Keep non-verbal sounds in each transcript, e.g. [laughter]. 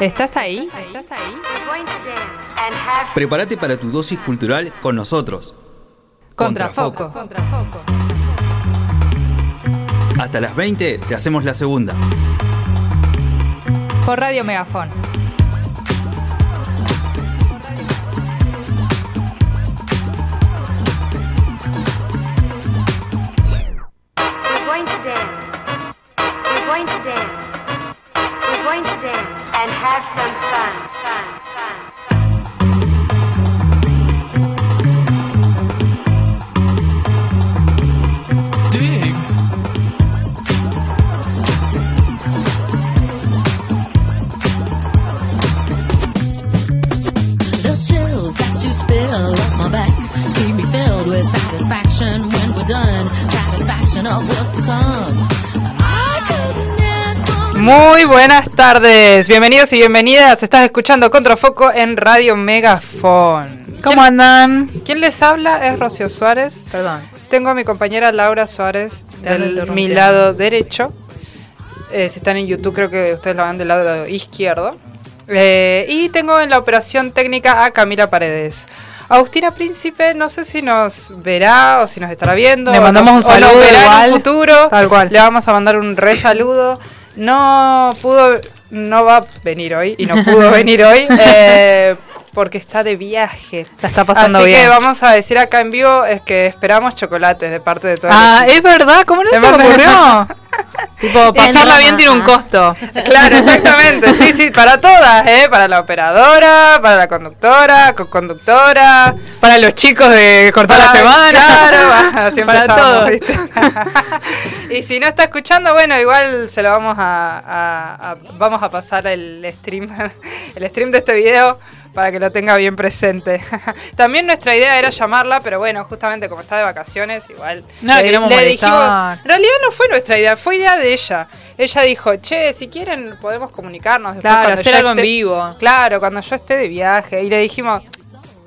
¿Estás ahí? ¿Estás ahí? Prepárate para tu dosis cultural con nosotros. Contrafoco. Contrafoco. Hasta las 20 te hacemos la segunda. Por Radio Megafón. Muy buenas tardes, bienvenidos y bienvenidas. Estás escuchando Contrafoco en Radio Megafón. ¿Cómo andan? ¿Quién les habla? Es Rocío Suárez. Perdón. Tengo a mi compañera Laura Suárez interrumpí. mi lado derecho. Eh, si están en YouTube, creo que ustedes lo van del lado izquierdo. Eh, y tengo en la operación técnica a Camila Paredes. Agustina Príncipe, no sé si nos verá o si nos estará viendo. Le mandamos un o nos saludo en un futuro. Tal cual. Le vamos a mandar un re saludo. No pudo, no va a venir hoy y no pudo venir hoy [laughs] eh, porque está de viaje. La está pasando Así que bien. vamos a decir acá en vivo es que esperamos chocolates de parte de todo el Ah, es verdad, ¿cómo no se me ocurrió? [laughs] tipo, pasarla bien tiene un costo. [laughs] Claro, exactamente. Sí, sí, para todas, ¿eh? Para la operadora, para la conductora, co-conductora. Para los chicos de cortar la semana. Claro, [laughs] así para todos. ¿viste? y si no está escuchando, bueno, igual se lo vamos a, a- a- vamos a pasar el stream, el stream de este video para que lo tenga bien presente. [laughs] También nuestra idea era llamarla, pero bueno, justamente como está de vacaciones, igual No la queremos molestar. en realidad no fue nuestra idea, fue idea de ella. Ella dijo, che, si quieren podemos comunicarnos después Claro, hacer algo en esté-". vivo. Claro, cuando yo esté de viaje. Y le dijimos,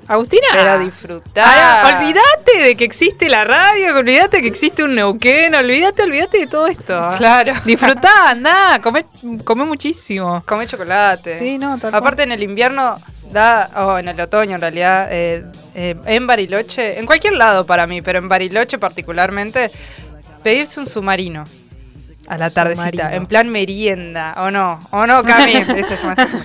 Agustina. pero disfrutar. Ah, olvídate de que existe la radio, olvídate que existe un Neuquén, olvídate, olvídate de todo esto. Claro. Disfrutá, [laughs] andá, comé, comé muchísimo. Come chocolate. Sí, no, Aparte en el invierno da, o en el otoño en realidad, eh, eh, en Bariloche, en cualquier lado para mí, pero en Bariloche particularmente, pedirse un submarino a la tardecita, Submarino. en plan merienda, o no, o no, Cami, [laughs] equivocando.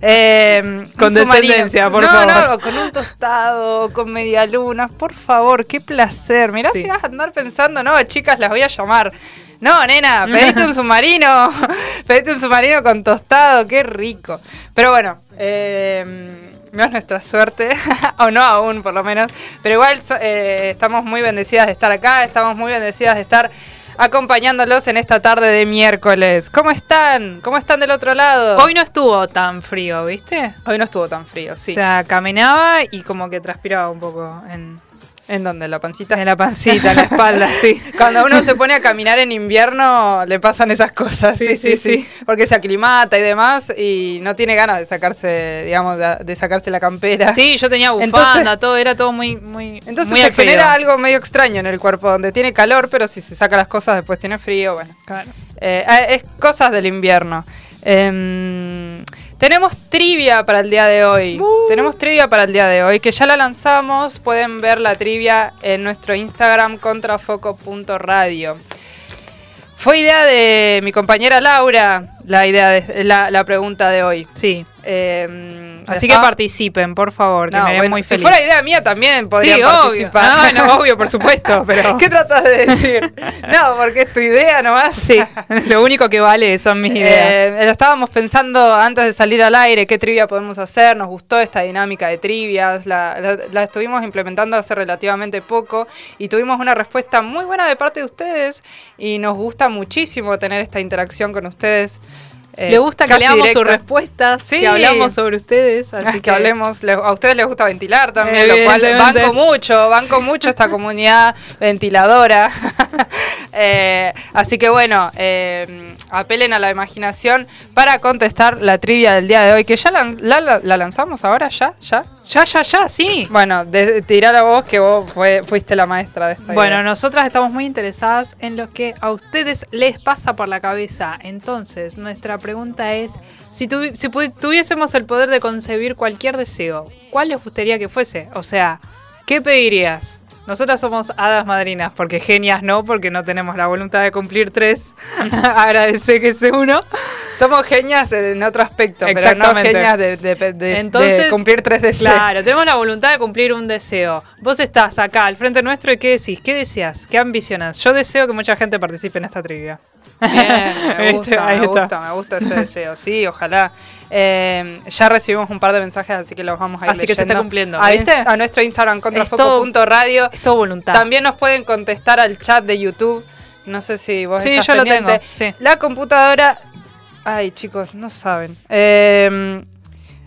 Eh, Con descendencia, por no, favor. No, con un tostado, con medialunas, por favor, qué placer. Mirá Sí. si vas a andar pensando, no, chicas, las voy a llamar. No, nena, [laughs] pedite un submarino. [laughs] pedite un submarino con tostado, qué rico. Pero bueno, eh, no es nuestra suerte, o no aún por lo menos. Pero igual eh, estamos muy bendecidas de estar acá, estamos muy bendecidas de estar acompañándolos en esta tarde de miércoles. ¿Cómo están? ¿Cómo están del otro lado? Hoy no estuvo tan frío, ¿viste? Hoy no estuvo tan frío, sí. O sea, caminaba y como que transpiraba un poco en, ¿En dónde? ¿La pancita? en la pancita, en la espalda, sí. [laughs] Cuando uno se pone a caminar en invierno, le pasan esas cosas. Sí, sí, sí. Porque se aclimata y demás y no tiene ganas de sacarse, digamos, de, de sacarse la campera. Sí, yo tenía bufanda, Entonces- todo, era todo muy, muy. Entonces muy se genera algo medio extraño en el cuerpo, donde tiene calor, pero si se saca las cosas después tiene frío, bueno. Claro. Eh, eh, es cosas del invierno. Em, tenemos trivia para el día de hoy. Tenemos trivia para el día de hoy, que ya la lanzamos. Pueden ver la trivia en nuestro Instagram contrafoco.radio. Fue idea de mi compañera Laura la idea de la, la pregunta de hoy. Sí. Em, Así que participen, por favor, que No, me bueno, muy si fuera idea mía también podrían sí, obvio. participar. Ah, no, obvio, por supuesto, [laughs] pero. ¿Qué tratas de decir? No, porque es tu idea nomás. Sí, [laughs] lo único que vale son mis ideas. Eh, estábamos pensando antes de salir al aire qué trivia podemos hacer, nos gustó esta dinámica de trivias, la, la- la estuvimos implementando hace relativamente poco y tuvimos una respuesta muy buena de parte de ustedes y nos gusta muchísimo tener esta interacción con ustedes. Eh, Le gusta que leamos sus directa. respuestas, Sí. que hablamos sobre ustedes. Así que, hablemos, le- a ustedes les gusta ventilar también, lo cual banco mucho, banco mucho esta comunidad ventiladora. [laughs] Eh, así que bueno, eh, apelen a la imaginación para contestar la trivia del día de hoy, que ya la, la- la- la lanzamos ahora, ya, ya. Ya, ya, ya, sí. Bueno, de, tirá la voz que vos fue- fuiste la maestra de esta Bueno, idea. nosotras estamos muy interesadas en lo que a ustedes les pasa por la cabeza. Entonces, nuestra pregunta es, si, tuvi- si tuviésemos el poder de concebir cualquier deseo, ¿cuál les gustaría que fuese? O sea, ¿qué pedirías? Nosotras somos hadas madrinas, porque genias no, porque no tenemos la voluntad de cumplir tres. [laughs] Agradece que sea uno. Somos genias en otro aspecto, pero no genias de, de- de- de Entonces, cumplir tres deseos. Claro, tenemos la voluntad de cumplir un deseo. Vos estás acá al frente nuestro y ¿qué decís? ¿Qué deseas? ¿Qué ambicionas? Yo deseo que mucha gente participe en esta trivia. Bien, me ¿Viste? [laughs] gusta, me gusta, me gusta ese deseo. Sí, ojalá. Eh, ya recibimos un par de mensajes, así que los vamos a ir Así que se está cumpliendo, A, ¿viste? ins- a nuestro Instagram, contrafoco.radio. Es todo voluntad. También nos pueden contestar al chat de YouTube. No sé si vos Sí, estás yo lo tengo, sí. La computadora... Ay, chicos, no saben. Eh,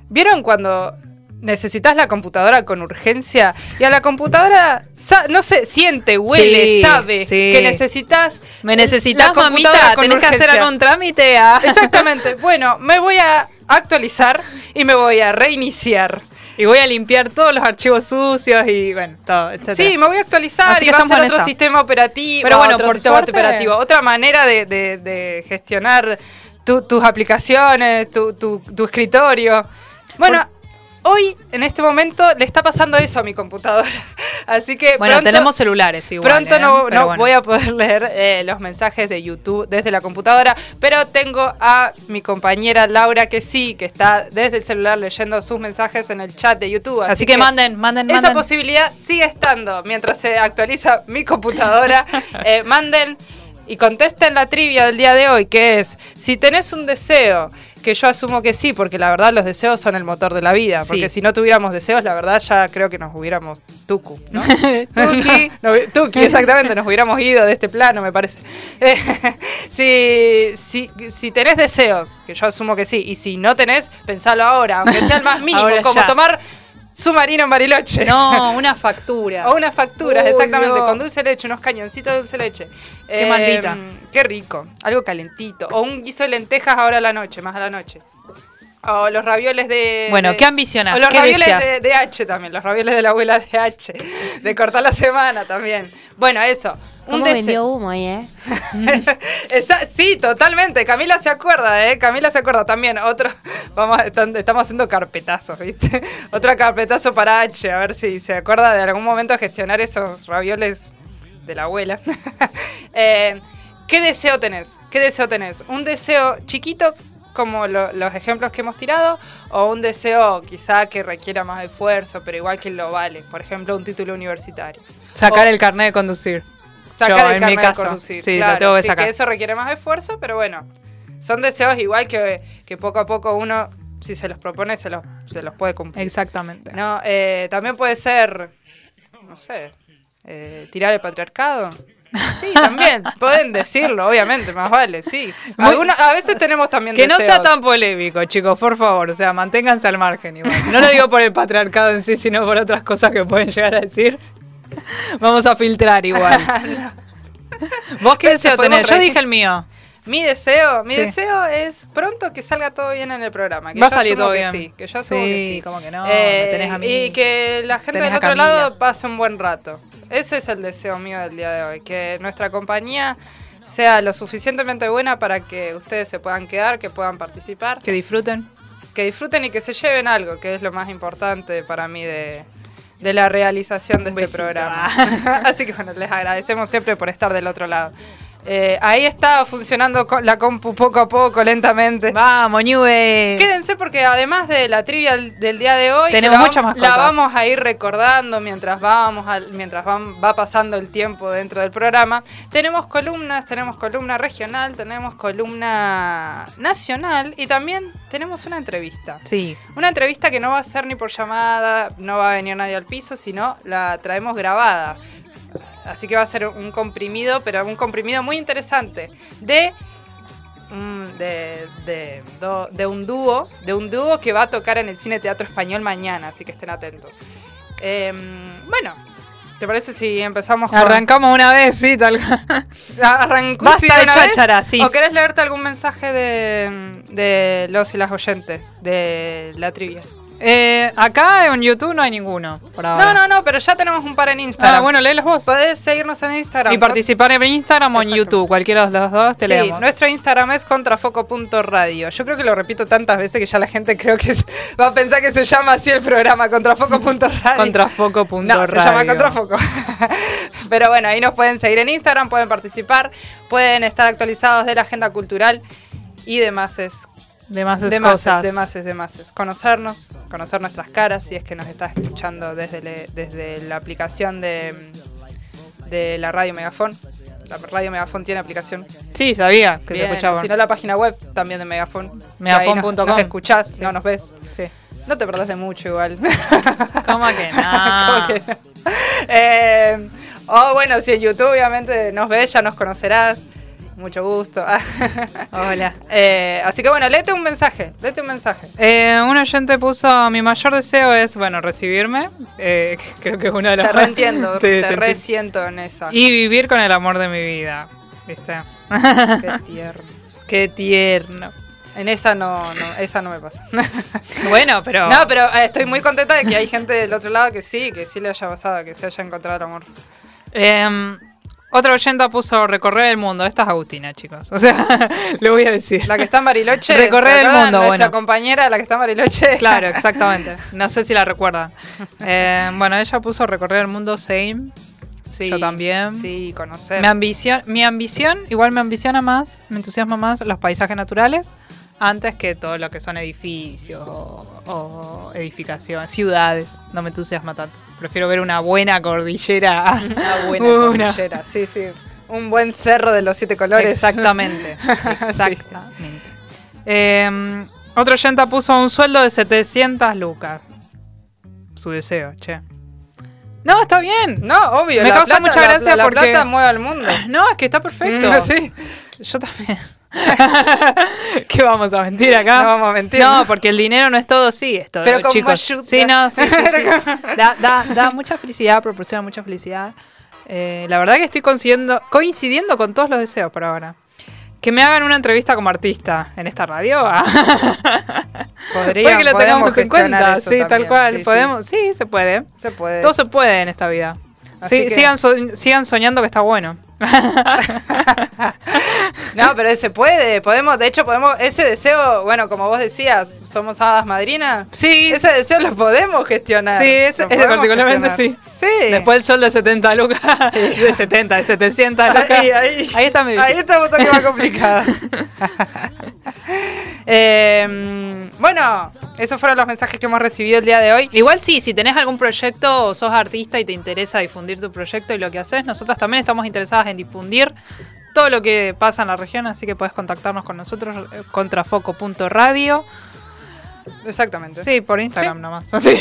¿Vieron cuando necesitas la computadora con urgencia? Y a la computadora, no sé, siente, huele, Sí, sabe sí. que necesitas... Me la necesitas, computadora mamita. con Tenés que hacer urgencia. algún trámite. ah. [laughs] Exactamente. Bueno, me voy a actualizar y me voy a reiniciar. Y voy a limpiar todos los archivos sucios y bueno, todo. Sí, me voy a actualizar Así y va a ser otro sistema operativo, Pero bueno, otro por sistema suerte- operativo, otra manera de, de- de gestionar tu- tus aplicaciones, tu, tu- tu escritorio. Bueno, hoy en este momento le está pasando eso a mi computadora, [laughs] así que Bueno, pronto, tenemos celulares igual. Pronto ¿eh? no, no bueno. voy a poder [laughs] leer eh, los mensajes de YouTube desde la computadora, pero tengo a mi compañera Laura que sí, que está desde el celular leyendo sus mensajes en el chat de YouTube. Así, que, manden, manden, Esa manden. posibilidad sigue estando mientras se actualiza mi computadora. [laughs] Eh, manden y contesten la trivia del día de hoy, que es, si tenés un deseo, que yo asumo que sí, porque la verdad los deseos son el motor de la vida, Sí. porque si no tuviéramos deseos, la verdad ya creo que nos hubiéramos tucu, ¿no? Tuki. No, Tuki, exactamente, nos hubiéramos ido de este plano, me parece. [laughs] Si, si, si tenés deseos, que yo asumo que sí, y si no tenés, pensalo ahora, aunque sea el más mínimo, Ahora como ya. tomar submarino en Bariloche. No, [laughs] una factura. O unas facturas, Uy, exactamente, Dios. con dulce de leche, unos cañoncitos de dulce de leche. Qué maldita. Qué rico, algo calentito. O un guiso de lentejas ahora a la noche, más a la noche. O los ravioles de... Bueno, de- ¿qué ambicionás? O los ¿Qué ravioles de, de H también, los ravioles de la abuela de H. De cortar la semana también. Bueno, eso. Un ¿Cómo deseo- vendió humo ahí, eh? [laughs] Esa- sí, totalmente. Camila se acuerda, ¿eh? Camila se acuerda también. Otro, [laughs] vamos, están- estamos haciendo carpetazos, ¿viste? [laughs] Otro carpetazo para H, a ver si se acuerda de algún momento gestionar esos ravioles de la abuela. Eh, ¿Qué deseo tenés? ¿Qué deseo tenés? ¿Un deseo chiquito como lo- los ejemplos que hemos tirado o un deseo quizá que requiera más esfuerzo, pero igual que lo vale? Por ejemplo, un título universitario. Sacar O- el carnet de conducir. sacar Yo, el carnet de conducir. sí, lo claro, tengo que sí, sacar. eso requiere más esfuerzo, pero bueno, son deseos igual que, que poco a poco uno, si se los propone, se los, se los puede cumplir. Exactamente. No, eh, también puede ser, no sé, eh, tirar el patriarcado. Sí, también, pueden decirlo, obviamente, más vale, sí. Algunos- a veces tenemos también Que no sea tan polémico, chicos, por favor. O sea, manténganse al margen igual. No lo digo por el patriarcado en sí, sino por otras cosas que pueden llegar a decir. Vamos a filtrar igual. [laughs] ¿Vos qué deseo tenés? Yo dije el mío. Mi deseo, mi Sí. deseo es pronto que salga todo bien en el programa. Que Va a yo salir todo que bien. Sí, que yo asumo Sí, que sí. como que no, Eh, me tenés a mí. Y que la gente del otro Camila. lado pase un buen rato. Ese es el deseo mío del día de hoy. Que nuestra compañía sea lo suficientemente buena para que ustedes se puedan quedar, que puedan participar, Que disfruten. que disfruten y que se lleven algo, que es lo más importante para mí de, de la realización de Un este besito. programa. [laughs] Así que bueno, les agradecemos siempre por estar del otro lado. Eh, ahí está funcionando la compu poco a poco, lentamente. Vamos, Ñube. Quédense porque además de la trivia del, día de hoy, Tenemos la, muchas más la vamos a ir recordando mientras vamos al- mientras van- va pasando el tiempo dentro del programa. Tenemos columnas, tenemos columna regional, tenemos columna nacional y también tenemos una entrevista. Sí. Una entrevista que no va a ser ni por llamada, no va a venir nadie al piso, sino la traemos grabada. Así que va a ser un comprimido, pero un comprimido muy interesante de mm, de, de, de un dúo, de un dúo que va a tocar en el Cine Teatro Español mañana, así que estén atentos. Em, bueno, ¿te parece si empezamos con Arrancamos una vez, sí, tal Arrancó Basta sí, de una vez? cháchara, sí. ¿O querés leerte algún mensaje de, de los y las oyentes de la trivia? Eh, acá en YouTube no hay ninguno. Por ahora. No, no, no, pero ya tenemos un par en Instagram. Ah, bueno, léelos vos. Podés seguirnos en Instagram. Y participar en Instagram o en. YouTube. Cualquiera de los dos te Sí, leemos. nuestro Instagram es contrafoco.radio. Yo creo que lo repito tantas veces que ya la gente creo que va a pensar que se llama así el programa, contrafoco.radio. Contrafoco.radio. No, se llama Contrafoco. [laughs] Pero bueno, ahí nos pueden seguir en Instagram, pueden participar, pueden estar actualizados de la agenda cultural y demás es Demás demás cosas. demás demás Conocernos, conocer nuestras caras, si es que nos estás escuchando desde, le- desde la aplicación de, de la radio Megafon. La radio Megafon tiene aplicación. Sí, sabía que Bien, se escuchaba. Si no, la página web también de. Que ahí Nos, nos escuchás, no nos ves. Sí. No te perdés de mucho igual. [laughs] ¿Cómo que no? [laughs] ¿Cómo que no? [laughs] Eh, o bueno, si en YouTube obviamente nos ves, ya nos conocerás. Mucho gusto. [laughs] Hola. Eh, así que bueno, léete un mensaje. Léete un mensaje. Eh, un oyente puso: Mi mayor deseo es, bueno, recibirme. Eh, [laughs] creo que es uno de los. Te reentiendo, [laughs] Sí, te te resiento en esa. Y vivir con el amor de mi vida. ¿Viste? Qué tierno. Qué tierno. En esa no, no, esa no me pasa. Bueno, pero. No, pero eh, estoy muy contenta de que hay gente del otro lado que sí, que sí le haya pasado, que se haya encontrado el amor. Em, otra oyenta puso recorrer el mundo. Esta es Agustina, chicos. O sea, [laughs] lo voy a decir. La que está en Bariloche. Recorrer ¿te el mundo, Nuestra bueno. compañera, la que está en Bariloche. Claro, [laughs] exactamente. No sé si la recuerdan. Eh, bueno, ella puso recorrer el mundo same. Sí, Yo también. Sí, conocer. Mi ambición, mi ambición, igual me ambiciona más, me entusiasma más los paisajes naturales antes que todo lo que son edificios o, o edificaciones, ciudades. No me entusiasma tanto. Prefiero ver una buena cordillera. [laughs] Una buena Una. cordillera, sí, sí. Un buen cerro de los siete colores. Exactamente. [laughs] Exactamente. Eh, otro oyenta puso un sueldo de 700 lucas. Su deseo, che. No, está bien. No, obvio. Me la causa plata, mucha la- gracia la, porque- plata mueve al mundo. [gasps] No, es que está perfecto. Mm, sí. Yo también. [laughs] ¿Qué vamos a mentir acá? No vamos a mentir. No, porque el dinero no es todo, sí, es todo. Pero como chicos. Sí, no, sí, sí, [laughs] sí. Da, da, da mucha felicidad, proporciona mucha felicidad. Eh, la verdad que estoy coincidiendo, coincidiendo con todos los deseos por ahora. Que me hagan una entrevista como artista en esta radio. ah. [laughs] Podría, lo en cuenta. Sí, tal cual. sí. Podemos, sí, se puede. Se puede. Todo se puede en esta vida. Así Sí, que- sigan, so- sigan soñando que está bueno. No, pero se puede. Podemos, de hecho, podemos. Ese deseo, bueno, como vos decías, somos hadas madrinas. Sí, Ese deseo lo podemos gestionar. Sí, ese podemos particularmente gestionar. sí. Sí. Después el sol de 70 lucas. [laughs] De 70, de 700 lucas. Ahí, ahí, Ahí está mi Ahí está un toque más complicado. [laughs] Eh, bueno, esos fueron los mensajes que hemos recibido el día de hoy. Igual sí, si tenés algún proyecto o sos artista y te interesa difundir tu proyecto y lo que haces, nosotras también estamos interesadas en difundir todo lo que pasa en la región, así que puedes contactarnos con nosotros, eh, contrafoco.radio. Exactamente. Sí, por Instagram Sí. nomás. [laughs] Sí.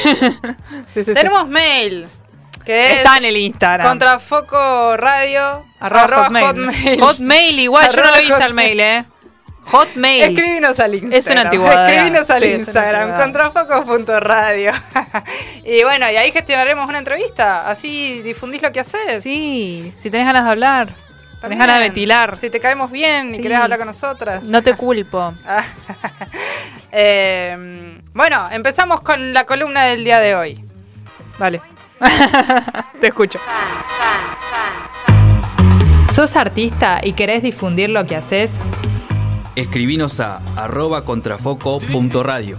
Sí. Tenemos mail, que es Está en el Instagram. contrafoco radio Arroba arroba hotmail. hotmail. Hotmail, igual, yo no lo hice al hotmail. mail, eh. Hotmail. Escribinos al Instagram. Es una antigüedad. Escribinos al Sí, es Instagram, antigüedad. contrafoco.radio. [laughs] y bueno, y ahí gestionaremos una entrevista. Así difundís lo que haces. Sí, si tenés ganas de hablar, También. ganas de ventilar, Si te caemos bien y querés hablar con nosotras. no te culpo. Eh, [laughs] bueno, empezamos con la columna del día de hoy. Vale. [laughs] te escucho. ¿Sos artista y querés difundir lo que haces? Escribinos a arroba contrafoco.radio.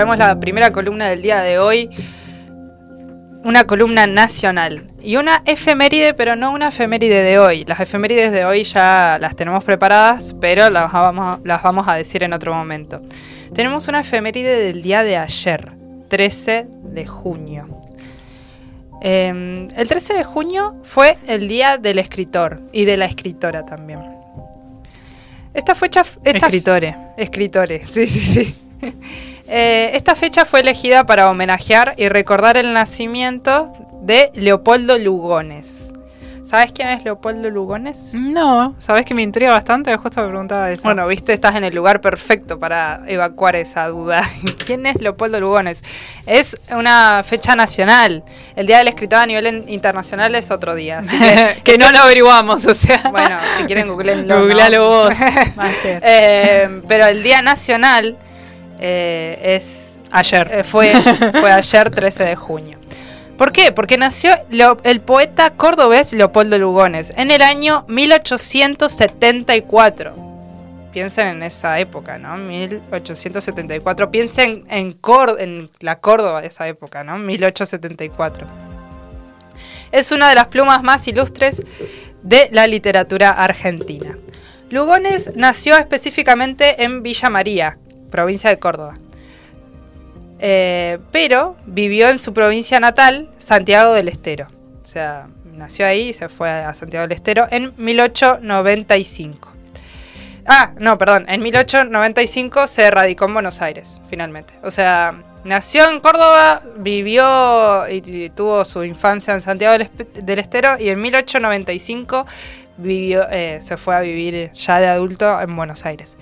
traemos la primera columna del día de hoy. Una columna nacional. Y una efeméride, pero no una efeméride de hoy. Las efemérides de hoy ya las tenemos preparadas, pero las vamos, las vamos a decir en otro momento. Tenemos una efeméride del día de ayer, 13 de junio. Eh, el 13 de junio fue el día del escritor y de la escritora también. Esta fecha... Esta Escritores. Escritores, [laughs] sí, sí, sí. Eh, esta fecha fue elegida para homenajear y recordar el nacimiento de Leopoldo Lugones. ¿Sabes quién es Leopoldo Lugones? No, sabes que me intriga bastante, justo me preguntaba eso. Bueno, viste, estás en el lugar perfecto para evacuar esa duda. [laughs] ¿Quién es Leopoldo Lugones? Es una fecha nacional. El Día del Escritor a nivel internacional es otro día. Así que, [laughs] que no lo averiguamos, o sea. bueno, si quieren [laughs] googleenlo. ¿no? Googlealo vos, Master. Eh, pero el Día Nacional eh, es Ayer. eh, fue, [laughs] fue ayer 13 de junio. ¿Por qué? Porque nació el poeta cordobés Leopoldo Lugones en el año 1874. Piensen en esa época, ¿no? 1874. Piensen en, Cór- en la Córdoba de esa época, ¿no? 1874. Es una de las plumas más ilustres de la literatura argentina. Lugones nació específicamente en Villa María, provincia de Córdoba. Eh, pero vivió en su provincia natal, Santiago del Estero. O sea, nació ahí y se fue a Santiago del Estero en 1895. Ah, no, perdón, en 1895 se radicó en Buenos Aires, finalmente. O sea, nació en Córdoba, vivió y, tuvo su infancia en Santiago del Estero y en 1895 vivió, eh, se fue a vivir ya de adulto en Buenos Aires.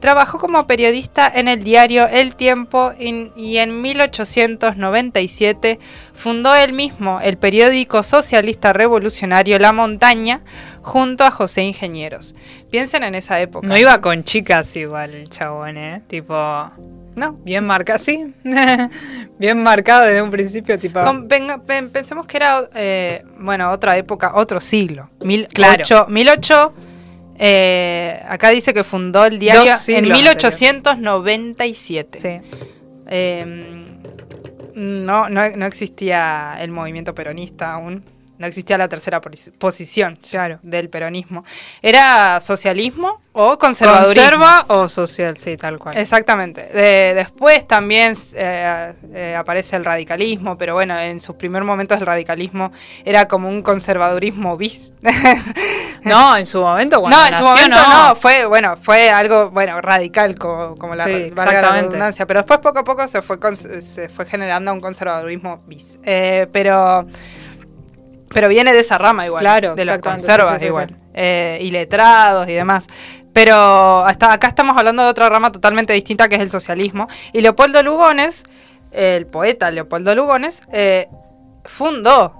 Trabajó como periodista en el diario El Tiempo y en 1897 fundó él mismo el periódico socialista revolucionario La Montaña junto a José Ingenieros. Piensen en esa época. No iba con chicas igual el chabón, ¿eh? Tipo, No. bien marcado, sí. [laughs] bien marcado desde un principio, tipo. Con- venga, pen- pensemos que era, eh, bueno, otra época, otro siglo. Mil, Claro. ocho- 1008, eh, acá dice que fundó el diario en siglos 1897. Sí. Eh, no, no, no existía el movimiento peronista aún. No existía la tercera posi- posición Claro. del peronismo. Era socialismo o conservadurismo. ¿Conserva o social? Sí, tal cual. Exactamente. De- después también eh, eh, aparece el radicalismo, pero bueno, en sus primeros momentos el radicalismo era como un conservadurismo bis. [laughs] No, en su momento cuando no, en su momento no. fue bueno, fue algo bueno radical como, como la, Sí, valga la redundancia, pero después poco a poco se fue se fue generando un conservadurismo bis. Eh, pero pero viene de esa rama igual, Claro, de las conservas sí, sí, sí, igual, eh, y letrados y demás. Pero hasta acá estamos hablando de otra rama totalmente distinta que es el socialismo. Y Leopoldo Lugones, el poeta Leopoldo Lugones, eh, fundó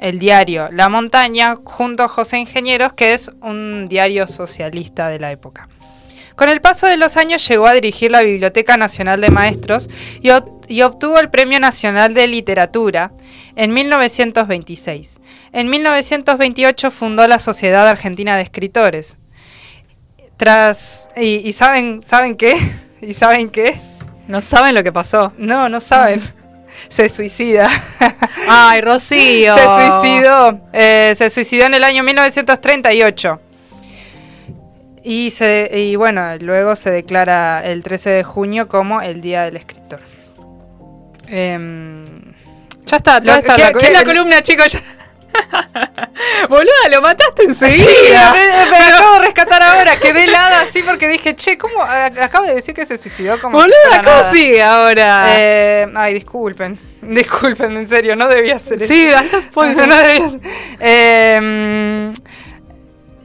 el diario La Montaña junto a José Ingenieros, que es un diario socialista de la época. Con el paso de los años llegó a dirigir la Biblioteca Nacional de Maestros y, ob- y obtuvo el Premio Nacional de Literatura en 1926. En 1928 fundó la Sociedad Argentina de Escritores. Tras y, y saben saben qué [laughs] y saben qué No saben lo que pasó. no no saben [laughs] se suicida Ay, Rocío. se suicidó eh, se suicidó en el año 1938 y se y bueno luego se declara el 13 de junio como el día del escritor Em, Ya está, ya está. ¿qué- la, qué- es la columna, chicos. Ya. [laughs] Boluda, lo mataste Sí, enseguida. [laughs] me, me acabo de rescatar ahora, quedé helada así porque dije, che, ¿cómo? Acabo de decir que se suicidó como Boluda, ¿cómo nada. sigue ahora? Eh, ay, disculpen, [laughs] disculpen, en serio, no debía hacer eso. sí, hasta después. no debía hacer- Eh,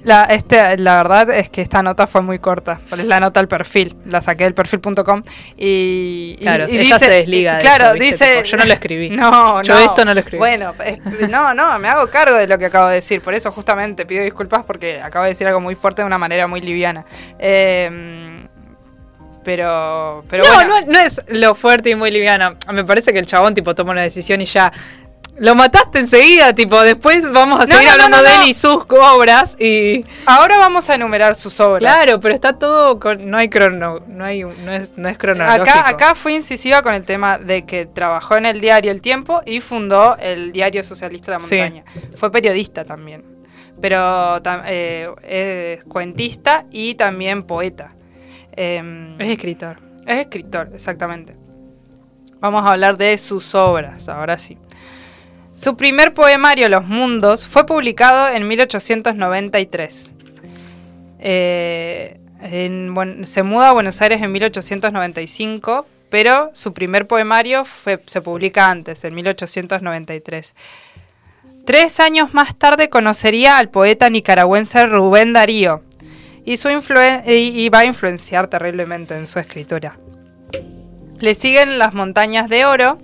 la, este, la verdad es que esta nota fue muy corta, es la nota al perfil, la saqué del perfil.com y, y- Claro, y ella se desliga de Claro, dice... Tipo, yo no lo escribí. [laughs] No, Yo no. esto no lo escribí. Bueno, no, no, me hago cargo de lo que acabo de decir, por eso justamente pido disculpas porque acabo de decir algo muy fuerte de una manera muy liviana. Eh, pero, pero no, bueno. no, no es lo fuerte y muy liviano. Me parece que el chabón tipo toma una decisión y ya. Lo mataste enseguida, tipo, después vamos a No, seguir no, hablando no, de él y sus obras y. Ahora vamos a enumerar sus obras. Claro, pero está todo con. No hay crono. No hay no es, no es cronológico. Acá, acá fui incisiva con el tema de que trabajó en el diario El Tiempo y fundó el diario socialista La Sí. Montaña. Fue periodista también, pero eh, es cuentista y también poeta. Em, Es escritor. es escritor, exactamente. Vamos a hablar de sus obras, ahora sí. Su primer poemario, Los Mundos, fue publicado en 1893. Eh, en se muda a Buenos Aires en 1895, pero su primer poemario se publica antes, en 1893. Tres años más tarde conocería al poeta nicaragüense Rubén Darío y, su y va a influenciar terriblemente en su escritura. Le siguen Las montañas de oro,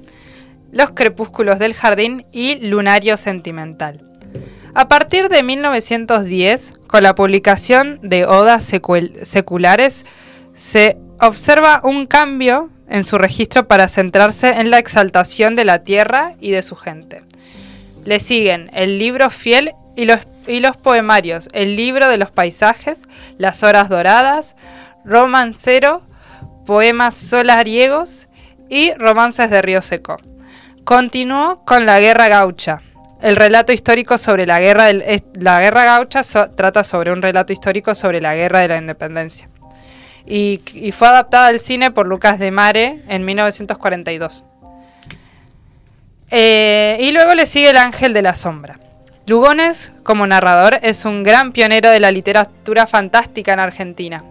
Los crepúsculos del jardín y Lunario sentimental. A partir de 1910, con la publicación de Odas seculares, se observa un cambio en su registro para centrarse en la exaltación de la tierra y de su gente. Le siguen el libro fiel y los, y los poemarios, el libro de los paisajes, las horas doradas, romancero, poemas solariegos y romances de Río Seco. Continuó con la Guerra Gaucha. El relato histórico sobre la guerra del, la guerra gaucha trata sobre un relato histórico sobre la guerra de la independencia. Y, y fue adaptada al cine por Lucas de Mare en 1942. Eh, y luego le sigue El Ángel de la Sombra. Lugones, como narrador, es un gran pionero de la literatura fantástica en Argentina.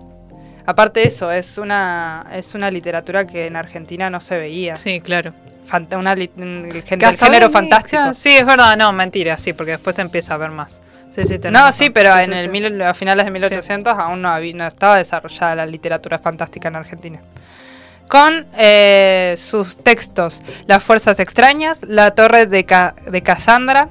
Aparte de eso, es una, es una literatura que en Argentina no se veía. Sí, claro. Fanta- una el, género hoy- fantástico. Sí, es verdad, no, mentira, sí, porque después se empieza a ver más. Sí, sí, tenés No, razón. sí, pero Sí, en el mil- a finales de 1800 aún no, había- no estaba desarrollada la literatura fantástica en Argentina. Con eh, sus textos Las Fuerzas Extrañas, La Torre de, Ca- de Cassandra,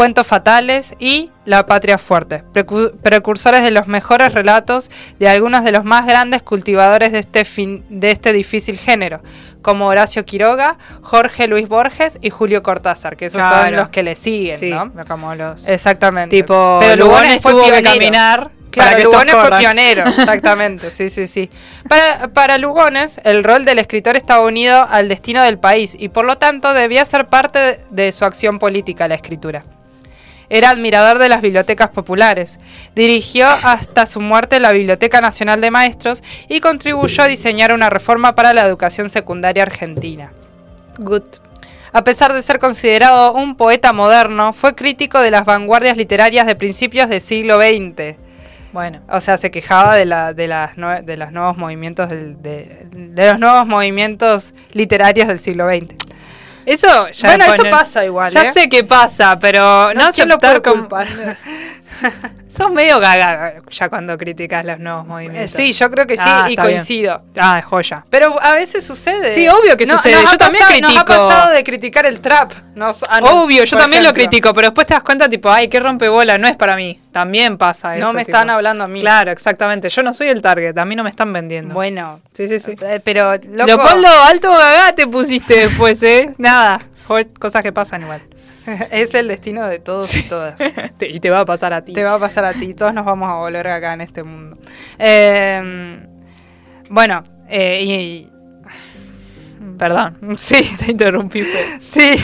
Cuentos Fatales y La Patria Fuerte, precu- precursores de los mejores relatos de algunos de los más grandes cultivadores de este, fin- de este difícil género, como Horacio Quiroga, Jorge Luis Borges y Julio Cortázar, que esos son los que le siguen, Sí, ¿no? como los... Exactamente. tipo, Pero Lugones, tuvo que pionero. caminar Claro, para que estos Lugones fue pionero, [laughs] exactamente, sí, sí, sí. Para, para Lugones, el rol del escritor estaba unido al destino del país y por lo tanto debía ser parte de su acción política la escritura. Era admirador de las bibliotecas populares. Dirigió hasta su muerte la Biblioteca Nacional de Maestros y contribuyó a diseñar una reforma para la educación secundaria argentina. Good. A pesar de ser considerado un poeta moderno, fue crítico de las vanguardias literarias de principios del siglo XX. Bueno. O sea, se quejaba de, la, de, las, de los nuevos movimientos del- de, de los nuevos movimientos literarios del siglo XX. Eso ya bueno, es eso poner- pasa igual. Ya ¿eh? sé que pasa, pero no, No, ¿quién lo como- culpar? [laughs] [laughs] Sos medio gaga ya cuando criticas los nuevos Eh, movimientos. sí, yo creo que sí Ah, y está bien. coincido. Ah, es joya. Pero a veces sucede. Sí, obvio que sucede. nos Yo también pasado- Nos ha critico. pasado de criticar el trap. Nos- a nos- Obvio, yo también lo critico, pero después te das cuenta, tipo, ay, qué rompebola, no es para mí. También pasa eso. No me tipo. están hablando a mí. Claro, exactamente. Yo no soy el target, a mí no me están vendiendo. Bueno, Sí, sí, sí. eh, pero loco, Leopoldo, alto gaga te pusiste después, ¿eh? Nada. Cosas que pasan igual. [laughs] es el destino de todos y todas. [laughs] Y te va a pasar a ti. Te va a pasar a ti, todos nos vamos a volver acá en este mundo. Eh, bueno, eh, y, Perdón, [laughs] sí, te interrumpí. pero- sí.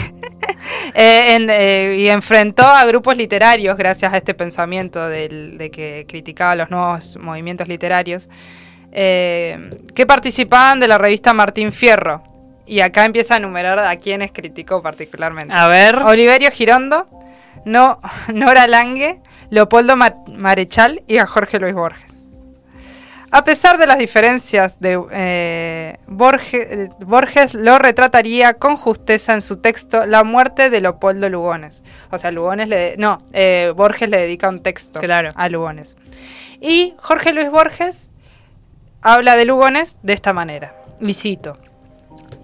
Eh, en- eh, y enfrentó a grupos literarios gracias a este pensamiento del- de que criticaba los nuevos movimientos literarios, eh, que participaban de la revista Martín Fierro. Y acá empieza a enumerar a quienes criticó particularmente. A ver. Oliverio Girondo, no, [laughs] Nora Lange, Leopoldo Ma- Marechal y a Jorge Luis Borges. A pesar de las diferencias, de, eh, Borges, eh, Borges lo retrataría con justeza en su texto La muerte de Leopoldo Lugones. O sea, Lugones le... No, eh, Borges le dedica un texto Claro. a Lugones. Y Jorge Luis Borges habla de Lugones de esta manera. Y cito.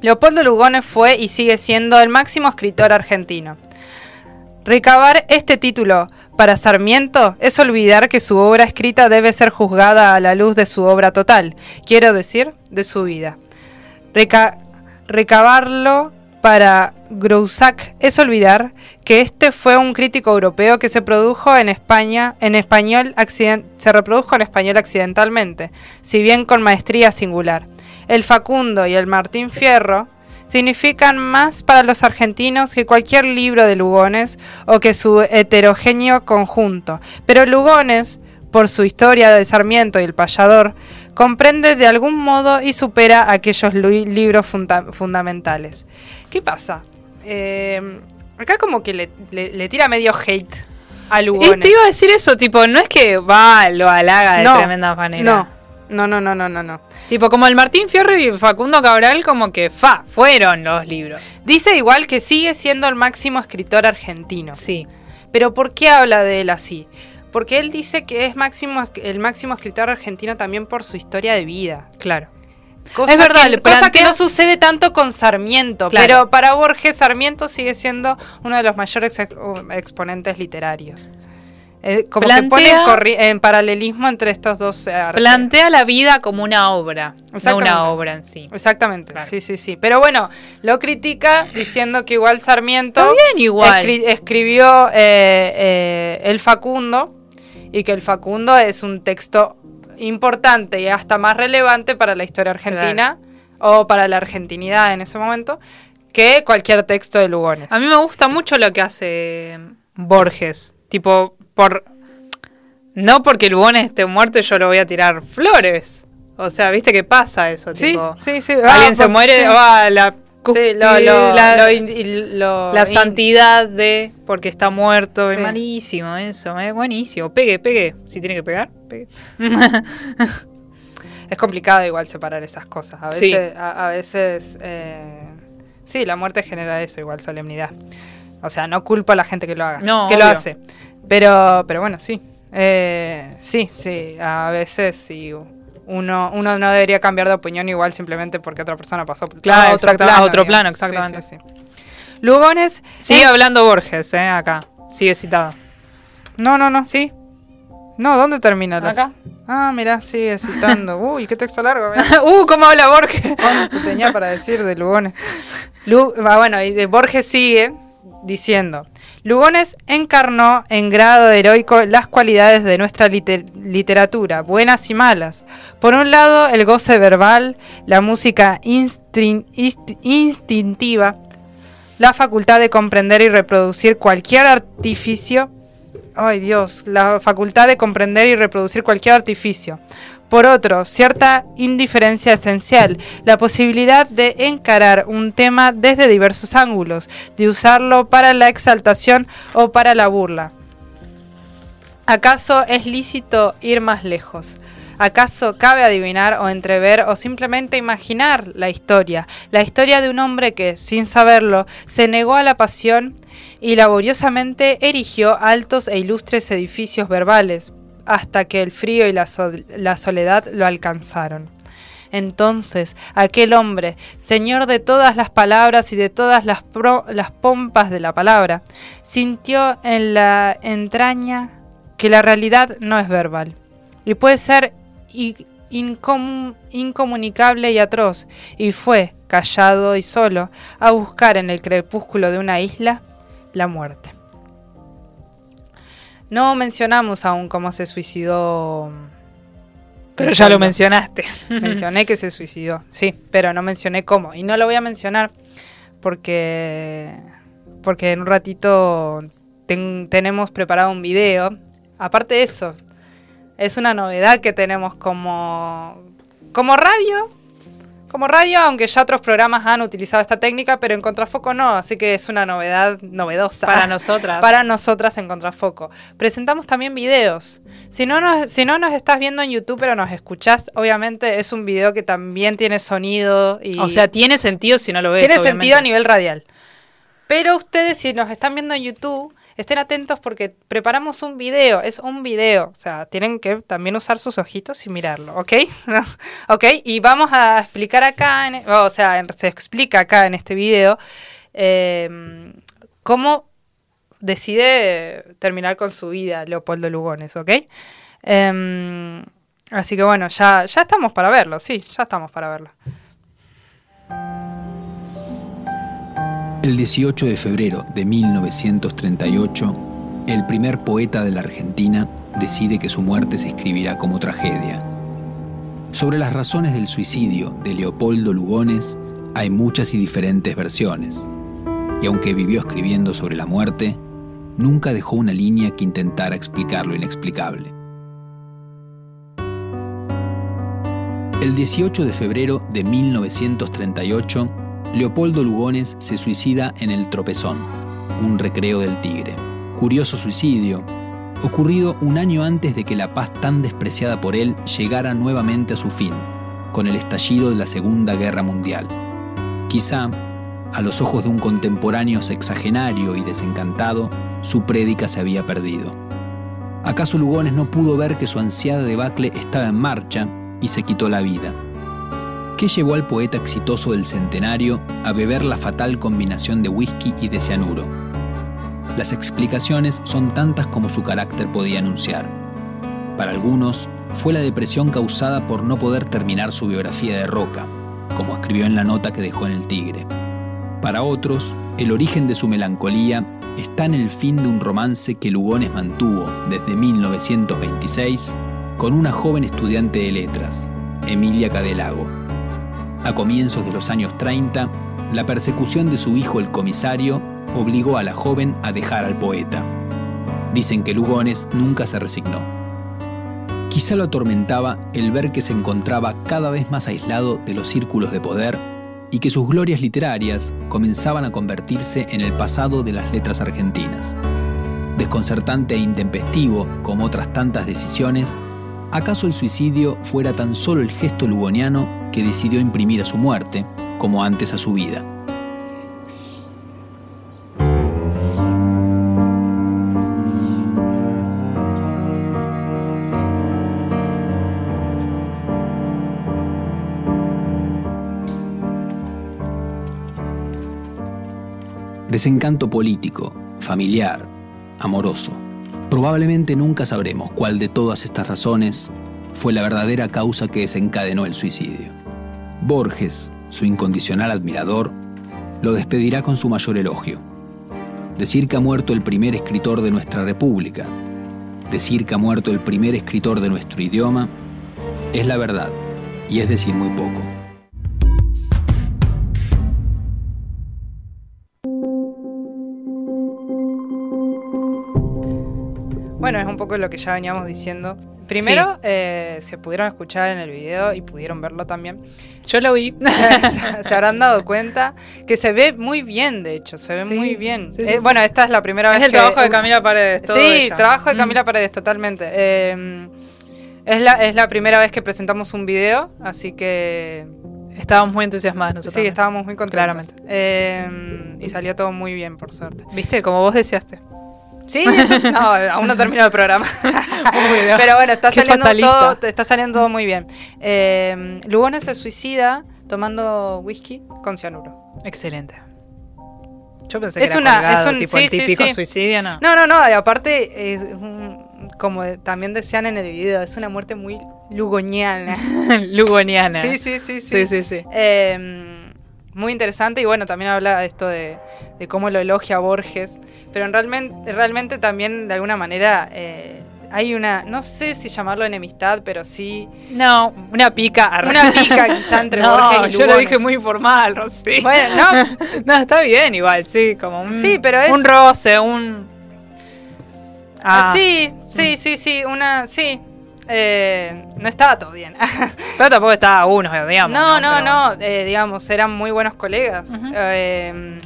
Leopoldo Lugones fue y sigue siendo el máximo escritor argentino. Recabar este título para Sarmiento es olvidar que su obra escrita debe ser juzgada a la luz de su obra total, quiero decir, de su vida. Reca- recabarlo para Groussac es olvidar que este fue un crítico europeo que se produjo en España, en español se reprodujo en español accidentalmente, si bien con maestría singular. El Facundo y el Martín Fierro significan más para los argentinos que cualquier libro de Lugones o que su heterogéneo conjunto. Pero Lugones, por su historia de Sarmiento y el payador, comprende de algún modo y supera aquellos libros funda- fundamentales. ¿Qué pasa? Eh, acá como que le, le- le tira medio hate a Y Lugones. te iba a decir eso, tipo, no es que va, lo halaga de No, tremenda manera. No, no, no, no, no, no, no. Tipo, como el Martín Fierro y Facundo Cabral, como que fa, fueron los libros. Dice igual que sigue siendo el máximo escritor argentino. Sí. Pero ¿por qué habla de él así? Porque él dice que es máximo, el máximo escritor argentino también por su historia de vida. Claro. Cosa Es verdad, que, le cosa que plantea- no sucede tanto con Sarmiento, Claro. pero para Borges Sarmiento sigue siendo uno de los mayores ex- exponentes literarios. Eh, como que pone en, Plantea- paralelismo entre estos dos eh, artes. Plantea la vida como una obra, no una obra en sí. Exactamente, Claro. sí, sí, sí. Pero bueno, lo critica diciendo que igual Sarmiento bien igual. escri- escribió eh, eh, El Facundo y que El Facundo es un texto importante y hasta más relevante para la historia argentina o para la argentinidad en ese momento que cualquier texto de Lugones. A mí me gusta mucho lo que hace Borges. Tipo, por. No porque Lugones esté muerto yo lo voy a tirar flores. O sea, ¿viste qué pasa eso? sí, tipo, sí, sí. Alguien Ah, se por- muere, sí. va, la. Sí, lo, lo- la, lo in- la santidad de porque está muerto. Es Sí. malísimo eso, es buenísimo. Pegue, pegue. Si tiene que pegar, pegue. [laughs] Es complicado igual separar esas cosas. A Sí. veces, a, a veces eh, sí, la muerte genera eso, igual solemnidad. O sea, no culpo a la gente que lo haga, No, que lo hace. Pero, pero bueno, sí. Eh, sí, sí, a veces sí. Uno, uno no debería cambiar de opinión igual simplemente porque otra persona pasó por Claro, a otro exacta- a plano. otro plano, digamos. Sí, exactamente. sí, sí. Lugones. Sigue eh, hablando Borges, eh, acá. Sigue citado. No, no, no. ¿Sí? No, ¿dónde termina? las- Acá. Ah, mirá, sigue citando. [laughs] Uy, qué texto largo. [laughs] uh, ¿cómo habla Borges? ¿Cuánto tenía para decir de Lugones? Lu- ah, bueno, y de Borges sigue diciendo, Lugones encarnó en grado heroico las cualidades de nuestra liter- literatura, buenas y malas. Por un lado, el goce verbal, la música instintiva, la facultad de comprender y reproducir cualquier artificio. Ay Dios, la facultad de comprender y reproducir cualquier artificio. Por otro, cierta indiferencia esencial, la posibilidad de encarar un tema desde diversos ángulos, de usarlo para la exaltación o para la burla. ¿Acaso es lícito ir más lejos? ¿Acaso cabe adivinar o entrever o simplemente imaginar la historia? La historia de un hombre que, sin saberlo, se negó a la pasión y laboriosamente erigió altos e ilustres edificios verbales, hasta que el frío y la, so- la soledad lo alcanzaron. Entonces aquel hombre, señor de todas las palabras y de todas las, pro- las pompas de la palabra, sintió en la entraña que la realidad no es verbal y puede ser incomunicable y atroz, y fue, callado y solo, a buscar en el crepúsculo de una isla la muerte. No mencionamos aún cómo se suicidó. Pero ya lo mencionaste. [laughs] Mencioné que se suicidó, sí, pero no mencioné cómo. Y no lo voy a mencionar porque, porque en un ratito ten- tenemos preparado un video. Aparte de eso, es una novedad que tenemos como, como radio. Como radio, aunque ya otros programas han utilizado esta técnica, pero en Contrafoco no, así que es una novedad novedosa. Para [laughs] nosotras. Para nosotras en Contrafoco. Presentamos también videos. Si no, nos, si no nos estás viendo en YouTube, pero nos escuchás, obviamente es un video que también tiene sonido y O sea, tiene sentido si no lo ves. tiene obviamente. sentido a nivel radial. Pero ustedes, si nos están viendo en YouTube, estén atentos porque preparamos un video. Es un video. O sea, tienen que también usar sus ojitos y mirarlo, ¿ok? [laughs] ¿Ok? Y vamos a explicar acá, en- o sea, se explica acá en este video eh, cómo decide terminar con su vida Leopoldo Lugones, ¿ok? Em, así que bueno, ya, ya estamos para verlo, sí, ya estamos para verlo. El 18 de febrero de 1938, el primer poeta de la Argentina decide que su muerte se escribirá como tragedia. Sobre las razones del suicidio de Leopoldo Lugones hay muchas y diferentes versiones. Y aunque vivió escribiendo sobre la muerte, nunca dejó una línea que intentara explicar lo inexplicable. El 18 de febrero de 1938, Leopoldo Lugones se suicida en el Tropezón, un recreo del Tigre. Curioso suicidio, ocurrido un año antes de que la paz tan despreciada por él llegara nuevamente a su fin, con el estallido de la Segunda Guerra Mundial. Quizá A los ojos de un contemporáneo sexagenario y desencantado, su prédica se había perdido. ¿Acaso Lugones no pudo ver que su ansiada debacle estaba en marcha y se quitó la vida? ¿Qué llevó al poeta exitoso del centenario a beber la fatal combinación de whisky y de cianuro? Las explicaciones son tantas como su carácter podía anunciar. Para algunos, fue la depresión causada por no poder terminar su biografía de Roca, como escribió en la nota que dejó en el Tigre. Para otros, el origen de su melancolía está en el fin de un romance que Lugones mantuvo desde 1926 con una joven estudiante de letras, Emilia Cadelago. A comienzos de los años 30, la persecución de su hijo el comisario obligó a la joven a dejar al poeta. Dicen que Lugones nunca se resignó. Quizá lo atormentaba el ver que se encontraba cada vez más aislado de los círculos de poder y que sus glorias literarias comenzaban a convertirse en el pasado de las letras argentinas. Desconcertante e intempestivo como otras tantas decisiones, ¿acaso el suicidio fuera tan solo el gesto lugoniano que decidió imprimir a su muerte, como antes a su vida? Desencanto político, familiar, amoroso. Probablemente nunca sabremos cuál de todas estas razones fue la verdadera causa que desencadenó el suicidio. Borges, su incondicional admirador, lo despedirá con su mayor elogio. Decir que ha muerto el primer escritor de nuestra república, decir que ha muerto el primer escritor de nuestro idioma, es la verdad, y es decir muy poco. Bueno, es un poco lo que ya veníamos diciendo. Primero, eh, se pudieron escuchar en el video y pudieron verlo también. Yo lo vi. [laughs] se, habrán dado cuenta que se ve muy bien, de hecho, se ve Sí, muy bien. sí, sí, Eh, sí. Bueno, esta es la primera es vez el que trabajo de Camila Paredes. todo Sí, ella. trabajo de Mm. Camila Paredes, totalmente. Eh, es, la, es la primera vez que presentamos un video, así que Estábamos muy entusiasmados nosotros. sí, estábamos muy contentos. Claramente. Eh, y salió todo muy bien, por suerte. ¿Viste? Como vos deseaste. Sí, entonces- no, [laughs] aún no terminó el programa. Pero bueno, está Qué saliendo, fatalista. todo, está saliendo todo muy bien. Eh, Lugones se suicida tomando whisky con cianuro. Excelente. Yo pensé que Es era una- colgado, es un- tipo sí, el sí, típico sí. suicidio, ¿no? No, no, no, y aparte, es un- como también decían en el video, es una muerte muy lugoniana. [laughs] Lugoniana. Sí, sí, sí, sí. Sí, sí, sí. Eh, muy interesante y bueno, también habla de esto de, de cómo lo elogia Borges, pero en realmente, realmente también de alguna manera eh, hay una, no sé si llamarlo enemistad, pero sí No, una pica. una pica quizá entre [laughs] no, Borges y yo lo Lugones. dije muy formal, Rosy. Bueno, no, [laughs] no, está bien igual, sí, como un, Sí, pero es- un roce, un... Ah, sí, sí, sí, sí, una, sí, eh, no estaba todo bien. [laughs] Pero tampoco estaba uno, digamos. no, no, Pero no, eh, digamos, eran muy buenos colegas. Eh,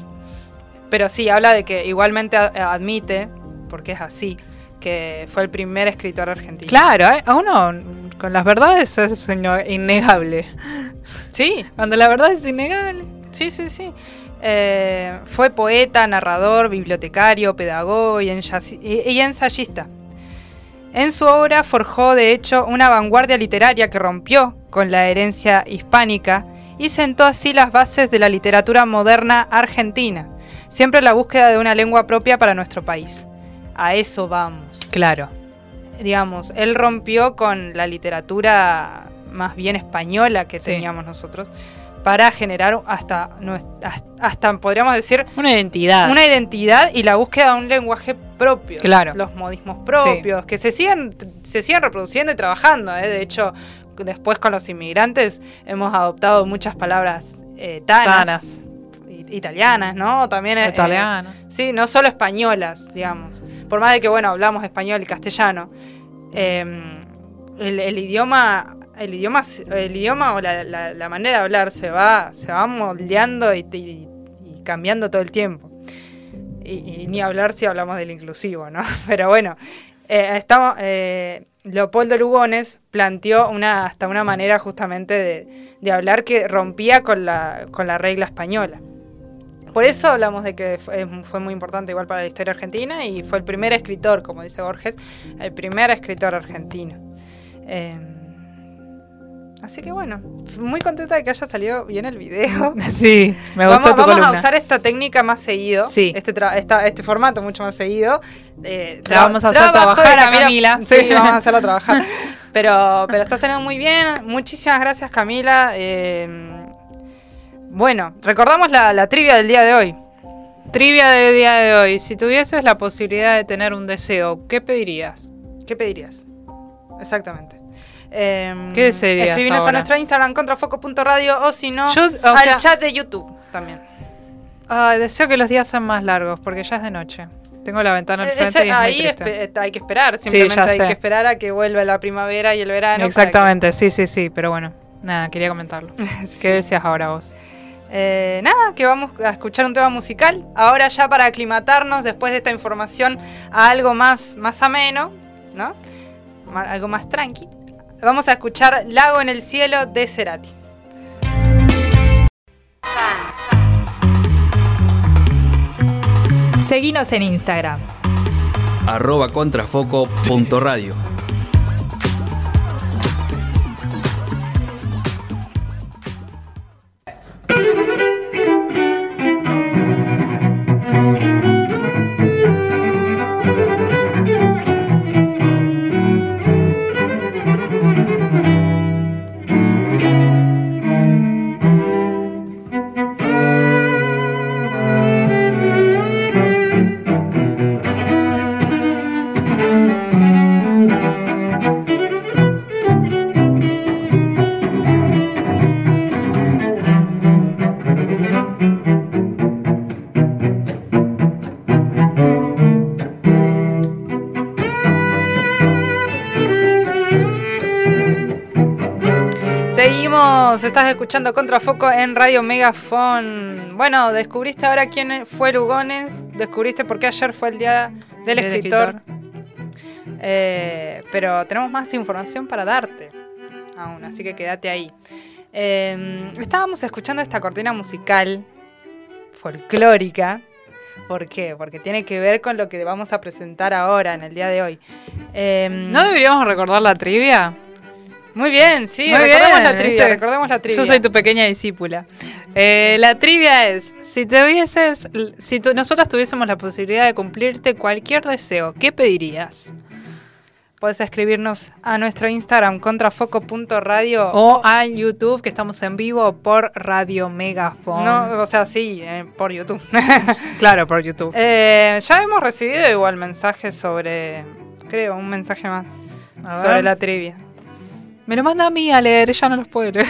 pero sí, habla de que igualmente admite, porque es así, que fue el primer escritor argentino. Claro, a uno con las verdades es innegable. Sí, Cuando la verdad es innegable. sí, sí, sí. Eh, fue poeta, narrador, bibliotecario, pedagogo y ensayista. En su obra forjó, de hecho, una vanguardia literaria que rompió con la herencia hispánica y sentó así las bases de la literatura moderna argentina, siempre en la búsqueda de una lengua propia para nuestro país. A eso vamos. Claro. Digamos, él rompió con la literatura más bien española que Sí. teníamos nosotros para generar hasta, hasta, podríamos decir, Una identidad. una identidad y la búsqueda de un lenguaje propio. Claro. Los modismos propios, que se siguen, se siguen reproduciendo y trabajando. ¿eh? De hecho, después con los inmigrantes hemos adoptado muchas palabras eh, tanas, italianas, ¿no? También eh, Italiano. Sí, no solo españolas, digamos. Por más de que, bueno, hablamos español y castellano, eh, el, idioma, el idioma, el idioma o la, la- manera de hablar se va, se va moldeando y, y- y cambiando todo el tiempo. Y, ni hablar si hablamos del inclusivo, ¿no? [laughs] Pero bueno, eh, eh, Leopoldo Lugones planteó una, hasta una manera justamente de, de hablar que rompía con la, con la regla española. por eso hablamos de que fue muy importante igual para la historia argentina y fue el primer escritor, como dice Borges, el primer escritor argentino. Eh, así que bueno, muy contenta de que haya salido bien el video. [laughs] Sí, me gustó Vamos, tu vamos a columna. usar esta técnica más seguido, Sí. este, tra- esta- este formato mucho más seguido. Eh, La vamos a hacer trabajo de trabajar a Camila. Sí, Sí. vamos a hacerla trabajar. [laughs] Pero, pero está saliendo muy bien. Muchísimas gracias, Camila. Eh, bueno, recordamos la, la trivia del día de hoy. Trivia del día de hoy. Si tuvieses la posibilidad de tener un deseo, ¿qué pedirías? ¿Qué pedirías? Exactamente. Eh, ¿Qué desearías Escribinos a ahora? nuestra Instagram contrafoco.radio o si no, al sea- chat de YouTube también. Ay, deseo que los días sean más largos, porque ya es de noche. Tengo la ventana al Eh, frente ese- y es muy ahí triste. espe- hay que esperar, simplemente hay sé. que esperar a que vuelva la primavera y el verano. Exactamente, sí, sí, sí, pero bueno, nada, quería comentarlo. [laughs] Sí. ¿Qué decías ahora vos? Eh, nada, que vamos a escuchar un tema musical. Ahora ya para aclimatarnos después de esta información a algo más, más ameno, ¿no? Algo más tranqui. Vamos a escuchar Lago en el cielo de Cerati. Seguinos en Instagram. arroba contrafoco.radio. estás escuchando Contrafoco en Radio Megafon. Bueno, descubriste ahora quién fue Lugones, descubriste por qué ayer fue el día del, Del escritor. Eh, pero tenemos más información para darte aún, así que quédate ahí. Eh, estábamos escuchando esta cortina musical folclórica. ¿Por qué? Porque tiene que ver con lo que vamos a presentar ahora, en el día de hoy. Eh, ¿No deberíamos recordar la trivia? Muy bien, sí, Muy recordemos bien, la trivia, ¿viste? recordemos la trivia. Yo soy tu pequeña discípula. Eh, la trivia es, si tuvieses, si tu- nosotras tuviésemos la posibilidad de cumplirte cualquier deseo, ¿qué pedirías? Puedes escribirnos a nuestro Instagram contrafoco.radio. O al YouTube, que estamos en vivo por Radio Megafon. No, o sea, sí, eh, por YouTube. [laughs] Claro, por YouTube. Eh, ya hemos recibido igual mensajes sobre, creo, un mensaje más A sobre la trivia. Me lo manda a mí a leer, ella no los puede leer.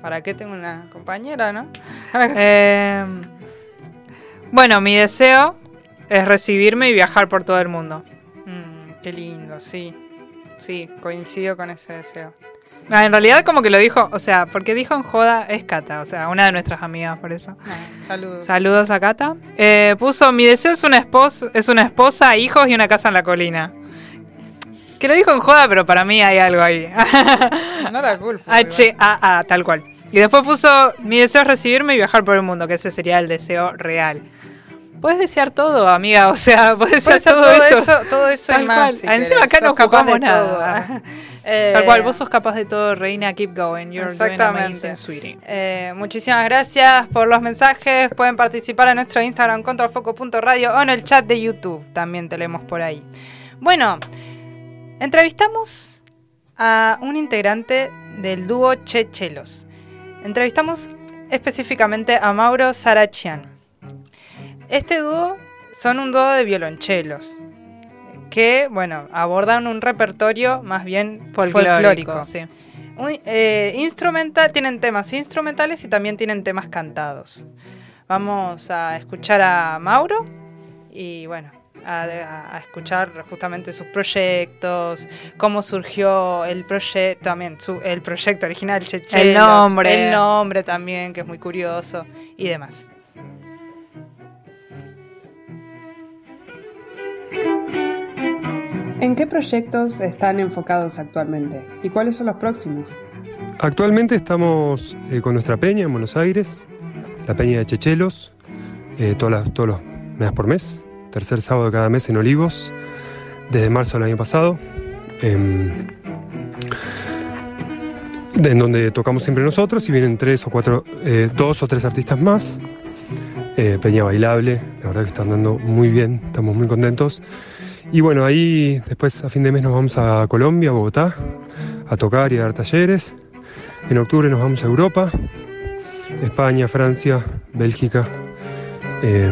¿Para qué tengo una compañera, no? [laughs] Eh, bueno, mi deseo es recibirme y viajar por todo el mundo. Mm, qué lindo, sí. Sí, coincido con ese deseo. Ah, en realidad como que lo dijo, o sea, porque dijo en joda es Cata, o sea, una de nuestras amigas por eso. Ah, saludos. Saludos a Cata. Eh, puso, mi deseo es una, esposa, es una esposa, hijos y una casa en la colina. Que lo dijo en joda, pero para mí hay algo ahí. No la culpo. [laughs] H-A-A, tal cual. Y después puso, mi deseo es recibirme y viajar por el mundo, que ese sería el deseo real. Puedes desear todo, amiga, o sea, [laughs] puedes Puede desear todo, todo eso. eso, todo eso y Tal más. si Encima acá no Sos capaz de jugamos nada. [laughs] Eh, Tal cual, vos sos capaz de todo, reina, keep going, you're doing Exactamente. amazing, sweetie. Eh, muchísimas gracias por los mensajes. Pueden participar en nuestro Instagram contrafoco.radio o en el chat de YouTube. También te leemos por ahí. Bueno, entrevistamos a un integrante del dúo Chechelos. Entrevistamos específicamente a Mauro Sarachian. Este dúo son un dúo de violonchelos que, bueno, abordan un repertorio más bien folclórico. sí. Un- eh, tienen temas instrumentales y también tienen temas cantados. Vamos a escuchar a Mauro y bueno, a, a- a escuchar justamente sus proyectos, cómo surgió el proyecto, también su- el proyecto original, Chechelos, El nombre. el nombre también, que es muy curioso y demás. ¿En qué proyectos están enfocados actualmente? ¿Y cuáles son los próximos? Actualmente estamos eh, con nuestra peña en Buenos Aires. la Peña de Chechelos, eh, todas las- todos los mes por mes, tercer sábado de cada mes en Olivos, desde marzo del año pasado. em, en donde tocamos siempre nosotros y vienen tres o cuatro, eh, dos o tres artistas más. Eh, Peña Bailable, la verdad que están dando muy bien, estamos muy contentos. Y bueno, ahí después a fin de mes nos vamos a Colombia, a Bogotá, a tocar y a dar talleres. En octubre nos vamos a Europa, España, Francia, Bélgica, eh,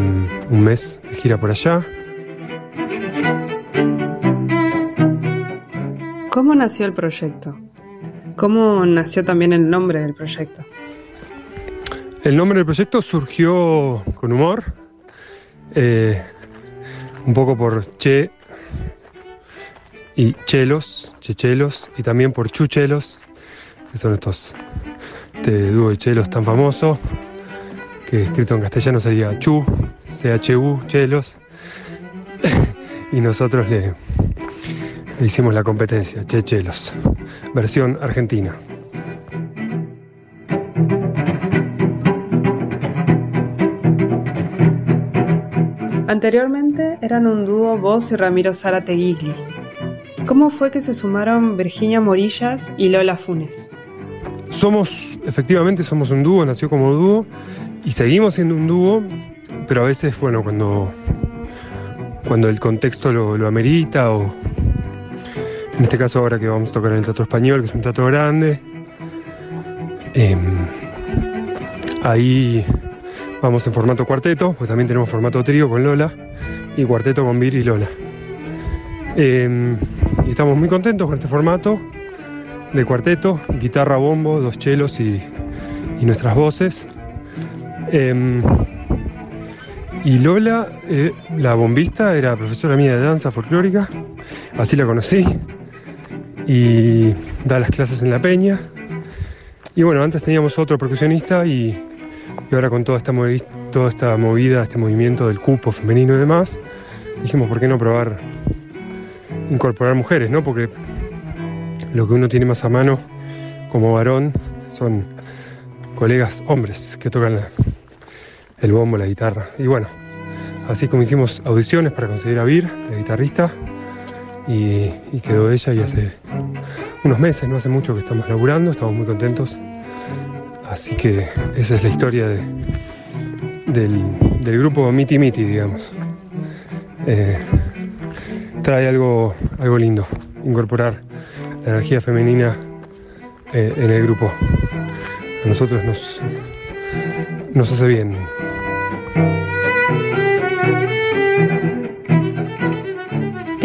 un mes de gira por allá. ¿Cómo nació el proyecto? ¿Cómo nació también el nombre del proyecto? El nombre del proyecto surgió con humor, eh, un poco por Che y Chelos, Chechelos, y también por Chuchelos, que son estos este dúo de chelos tan famoso, que escrito en castellano sería Chu, C-H-U, Chelos, [laughs] y nosotros le, le hicimos la competencia, Che Chelos, versión argentina. Anteriormente eran un dúo vos y Ramiro Zárate Gigli. ¿Cómo fue que se sumaron Virginia Morillas y Lola Funes? Somos, efectivamente, somos un dúo, nació como dúo y seguimos siendo un dúo, pero a veces, bueno, cuando, cuando el contexto lo, amerita o en este caso ahora que vamos a tocar en el Teatro Español, que es un teatro grande, em, ahí vamos en formato cuarteto, pues también tenemos formato trío con Lola y cuarteto con Vir y Lola. Em, y estamos muy contentos con este formato de cuarteto, guitarra, bombo, dos chelos y nuestras voces. Em, y Lola, eh, la bombista, era profesora mía de danza folclórica, así la conocí, y da las clases en La Peña. Y bueno, antes teníamos otro percusionista y, ahora con toda esta, toda esta movida, este movimiento del cupo femenino y demás, dijimos, ¿por qué no probar incorporar mujeres, no? Porque lo que uno tiene más a mano como varón son colegas hombres que tocan la- el bombo, la guitarra. Y bueno, así como hicimos audiciones para conseguir a Vir, la guitarrista, y, quedó ella y hace unos meses, no hace mucho que estamos laburando, estamos muy contentos. Así que esa es la historia de- del, del grupo Miti Miti, digamos. Eh, trae algo, algo lindo, incorporar la energía femenina eh, en el grupo. A nosotros nos, nos hace bien.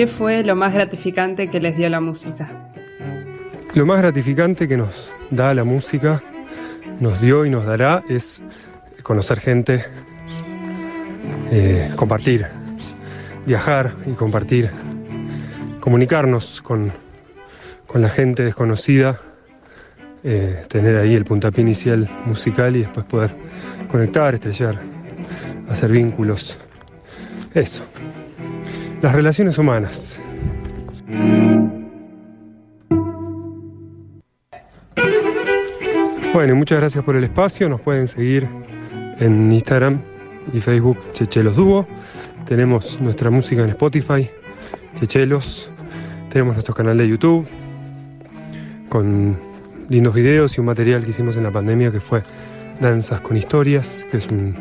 ¿Qué fue lo más gratificante que les dio la música? Lo más gratificante que nos da la música, nos dio y nos dará es conocer gente, eh, compartir, viajar y compartir, comunicarnos con, con la gente desconocida, eh, tener ahí el puntapié inicial musical y después poder conectar, estrellar, hacer vínculos. Eso. Las relaciones humanas. Bueno, muchas gracias por el espacio. Nos pueden seguir en Instagram y Facebook Chechelos Dúo. Tenemos nuestra música en Spotify, Chechelos. Tenemos nuestro canal de YouTube con lindos videos y un material que hicimos en la pandemia que fue Danzas con Historias, que es un,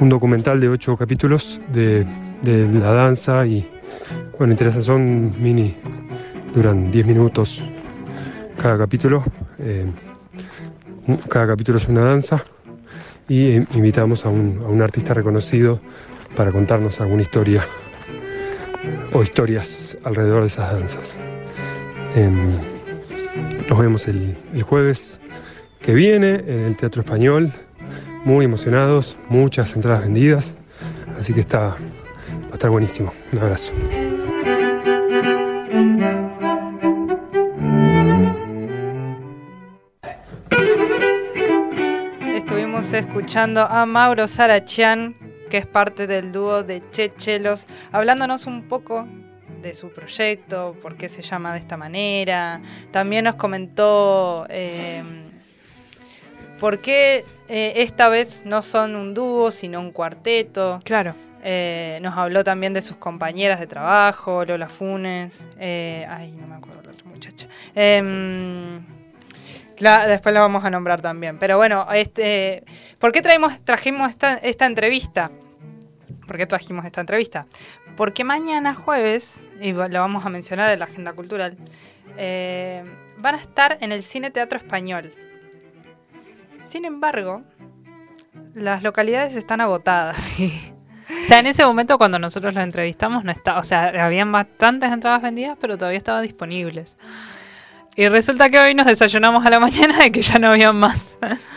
un documental de ocho capítulos de, la danza y, bueno, interesantes, son mini, duran 10 minutos cada capítulo. eh, cada capítulo es una danza y eh, invitamos a un, artista reconocido para contarnos alguna historia o historias alrededor de esas danzas. Em, nos vemos el jueves que viene en el Teatro Español, muy emocionados, muchas entradas vendidas, así que está, va a estar buenísimo. Un abrazo. Estuvimos escuchando a Mauro Sarachian, que es parte del dúo de Chechelos, hablándonos un poco de su proyecto, por qué se llama de esta manera. También nos comentó eh, por qué eh, esta vez no son un dúo, sino un cuarteto. Claro. Eh, nos habló también de sus compañeras de trabajo, Lola Funes. eh, ay, no me acuerdo la otra muchacha. Em, la- después la vamos a nombrar también. Pero bueno, este, ¿por qué traímos, trajimos esta, esta entrevista? ¿Por qué trajimos esta entrevista? Porque mañana jueves, y lo vamos a mencionar en la agenda cultural, van a estar en el Cine Teatro Español. Sin embargo, las localidades están agotadas. [laughs] O sea, en ese momento cuando nosotros los entrevistamos no estaba, o sea, habían bastantes entradas vendidas, pero todavía estaban disponibles. Y resulta que hoy nos desayunamos a la [laughs] mañana de que ya no habían más.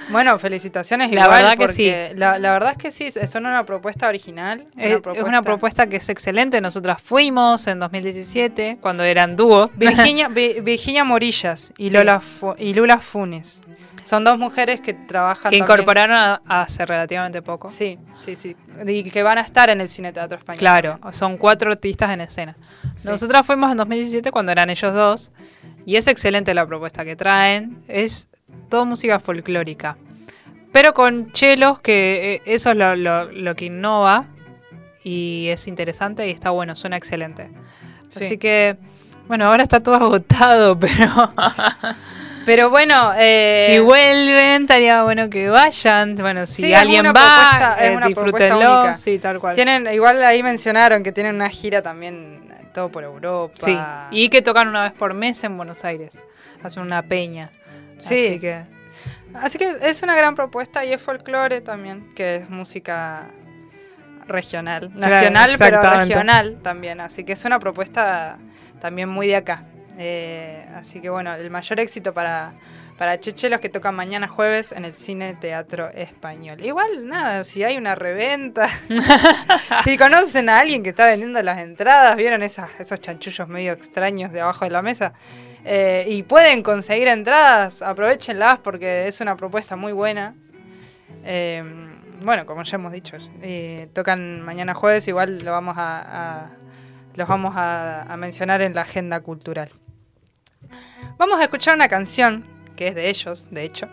Bueno, felicitaciones La igual, verdad que porque La, la verdad es que sí, son una propuesta original. una Es, es una propuesta que es excelente. Nosotras fuimos en 2017, cuando eran dúo. [laughs] Virginia, Vi- Virginia Morillas y, Sí. Lola Fu- y Lula Funes. Son dos mujeres que trabajan que incorporaron a- hace relativamente poco. Sí, sí, sí. Y que van a estar en el Cine Teatro Español. Claro, son cuatro artistas en escena. Sí. Nosotras fuimos en 2017 cuando eran ellos dos. Y es excelente la propuesta que traen. Es todo música folclórica. Pero con chelos, que eh, eso es lo, lo- lo que innova. Y es interesante y está bueno, suena excelente. Sí. Así que, bueno, ahora está todo agotado, [laughs] pero [laughs] Pero bueno, eh, si vuelven, estaría bueno que vayan. Bueno, si Sí, alguien va, propuesta- es eh, una disfrútenlo. única. Sí, tal cual. tienen, igual ahí mencionaron que tienen una gira también todo por Europa. Sí, y que tocan una vez por mes en Buenos Aires. Hacen una peña. Sí. Así que, Así que es una gran propuesta y es folclore también, que es música regional, Claro, nacional, pero regional también. Así que es una propuesta también muy de acá. Eh, así que bueno, el mayor éxito para, para Cheche, los que tocan mañana jueves en el Cine Teatro Español. Igual, nada, si hay una reventa, [laughs] si conocen a alguien que está vendiendo las entradas, vieron esas, esos chanchullos medio extraños de abajo de la mesa, Eh, y pueden conseguir entradas, aprovechenlas porque es una propuesta muy buena. Eh, bueno, como ya hemos dicho, eh, tocan mañana jueves, igual lo vamos a, a- los vamos a, a mencionar en la agenda cultural. Vamos a escuchar una canción que es de ellos, de hecho.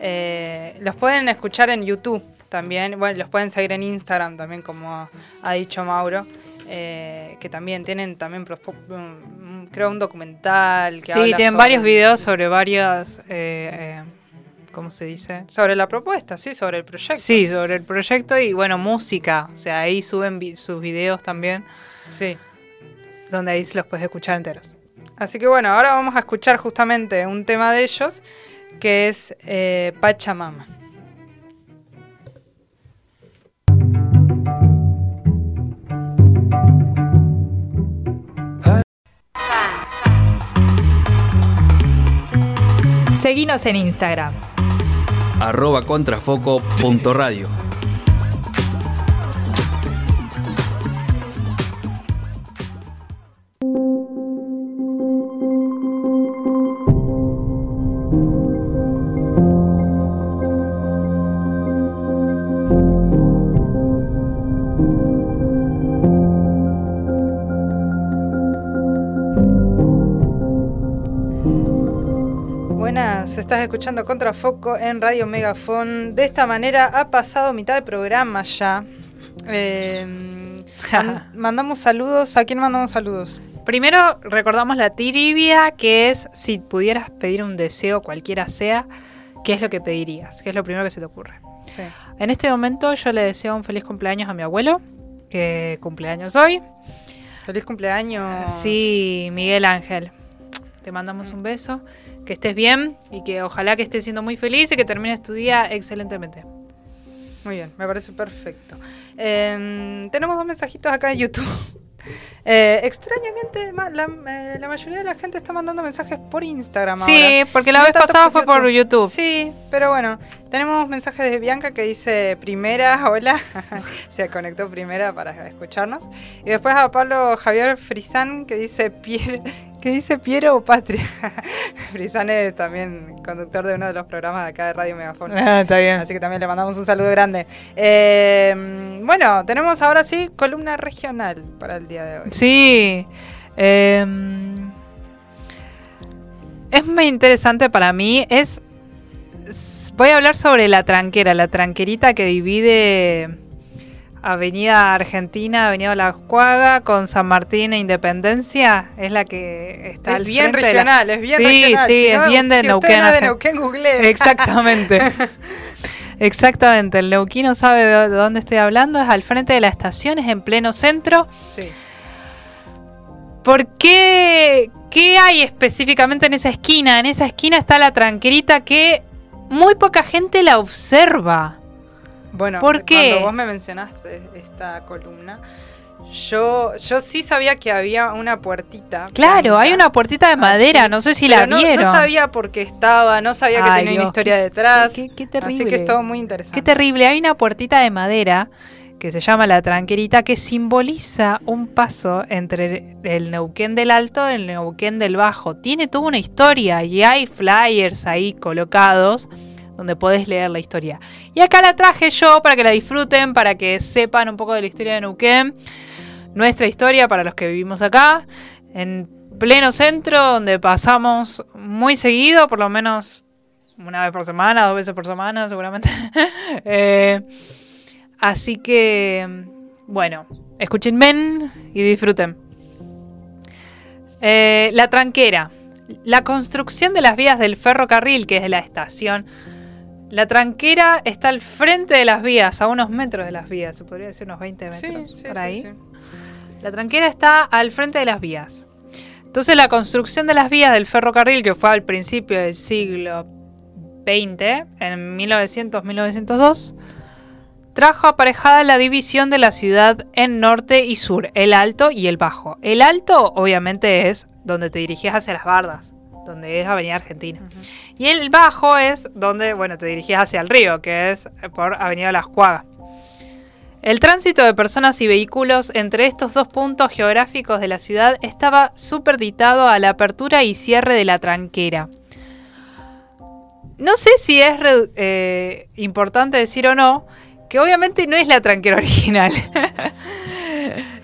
Eh, los pueden escuchar en YouTube también. Bueno, los pueden seguir en Instagram también, como ha dicho Mauro. eh, que también tienen también un- creo un documental que sí, habla tienen sobre- varios videos sobre varias. Eh, eh, ¿Cómo se dice? sobre la propuesta, sí, sobre el proyecto. Sí, sobre el proyecto y bueno, música. O sea, ahí suben vi- sus videos también, sí. donde ahí los puedes escuchar enteros. Así que bueno, ahora vamos a escuchar justamente un tema de ellos que es eh, Pachamama. Seguinos en Instagram. arroba contrafoco.radio. estás escuchando Contrafoco en Radio Megafon. De esta manera ha pasado mitad del programa ya. [laughs] Eh, man- mandamos saludos. ¿A quién mandamos saludos? Primero recordamos la trivia, que es si pudieras pedir un deseo, cualquiera sea, ¿qué es lo que pedirías? ¿Qué es lo primero que se te ocurre? Sí. En este momento yo le deseo un feliz cumpleaños a mi abuelo, que cumpleaños hoy. Feliz cumpleaños. Sí, Miguel Ángel. Te mandamos un beso, que estés bien y que ojalá que estés siendo muy feliz y que termines tu día excelentemente. Muy bien, me parece perfecto. Eh, tenemos dos mensajitos acá en YouTube. [laughs] Eh, extrañamente, la, eh, la mayoría de la gente está mandando mensajes por Instagram Sí, ahora. porque la No vez pasada fue por YouTube. Sí, pero bueno, tenemos mensajes de Bianca que dice primera, [laughs] hola, [laughs] se conectó primera para escucharnos. Y después a Pablo Javier Frisán que dice Pier, que dice Piero o Patria. [laughs] Frisán es también conductor de uno de los programas de acá de Radio Megafon. Ah, está bien. Así que también le mandamos un saludo grande. Eh, bueno, tenemos ahora sí columna regional para el día de hoy. Sí. em, es muy interesante para mí. Es voy a hablar sobre la tranquera, la tranquerita que divide Avenida Argentina, Avenida La Cuaga con San Martín e Independencia. Es la que está Es al bien frente de la- regional, es bien Sí, regional. sí, Si es no- bien de si Neuquén. usted no de Neuquén, googlee. [laughs] [laughs] Exactamente. Exactamente, el neuquino sabe de de dónde estoy hablando, es al frente de la estación, es en pleno centro. Sí. ¿Por qué? ¿Qué hay específicamente en esa esquina? En esa esquina está la tranquerita que muy poca gente la observa. Bueno, ¿Por qué? cuando vos me mencionaste esta columna, yo, yo sí sabía que había una puertita. Claro, hay una puertita de madera, no sé si la no, vieron. No sabía por qué estaba, no sabía que Ay, tenía una historia qué- detrás. qué- qué Así terrible. que es todo muy interesante. Qué terrible, hay una puertita de madera que se llama la tranquerita que simboliza un paso entre el Neuquén del Alto y el Neuquén del Bajo. Tiene toda una historia y hay flyers ahí colocados donde podés leer la historia. Y acá la traje yo para que la disfruten, para que sepan un poco de la historia de Neuquén. Nuestra historia para los que vivimos acá, en pleno centro, donde pasamos muy seguido, por lo menos una vez por semana, dos veces por semana, seguramente. [laughs] Eh, así que, bueno, escúchenme y disfruten. Eh, la tranquera. La construcción de las vías del ferrocarril, que es la estación. La tranquera está al frente de las vías, a unos metros de las vías, se podría decir unos 20 Sí, metros. sí, por sí, ahí. sí. La tranquera está al frente de las vías. Entonces la construcción de las vías del ferrocarril, que fue al principio del siglo XX, en 1900-1902, trajo aparejada la división de la ciudad en norte y sur, el alto y el bajo. El alto obviamente es donde te dirigías hacia las bardas, donde es Avenida Argentina. Y el bajo es donde, bueno, te dirigías hacia el río, que es por Avenida Las Cuagas. El tránsito de personas y vehículos entre estos dos puntos geográficos de la ciudad estaba superditado a la apertura y cierre de la tranquera. No sé si es eh, importante decir o no, que obviamente no es la tranquera original. [laughs]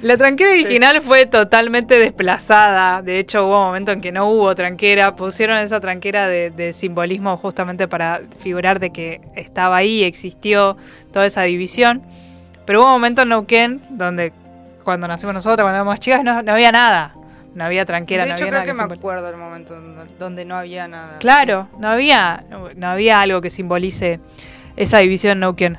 la tranquera original fue totalmente desplazada. De hecho, hubo un momento en que no hubo tranquera. Pusieron esa tranquera de, de simbolismo justamente para figurar de que estaba ahí, existió toda esa división. Pero hubo un momento en Neuquén donde cuando nacimos nosotros, cuando éramos chicas, no, no había nada. No había tranquera, de no hecho, había creo nada. que me simbol- acuerdo del momento donde, no había nada. Claro, no había, no había algo que simbolice esa división en Neuquén.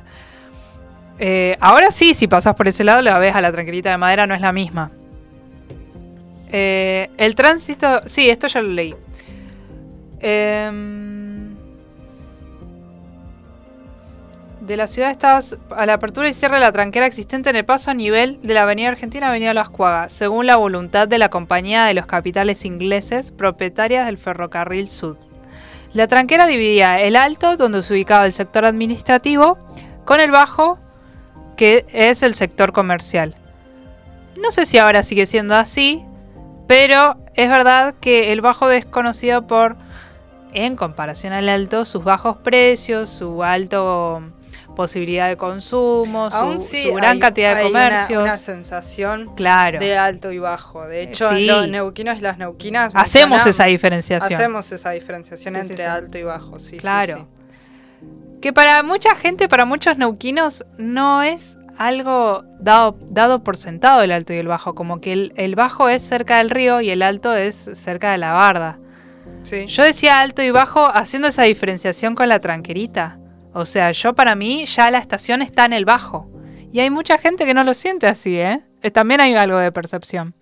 Eh, ahora sí, si pasas por ese lado, la ves a la tranquilita de madera, no es la misma. Eh, el tránsito, sí, esto ya lo leí. Em, de la ciudad estás a la apertura y cierre de la tranquera existente en el paso a nivel de la Avenida Argentina Avenida Las Cuagas, según la voluntad de la Compañía de los Capitales Ingleses, propietarias del Ferrocarril Sud. La tranquera dividía el alto, donde se ubicaba el sector administrativo, con el bajo, que es el sector comercial. No sé si ahora sigue siendo así, pero es verdad que el bajo es conocido por, en comparación al alto, sus bajos precios, su alto posibilidad de consumo, su, Aún sí su gran hay- cantidad de hay una- comercios. Una, sensación Claro. de alto y bajo. De hecho, Sí. los neuquinos y las neuquinas Hacemos esa diferenciación. Hacemos esa diferenciación Sí, entre alto y bajo, sí, sí, Claro. Que para mucha gente, para muchos neuquinos, no es algo dado, dado por sentado el alto y el bajo. Como que el, el bajo es cerca del río y el alto es cerca de la barda. Sí. Yo decía alto y bajo haciendo esa diferenciación con la tranquerita. O sea, yo para mí ya la estación está en el bajo. Y hay mucha gente que no lo siente así, ¿eh? Eh, También hay algo de percepción.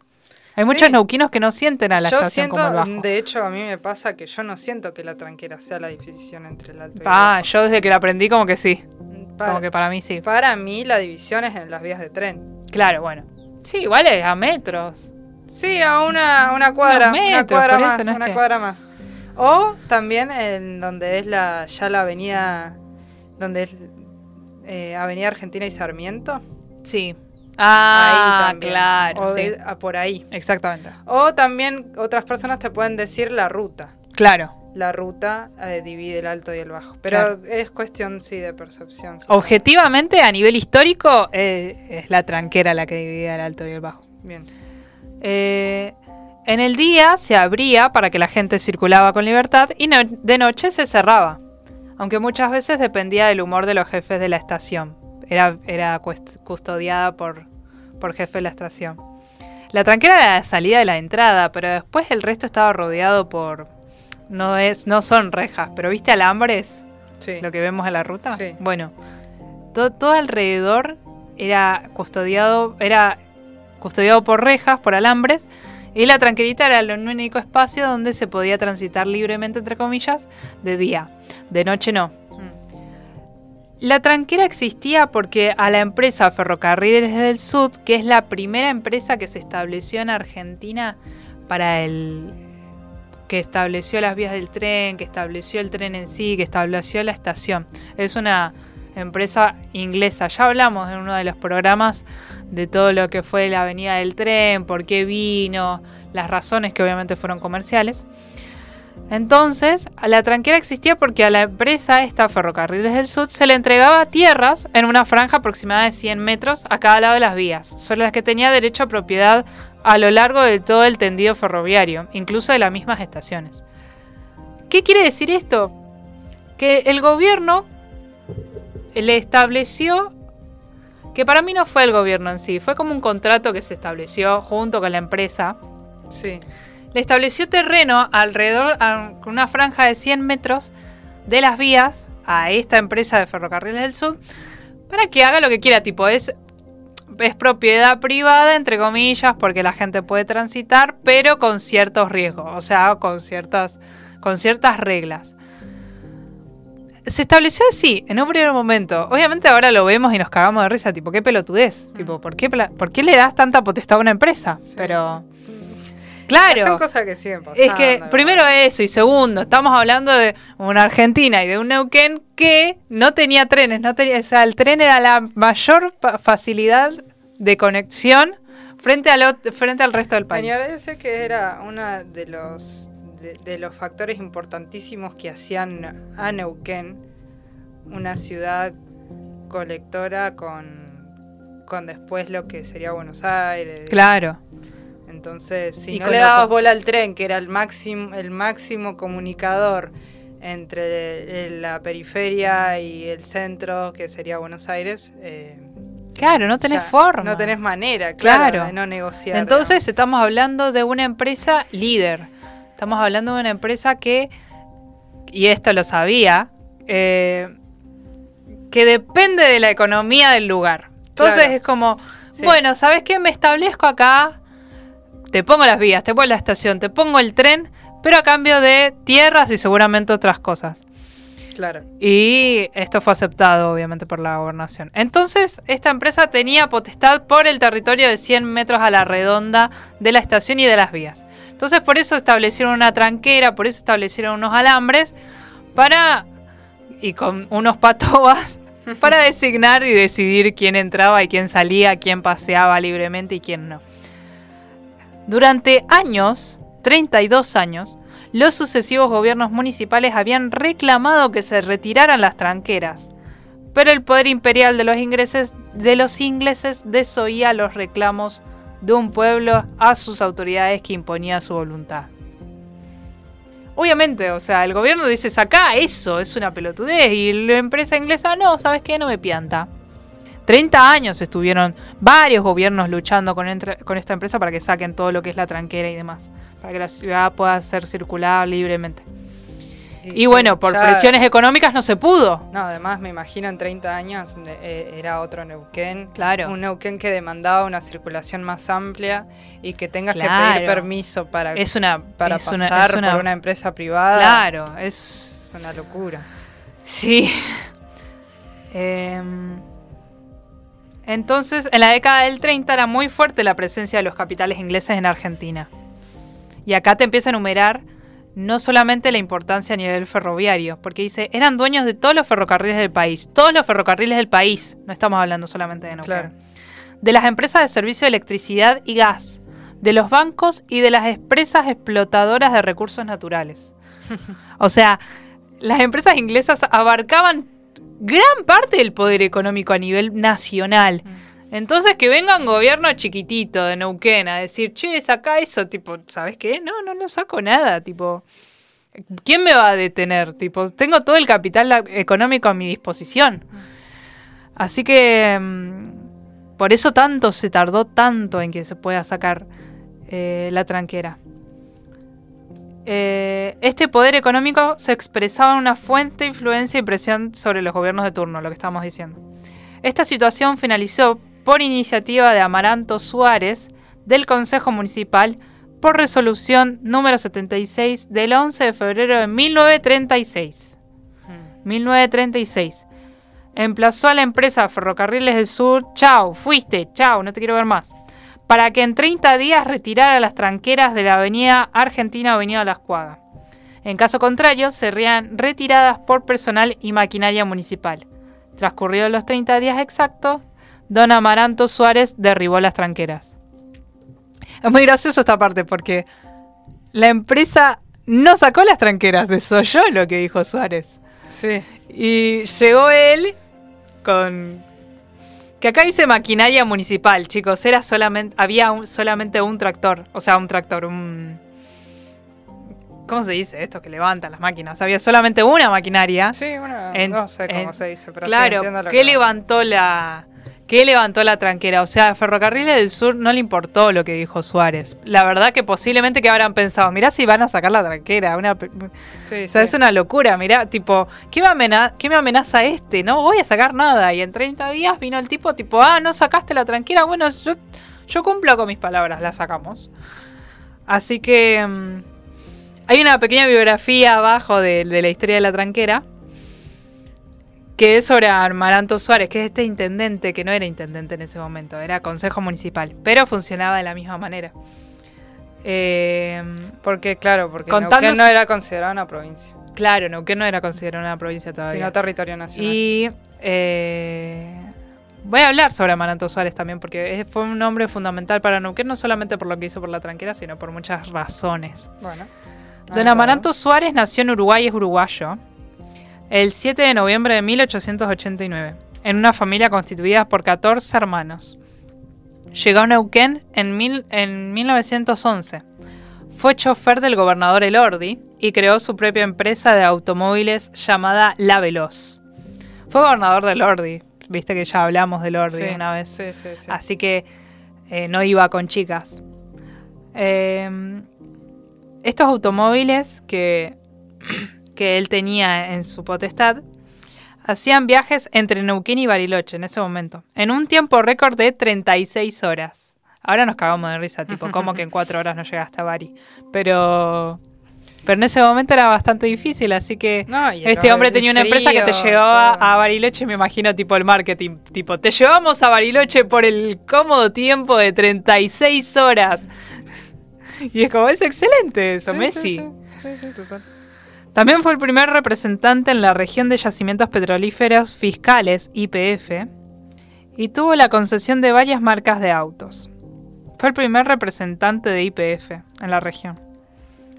Hay muchos neuquinos que no sienten a la yo estación siento, como el bajo. de hecho, a mí me pasa que yo no siento que la tranquera sea la división entre el alto y el Ah, bajo. yo desde que la aprendí como que sí. Para, Como que para mí sí. para mí la división es en las vías de tren. Claro, bueno. Sí, igual es a metros. Sí, a una, una cuadra, Unos una metros, cuadra más, no una que- cuadra más. O también en donde es la ya la avenida, donde es eh, Avenida Argentina y Sarmiento. Sí. Ah, ahí también. claro. O sí. de- a por ahí. Exactamente. O también otras personas te pueden decir la ruta. Claro. La ruta eh, divide el alto y el bajo. Pero Claro. es cuestión, sí, de percepción. supongo. Objetivamente, a nivel histórico, eh, es la tranquera la que dividía el alto y el bajo. Bien. Eh, en el día se abría para que la gente circulaba con libertad y no- de noche se cerraba. aunque muchas veces dependía del humor de los jefes de la estación. Era, era custodiada por, por jefe de la estación. La tranquera era la salida de la entrada, pero después el resto estaba rodeado por... No, es, no son rejas, pero ¿viste alambres? Sí. Lo que vemos en la ruta. Sí. Bueno, to- todo alrededor era custodiado, era custodiado por rejas, por alambres, y la tranquilita era el único espacio donde se podía transitar libremente, entre comillas, de día. De noche no. La tranquera existía porque a la empresa Ferrocarriles del Sud, que es la primera empresa que se estableció en Argentina para el que estableció las vías del tren, que estableció el tren en sí, que estableció la estación. Es una empresa inglesa. Ya hablamos en uno de los programas de todo lo que fue la avenida del tren, por qué vino, las razones que obviamente fueron comerciales. Entonces, la tranquera existía porque a la empresa esta, Ferrocarriles del Sud, se le entregaba tierras en una franja aproximada de 100 metros a cada lado de las vías, sobre las que tenía derecho a propiedad a lo largo de todo el tendido ferroviario, incluso de las mismas estaciones. ¿Qué quiere decir esto? Que el gobierno le estableció, que para mí no fue el gobierno en sí, fue como un contrato que se estableció junto con la empresa, Sí. Le estableció terreno alrededor, con una franja de 100 metros de las vías a esta empresa de ferrocarriles del sur para que haga lo que quiera. Tipo, es, es propiedad privada, entre comillas, porque la gente puede transitar, pero con ciertos riesgos, o sea, con ciertas, con ciertas reglas. Se estableció así, en un primer momento. Obviamente ahora lo vemos y nos cagamos de risa, tipo, qué pelotudez. Tipo, ¿por qué, ¿por qué le das tanta potestad a una empresa? Pero... Claro. Son cosas que siguen pasando. Es que primero eso y segundo, estamos hablando de una Argentina y de un Neuquén que no tenía trenes, no tenía, o sea, el tren era la mayor facilidad de conexión frente al frente al resto del país. Venía a decir que era uno de los de, de los factores importantísimos que hacían a Neuquén una ciudad colectora con, con después lo que sería Buenos Aires. Claro. Entonces, si no le dabas bola al tren, que era el máximo, el máximo comunicador entre la periferia y el centro, que sería Buenos Aires, eh, Claro, no tenés ya forma. No tenés manera, claro, Claro. de no negociar. Entonces estamos hablando de una empresa líder. Estamos hablando de una empresa que, y esto lo sabía, eh, que depende de la economía del lugar. Entonces Claro. es como, Sí. bueno, ¿sabes qué? Me establezco acá, te pongo las vías, te pongo la estación, te pongo el tren, pero a cambio de tierras y seguramente otras cosas. Claro. Y esto fue aceptado, obviamente, por la gobernación. Entonces, esta empresa tenía potestad por el territorio de 100 metros a la redonda de la estación y de las vías. Entonces, por eso establecieron una tranquera, por eso establecieron unos alambres para. y con unos patobas [laughs] para designar y decidir quién entraba y quién salía, quién paseaba libremente y quién no. Durante años, 32 años, los sucesivos gobiernos municipales habían reclamado que se retiraran las tranqueras, pero el poder imperial de los ingleses, desoía los reclamos de un pueblo a sus autoridades que imponía su voluntad. Obviamente, o sea, el gobierno dice, sacá eso, es una pelotudez, y la empresa inglesa, no, ¿sabes qué? No me pianta. 30 años estuvieron varios gobiernos luchando con, entre- con esta empresa para que saquen todo lo que es la tranquera y demás, para que la ciudad pueda ser circular libremente. Y, sí, bueno, por presiones económicas no se pudo. No, además me imagino en 30 años eh, era otro Neuquén. Claro. Un Neuquén que demandaba una circulación más amplia y que tengas que pedir permiso para, Es una, para es una- pasar es una- por una empresa privada. Claro, es Es una locura. Sí. [laughs] Em, entonces, en la década del 30 era muy fuerte la presencia de los capitales ingleses en Argentina. Y acá te empieza a enumerar no solamente la importancia a nivel ferroviario, porque dice, eran dueños de todos los ferrocarriles del país, todos los ferrocarriles del país, no estamos hablando solamente de Neuquén, Claro. de las empresas de servicio de electricidad y gas, de los bancos y de las empresas explotadoras de recursos naturales. [laughs] O sea, las empresas inglesas abarcaban gran parte del poder económico a nivel nacional. Entonces que venga un gobierno chiquitito de Neuquén a decir, che, saca eso, tipo, ¿sabes qué? No, no, no saco nada, tipo. ¿Quién me va a detener? Tipo, tengo todo el capital económico a mi disposición. Así que mm, por eso tanto se tardó tanto en que se pueda sacar eh, la tranquera. Eh, este poder económico se expresaba en una fuente influencia y presión sobre los gobiernos de turno, lo que estamos diciendo. Esta situación finalizó por iniciativa de Amaranto Suárez del Consejo Municipal por resolución número 76 del 11 de febrero de 1936. 1936. Emplazó a la empresa Ferrocarriles del Sur, chao, fuiste, chao, no te quiero ver más, para que en 30 días retirara las tranqueras de la avenida Argentina Avenida Las Cuagas. En caso contrario, serían retiradas por personal y maquinaria municipal. Transcurridos los 30 días exactos, don Amaranto Suárez derribó las tranqueras. Es muy gracioso esta parte porque la empresa no sacó las tranqueras, desoyó lo que dijo Suárez. Sí. Y llegó él con... Que acá dice maquinaria municipal, chicos. Era solamente, había un- solamente un tractor. O sea, un tractor, un... ¿Cómo se dice esto? Que levantan las máquinas. Había solamente una maquinaria. Sí, En- no sé cómo en- se dice, pero sí claro, lo ¿qué que- levantó la... ¿Qué levantó la tranquera? O sea, a Ferrocarriles del Sur no le importó lo que dijo Suárez. La verdad que posiblemente que habrán pensado, mirá si van a sacar la tranquera. Una, pe- Sí, o sea, sí. es una locura, mirá, tipo, ¿qué me, amena- ¿qué me amenaza este? No voy a sacar nada. Y en 30 días vino el tipo, tipo, ah, no sacaste la tranquera. Bueno, yo, yo cumplo con mis palabras, la sacamos. Así que mm, hay una pequeña biografía abajo de, de la historia de la tranquera. Que es sobre Amaranto Suárez, que es este intendente, que no era intendente en ese momento, era consejo municipal, pero funcionaba de la misma manera. Eh, Porque, claro, porque Contanos- Neuquén no era considerada una provincia, Claro, Neuquén no era considerado una provincia todavía. sino territorio nacional. y eh, voy a hablar sobre Amaranto Suárez también, porque fue un hombre fundamental para Neuquén, no solamente por lo que hizo por la tranquera, sino por muchas razones. Bueno. Don. Amaranto Suárez nació en Uruguay, es uruguayo, el 7 de noviembre de 1889, en una familia constituida por 14 hermanos. Llegó a Neuquén en, mil- en 1911. Fue chofer del gobernador Elordi y creó su propia empresa de automóviles llamada La Veloz. Fue gobernador del Elordi, viste que ya hablamos del Elordi Sí, una vez. Sí, sí, sí. Así que eh, no iba con chicas. Eh, estos automóviles que, [clears throat] que él tenía en su potestad hacían viajes entre Neuquén y Bariloche en ese momento, en un tiempo récord de 36 horas. Ahora nos cagamos de risa, tipo, [laughs] como que en cuatro horas no llega hasta Bari. Pero, pero en ese momento era bastante difícil, así que No, este hombre tenía una empresa que te llevaba todo. a Bariloche, me imagino tipo el marketing, tipo, te llevamos a Bariloche por el cómodo tiempo de 36 horas. [laughs] Y es como, es excelente eso, Sí, Messi. Sí, sí, sí, sí, total. También fue el primer representante en la región de yacimientos petrolíferos fiscales, IPF, y tuvo la concesión de varias marcas de autos. Fue el primer representante de IPF en la región.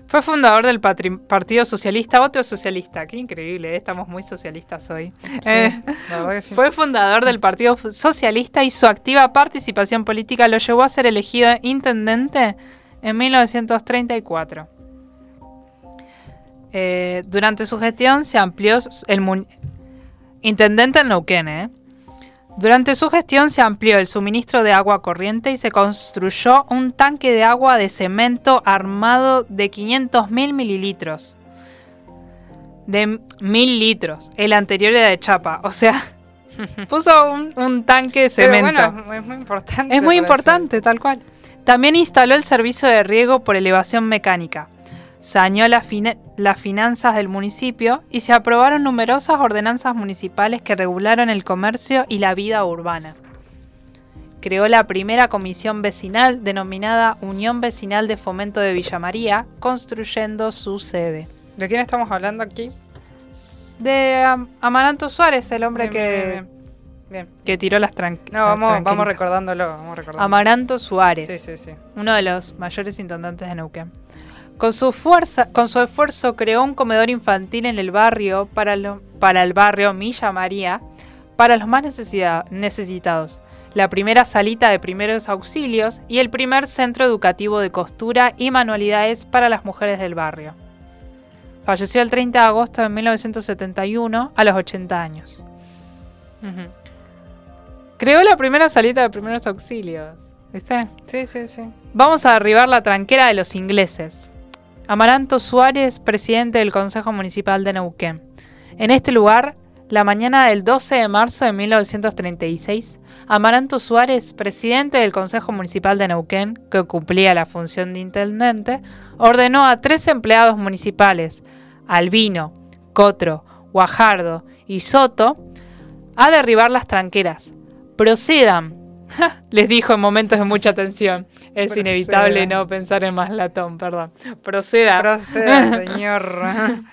Fue fundador del Partido Socialista, otro socialista, qué increíble, ¿eh? estamos muy socialistas hoy. Eh, la sí. Fue fundador del Partido Socialista y su activa participación política lo llevó a ser elegido intendente en 1934. Eh, durante su gestión se amplió el intendente en Neuquén, ¿eh? Durante su gestión se amplió el suministro de agua corriente y se construyó un tanque de agua de cemento armado de 500.000 mililitros. De mil litros. El anterior era de chapa. O sea, [laughs] puso un, un tanque de Pero cemento. bueno, es muy importante. Es muy importante, tal cual. También instaló el servicio de riego por elevación mecánica. Saneó las fina- las finanzas del municipio y se aprobaron numerosas ordenanzas municipales que regularon el comercio y la vida urbana. Creó la primera comisión vecinal denominada Unión Vecinal de Fomento de Villa María, construyendo su sede. ¿De quién estamos hablando aquí? De Am- Amaranto Suárez, el hombre Bien, que, bien, bien, bien. que tiró las tranquilas. No, vamos, vamos recordándolo, vamos recordándolo. Amaranto Suárez. Sí, sí, sí. uno de los mayores intendentes de Neuquén. Con su fuerza, con su esfuerzo creó un comedor infantil en el barrio para, lo- para el barrio Villa María para los más necesita- necesitados. La primera salita de primeros auxilios y el primer centro educativo de costura y manualidades para las mujeres del barrio. Falleció el 30 de agosto de 1971 a los 80 años. Creó la primera salita de primeros auxilios. ¿Viste? Sí, sí, sí. Vamos a derribar la tranquera de los ingleses. Amaranto Suárez, presidente del Consejo Municipal de Neuquén. En este lugar, la mañana del 12 de marzo de 1936, Amaranto Suárez, presidente del Consejo Municipal de Neuquén, que cumplía la función de intendente, ordenó a tres empleados municipales, Albino, Cotro, Guajardo y Soto, a derribar las tranqueras. Procedan, [laughs] les dijo en momentos de mucha tensión. Es inevitable no pensar en más latón, perdón. Proceda. Proceda, [laughs] señor. [laughs]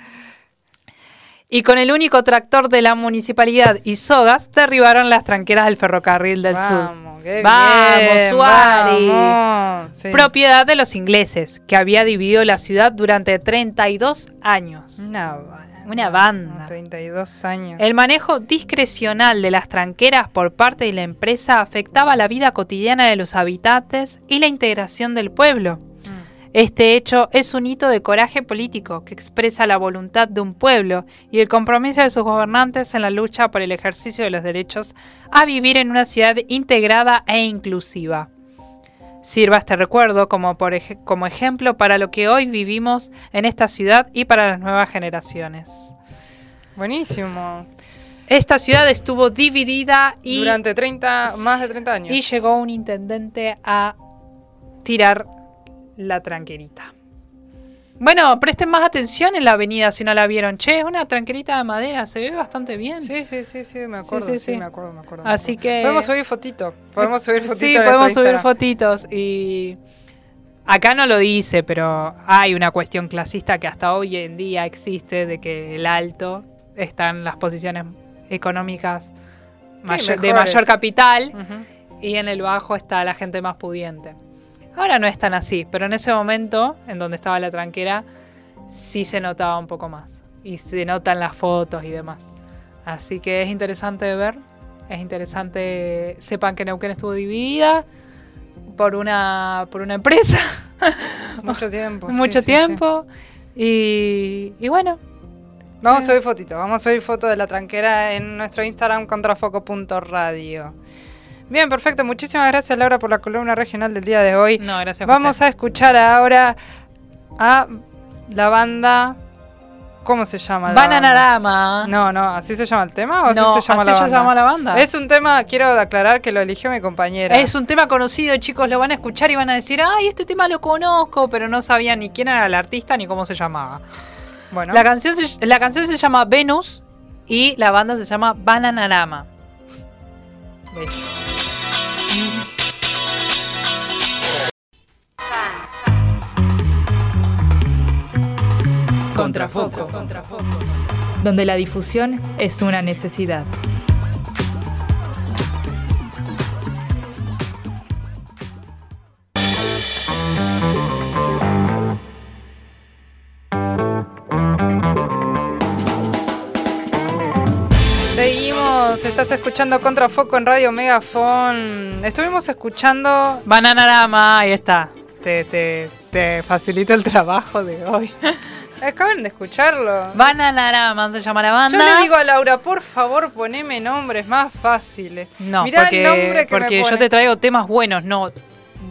Y con el único tractor de la municipalidad y sogas derribaron las tranqueras del ferrocarril del sur. Vamos, qué Vamos, bien, Suárez. vamos. Sí. Propiedad de los ingleses, que había dividido la ciudad durante 32 años. Banda. Una banda. 32 años. El manejo discrecional de las tranqueras por parte de la empresa afectaba la vida cotidiana de los habitantes y la integración del pueblo. Este hecho es un hito de coraje político que expresa la voluntad de un pueblo y el compromiso de sus gobernantes en la lucha por el ejercicio de los derechos a vivir en una ciudad integrada e inclusiva. Sirva este recuerdo como, por ej- como ejemplo para lo que hoy vivimos en esta ciudad y para las nuevas generaciones. Buenísimo. Esta ciudad estuvo dividida y, Durante 30, más de 30 años. y llegó un intendente a tirar la tranquerita. Bueno, presten más atención en la avenida si no la vieron. Che, es una tranquerita de madera, se ve bastante bien. Sí, sí, sí, sí, me acuerdo. sí, Sí, sí. me acuerdo, me acuerdo. me Así acuerdo. que- Podemos subir fotito. Podemos subir [laughs] fotito. Sí, podemos subir Instagram. fotitos y acá no lo dice, pero hay una cuestión clasista que hasta hoy en día existe de que el alto está en las posiciones económicas mayor- de mayor capital y en el bajo está la gente más pudiente. Ahora no es tan así, pero en ese momento, en donde estaba la tranquera, sí se notaba un poco más. Y se notan las fotos y demás. Así que es interesante de ver. Es interesante. Sepan que Neuquén estuvo dividida por una, por una empresa. [laughs] Mucho tiempo. sí, mucho sí, sí. tiempo. Y, y bueno, Vamos a subir fotito. Vamos a subir foto de la tranquera en nuestro Instagram contrafoco.radio. Bien, perfecto. Muchísimas gracias, Laura, por la columna regional del día de hoy. no, gracias. Vamos a escuchar ahora a la banda. ¿Cómo se llama? La banda? Bananarama. No, no, ¿así se llama el tema o No, así se llama la así se banda? llama la banda. Es un tema, quiero aclarar que lo eligió mi compañera. Es un tema conocido, chicos, lo van a escuchar y van a decir, ay, este tema lo conozco, pero no sabían ni quién era el artista ni cómo se llamaba. Bueno, La, canción se, la canción se llama Venus y la banda se llama Bananarama. Contrafoco. donde la difusión es una necesidad. seguimos. Estás escuchando Contrafoco en Radio Megafon. Estuvimos escuchando. Bananarama, ahí está. Te, te, te facilito el trabajo de hoy. [laughs] Acaban de escucharlo. Bananarama se llama la banda. Yo le digo a Laura, por favor, poneme nombres más fáciles. no, Mirá porque, el nombre que porque me yo te traigo temas buenos, no,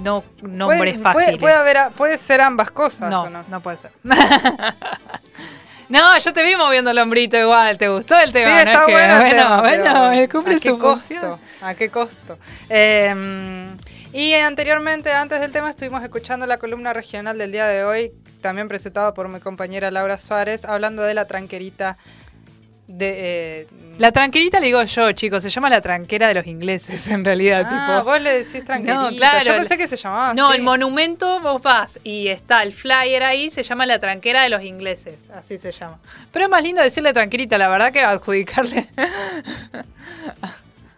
no nombres puede, fáciles. Puede, puede haber, puede ser ambas cosas, No, ¿o no? no puede ser. [laughs] no, yo te vi moviendo el hombrito igual. ¿Te gustó el Sí, tema? no? está Es que, bueno, el bueno, tema, bueno, eh, cumple ¿a qué su costo? función. ¿A qué costo? Eh, y anteriormente, antes del tema, estuvimos escuchando la columna regional del día de hoy, también presentada por mi compañera Laura Suárez, hablando de la tranquerita de... eh, La tranquerita le digo yo, chicos, se llama la tranquera de los ingleses, en realidad. ah, tipo. vos le decís tranquerita. claro, Yo pensé que se llamaba No, así. el monumento vos vas y está el flyer ahí, se llama la tranquera de los ingleses, así se llama. Pero es más lindo decirle tranquerita, la verdad que adjudicarle. [laughs]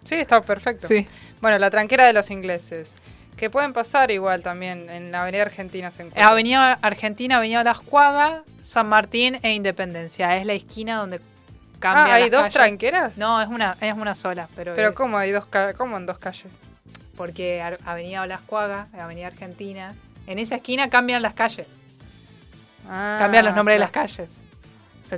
Sí, está perfecto. Sí. Bueno, la tranquera de los ingleses. Que pueden pasar igual también en la Avenida Argentina se encuentra. Avenida Argentina, Avenida Las Cuagas, San Martín e Independencia. Es la esquina donde cambia Ah, ¿hay las dos calles. tranqueras? No, es una, es una sola, pero, Pero eh, ¿cómo hay dos cómo en dos calles? porque Avenida Las Cuagas, Avenida Argentina, en esa esquina cambian las calles, Ah, cambian los nombres claro. de las calles.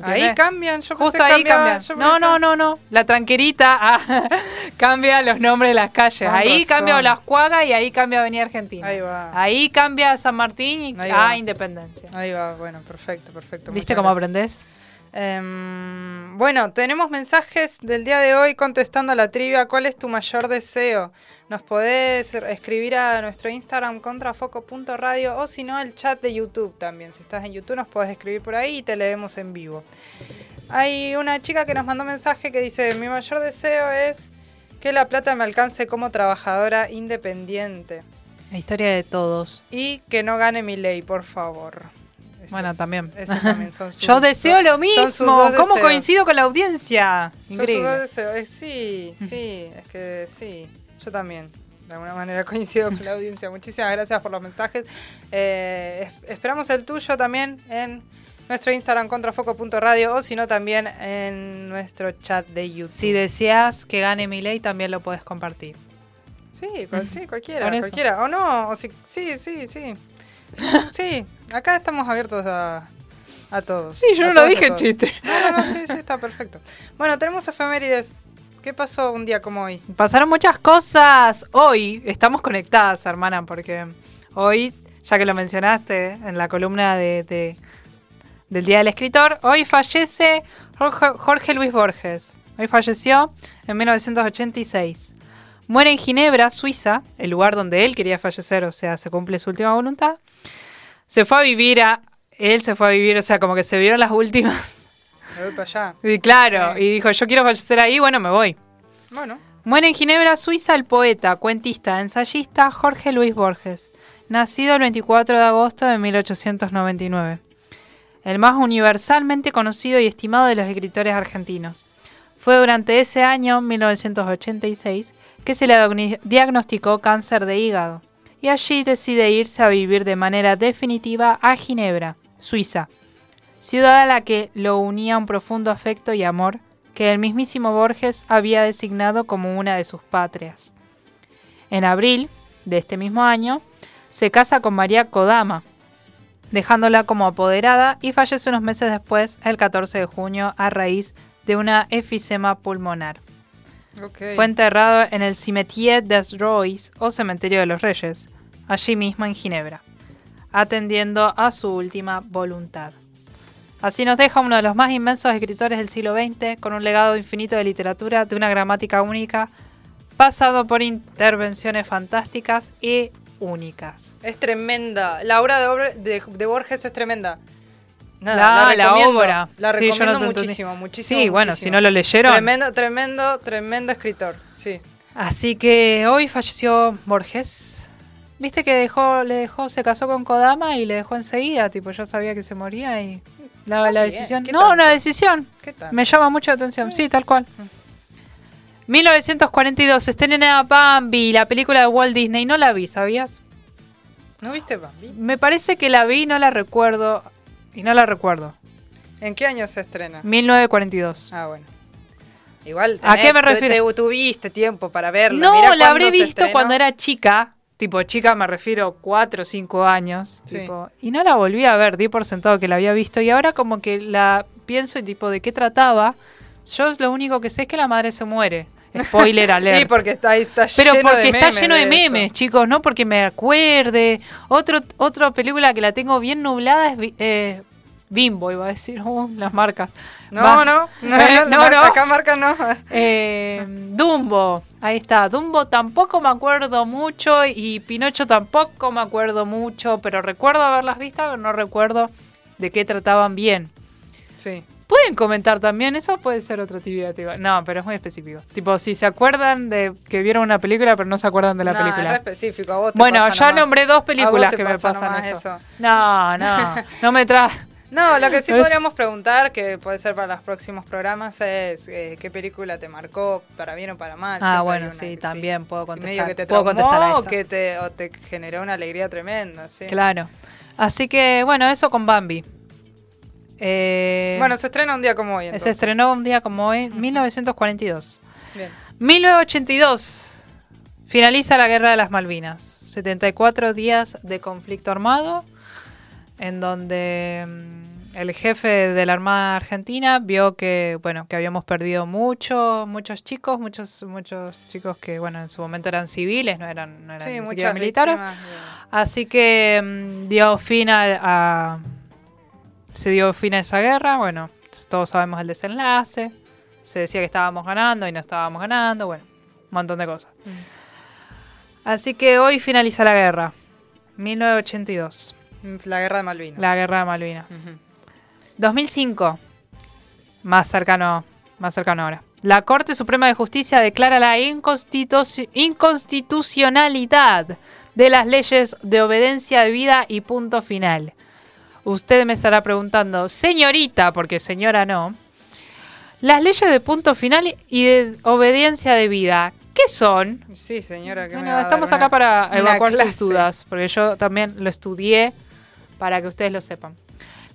Ahí cambian, yo pensé Justo que ahí cambiaba, cambian. yo No, pensé- no, no, no. La tranquerita ah, [laughs] cambia los nombres de las calles. Con ahí razón. cambia Las Cuagas y ahí cambia Avenida Argentina. Ahí va. Ahí cambia San Martín y Ahí a va. Independencia. Ahí va, bueno, perfecto, perfecto. ¿Viste cómo gracias. aprendés? Em, bueno, tenemos mensajes del día de hoy contestando a la trivia. ¿Cuál es tu mayor deseo? Nos podés escribir a nuestro Instagram contrafoco.radio o si no al chat de YouTube también. Si estás en YouTube nos podés escribir por ahí y te leemos en vivo. Hay una chica que nos mandó mensaje que dice, mi mayor deseo es que la plata me alcance como trabajadora independiente La historia de todos. y que no gane mi ley, por favor. Bueno, también. son [laughs] sus- Yo deseo lo son mismo. ¿Cómo coincido con la audiencia? Increíble. Eh, sí, sí, es que sí. Yo también. De alguna manera [laughs] coincido con la audiencia. Muchísimas gracias por los mensajes. Eh, es- esperamos el tuyo también en nuestro Instagram contrafoco.radio o si no también en nuestro chat de YouTube. Si deseas que gane mi ley, también lo puedes compartir. Sí, cual- sí, cualquiera, cualquiera. O no, o si, sí, sí, sí. [laughs] Sí, acá estamos abiertos a, a todos. Sí, yo no lo dije chiste. No, no, no, sí, sí, está perfecto. Bueno, tenemos efemérides. ¿Qué pasó un día como hoy? Pasaron muchas cosas. Hoy estamos conectadas, hermana, porque hoy, ya que lo mencionaste en la columna de, de- del Día del Escritor, hoy fallece Jorge, Jorge Luis Borges. Hoy falleció en 1986. Muere en Ginebra, Suiza, el lugar donde él quería fallecer, o sea, se cumple su última voluntad. Se fue a vivir a... Él se fue a vivir, o sea, como que se vio las últimas. Me voy para allá. Y claro, Sí. y dijo, yo quiero fallecer ahí, bueno, me voy. Bueno, Muere en Ginebra, Suiza, el poeta, cuentista, ensayista Jorge Luis Borges, nacido el 24 de agosto de 1899. El más universalmente conocido y estimado de los escritores argentinos. Fue durante ese año, 1986, que se le diagnosticó cáncer de hígado, y allí decide irse a vivir de manera definitiva a Ginebra, Suiza, ciudad a la que lo unía un profundo afecto y amor que el mismísimo Borges había designado como una de sus patrias. En abril de este mismo año, se casa con María Kodama, dejándola como apoderada y fallece unos meses después, el 14 de junio, a raíz de una efisema pulmonar. Fue enterrado en el Cimetière des Rois o Cementerio de los Reyes, allí mismo en Ginebra, atendiendo a su última voluntad. Así nos deja uno de los más inmensos escritores del siglo XX, con un legado infinito de literatura, de una gramática única, pasado por intervenciones fantásticas y únicas. Es tremenda. La obra de, de, de Borges es tremenda. Nada, La- la, obra. La Sí, yo no recomiendo muchísimo, muchísimo. Sí, bueno, muchísimo. si no lo leyeron. Tremendo, tremendo, tremendo escritor. Sí. Así que hoy falleció Borges. Viste que dejó, le dejó, se casó con Kodama y le dejó enseguida, tipo, yo sabía que se moría y la, Está la decisión. ¿qué No, tanto? una decisión. ¿Qué tal? Me llama mucho la atención. Sí, tal cual. 1942, se estrena Bambi, la película de Walt Disney. No la vi, ¿sabías? ¿No viste Bambi? Me parece que la vi no la recuerdo. Y no la recuerdo. ¿En qué año se estrena? 1942. Ah, bueno. Igual. ¿A qué me refiero? te- tuviste tiempo para verla. No, Mirá la habré visto estrenó. cuando era chica. Tipo, chica me refiero 4 o 5 años. Sí. tipo, y no la volví a ver, di por sentado que la había visto. Y ahora como que la pienso y tipo, ¿de qué trataba? Yo lo único que sé es que la madre se muere. Spoiler [laughs] alert. Sí, porque está, está Pero lleno porque de está memes lleno de eso. memes, chicos, no porque me acuerde. Otro, otra película que la tengo bien nublada es eh, Bimbo, iba a decir, [laughs] uh, las marcas. No, Va. no, [laughs] no, Eh, no, no, no. acá marca no. Eh, Dumbo, ahí está. Dumbo tampoco me acuerdo mucho y Pinocho tampoco me acuerdo mucho, pero recuerdo haberlas visto, pero no recuerdo de qué trataban bien. Sí. Pueden comentar también, eso puede ser otra actividad. tipo, No, pero es muy específico. Tipo, si se acuerdan de que vieron una película, pero no se acuerdan de la es re película. específico. A vos te Bueno, pasa ya nomás. nombré dos películas que me pasa pasan eso. eso. No, no, no me traes. [laughs] No, lo que sí No [laughs] es- podríamos preguntar, que puede ser para los próximos programas, es eh, qué película te marcó, para bien o para mal. Ah, bueno, sí, que también puedo contestar. medio que te puedo traumó contestar a o que te, o te generó una alegría tremenda, sí. Claro. Así que, bueno, eso con Bambi. Eh, Bueno, se estrena un día como hoy, se entonces. estrenó un día como hoy, 1942. Bien. 1982. Finaliza la Guerra de las Malvinas. 74 días de conflicto armado, en donde mm, el jefe de la Armada Argentina vio que, bueno, que habíamos perdido mucho, muchos chicos, muchos, muchos chicos que, bueno, en su momento eran civiles, no eran, no eran Sí, militares. víctimas Así que mm, dio fin a, a- Se dio fin a esa guerra. Bueno, todos sabemos el desenlace. Se decía que estábamos ganando y no estábamos ganando. Bueno, un montón de cosas. Así que hoy finaliza la guerra. 1982. La guerra de Malvinas. La guerra de Malvinas. Ujú. 2005. Más cercano, más cercano ahora. La Corte Suprema de Justicia declara la inconstitu- inconstitucionalidad de las leyes de obediencia de vida y punto final. Usted me estará preguntando, señorita, porque señora no, las leyes de punto final y de obediencia de vida, ¿qué son? Sí, señora, que me Bueno, va a dar estamos una- acá para evacuar sus dudas, porque yo también lo estudié para que ustedes lo sepan.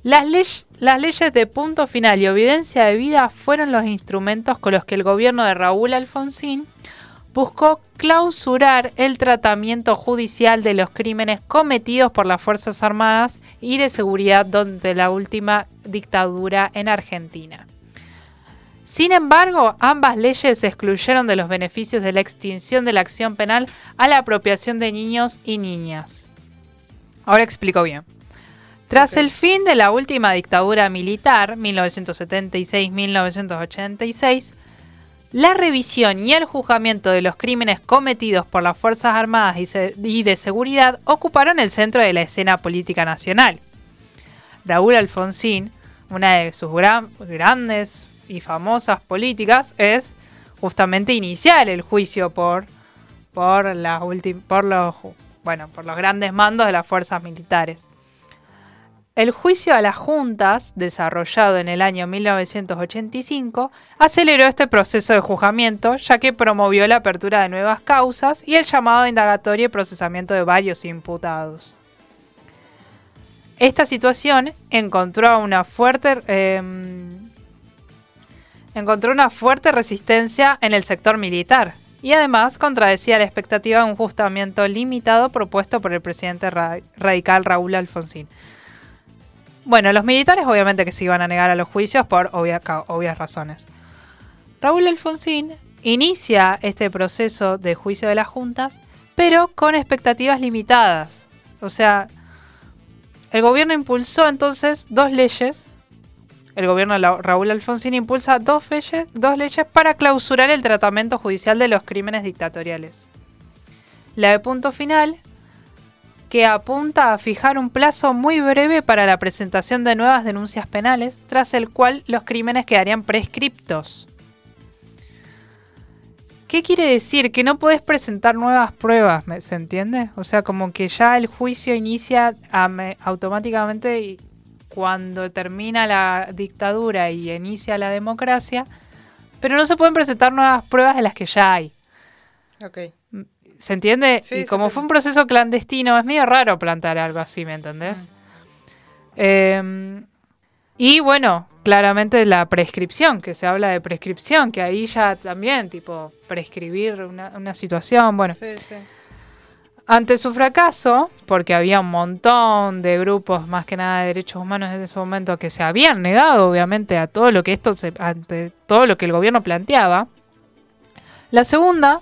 Las, ley- las leyes de punto final y evidencia de vida fueron los instrumentos con los que el gobierno de Raúl Alfonsín buscó clausurar el tratamiento judicial de los crímenes cometidos por las Fuerzas Armadas y de Seguridad durante la última dictadura en Argentina. Sin embargo, ambas leyes excluyeron de los beneficios de la extinción de la acción penal a la apropiación de niños y niñas. Ahora explico bien. Tras el fin de la última dictadura militar, 1976-1986, la revisión y el juzgamiento de los crímenes cometidos por las Fuerzas Armadas y, de Seguridad ocuparon el centro de la escena política nacional. Raúl Alfonsín, una de sus gran- grandes y famosas políticas, es justamente iniciar el juicio por los grandes mandos de las fuerzas militares. El juicio a las juntas, desarrollado en el año 1985, aceleró este proceso de juzgamiento, ya que promovió la apertura de nuevas causas y el llamado a indagatorio y procesamiento de varios imputados. Esta situación encontró una fuerte em, encontró una fuerte resistencia en el sector militar y además contradecía la expectativa de un juzgamiento limitado propuesto por el presidente ra- radical Raúl Alfonsín. Bueno, los militares obviamente que se iban a negar a los juicios por obvias razones. Raúl Alfonsín inicia este proceso de juicio de las juntas, pero con expectativas limitadas. O sea, el gobierno impulsó entonces dos leyes. El gobierno de Raúl Alfonsín impulsa dos leyes, dos leyes para clausurar el tratamiento judicial de los crímenes dictatoriales. La de punto final, que apunta a fijar un plazo muy breve para la presentación de nuevas denuncias penales, tras el cual los crímenes quedarían prescriptos. ¿Qué quiere decir? Que no podés presentar nuevas pruebas, ¿me- ¿se entiende? O sea, como que ya el juicio inicia ame- automáticamente y cuando termina la dictadura y inicia la democracia, pero no se pueden presentar nuevas pruebas de las que ya hay. Ok. ¿Se entiende? Sí, y como fue un proceso clandestino, es medio raro plantar algo así, ¿me entendés? Eh, y bueno, claramente la prescripción, que se habla de prescripción, que ahí ya también, tipo, prescribir una, una situación, bueno. Sí, sí. Ante su fracaso, porque había un montón de grupos, más que nada de derechos humanos en ese momento, que se habían negado, obviamente, a todo lo que esto se, ante todo lo que el gobierno planteaba, la segunda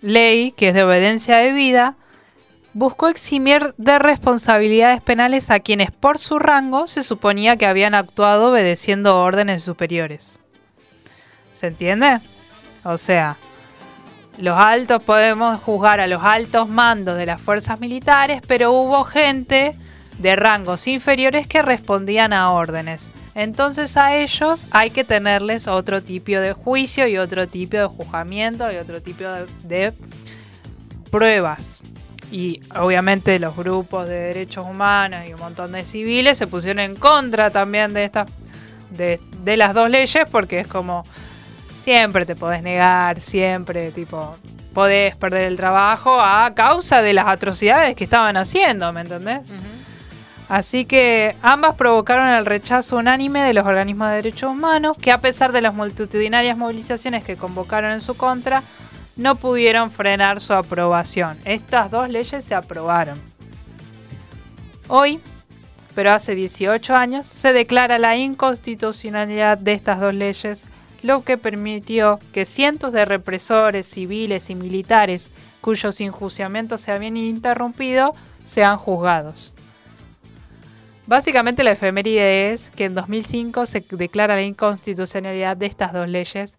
ley, que es de obediencia de vida, buscó eximir de responsabilidades penales a quienes por su rango se suponía que habían actuado obedeciendo órdenes superiores. ¿Se entiende? O sea, los altos podemos juzgar a los altos mandos de las fuerzas militares, pero hubo gente de rangos inferiores que respondían a órdenes. Entonces a ellos hay que tenerles otro tipo de juicio y otro tipo de juzgamiento y otro tipo de, pruebas. Y obviamente los grupos de derechos humanos y un montón de civiles se pusieron en contra también de estas de, de las dos leyes porque es como siempre te podés negar, siempre tipo podés perder el trabajo a causa de las atrocidades que estaban haciendo, ¿me entendés? Así que ambas provocaron el rechazo unánime de los organismos de derechos humanos, que a pesar de las multitudinarias movilizaciones que convocaron en su contra, no pudieron frenar su aprobación. Estas dos leyes se aprobaron. Hoy, pero hace 18 años se declara la inconstitucionalidad de estas dos leyes, lo que permitió que cientos de represores civiles y militares cuyos enjuiciamientos se habían interrumpido sean juzgados. Básicamente la efeméride es que en 2005 se declara la inconstitucionalidad de estas dos leyes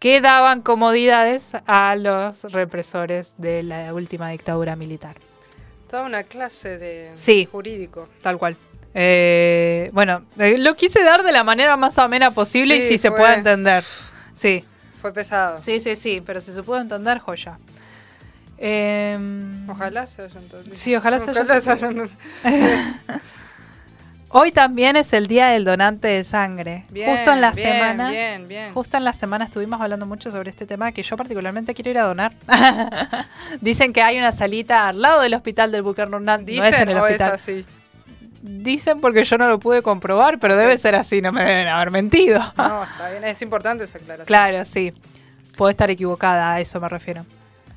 que daban comodidades a los represores de la última dictadura militar. Toda una clase de Sí. jurídico. Tal cual. Eh, bueno, eh, lo quise dar de la manera más amena posible y si se puede entender. Sí, Fue pesado. sí, sí, sí, pero si se puede entender, joya. Em, Ojalá se haya entendido. Sí, ojalá se haya Ojalá se haya entendido. [laughs] Hoy también es el día del donante de sangre. Bien, justo en la bien, semana, Bien, justo en la semana estuvimos hablando mucho sobre este tema que yo particularmente quiero ir a donar. [laughs] Dicen que hay una salita al lado del hospital del Ronald. ¿Dicen no es en el o es hospital. así? Dicen porque yo no lo pude comprobar, pero debe ser así, no me deben haber mentido. No, está bien. Es importante esa aclaración. Claro, sí. Puedo estar equivocada, a eso me refiero.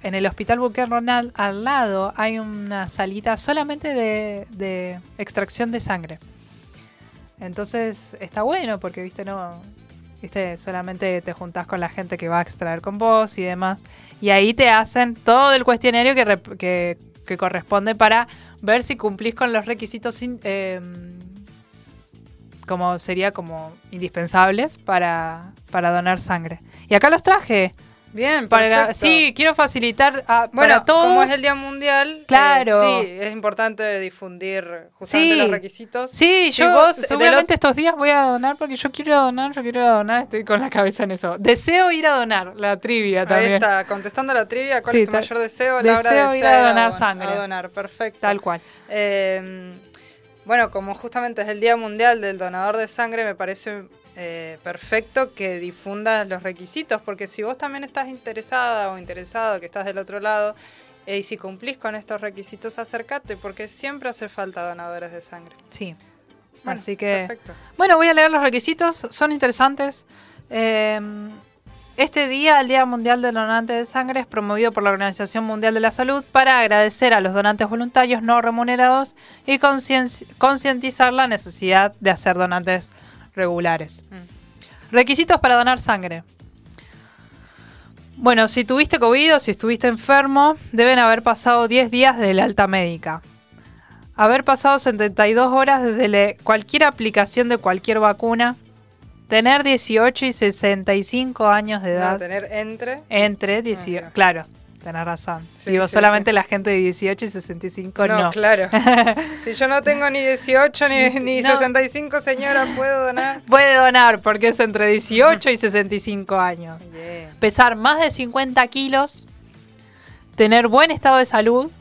En el Hospital Buque Ronald, al lado, hay una salita solamente de, de extracción de sangre. Entonces, está bueno porque, viste, no... Viste, solamente te juntás con la gente que va a extraer con vos y demás. Y ahí te hacen todo el cuestionario que, que, que corresponde para ver si cumplís con los requisitos em, como sería como indispensables para, para donar sangre. Y acá los traje. Bien, Para, sí, quiero facilitar a, Bueno, para todos. como es el Día Mundial, eh, Claro. sí, es importante difundir justamente Sí. los requisitos. Sí, Si yo vos seguramente estos días voy a donar porque yo quiero a donar, yo quiero a donar, estoy con la cabeza en eso. Deseo ir a donar, la trivia Ahí también. está, contestando la trivia, ¿cuál Sí, es tu mayor deseo? La hora deseo de ir a donar don- sangre. A donar, perfecto. Tal cual. Eh, bueno, como justamente es el Día Mundial del Donador de Sangre, me parece eh, perfecto que difundas los requisitos, porque si vos también estás interesada o interesado, que estás del otro lado, eh, y si cumplís con estos requisitos, acércate, porque siempre hace falta donadores de sangre. Sí. Bueno, Así que. Perfecto. Bueno, voy a leer los requisitos, son interesantes. Eh, este día, el Día Mundial del Donante de Sangre, es promovido por la Organización Mundial de la Salud para agradecer a los donantes voluntarios no remunerados y concien- concientizar la necesidad de hacer donantes regulares. Mm. Requisitos para donar sangre. Bueno, si tuviste COVID o si estuviste enfermo, deben haber pasado 10 días de la alta médica. Haber pasado 72 horas desde cualquier aplicación de cualquier vacuna. Tener 18 y 65 años de No, edad. tener entre. Entre 18. Ah. Claro, tenés razón. Sí, Digo, sí, solamente sí. la gente de 18 y 65 no. No, claro. [laughs] si yo no tengo ni 18 ni, ni No. 65, señora, ¿puedo donar? [laughs] Puede donar porque es entre 18 y 65 años. Pesar más de 50 kilos, tener buen estado de salud,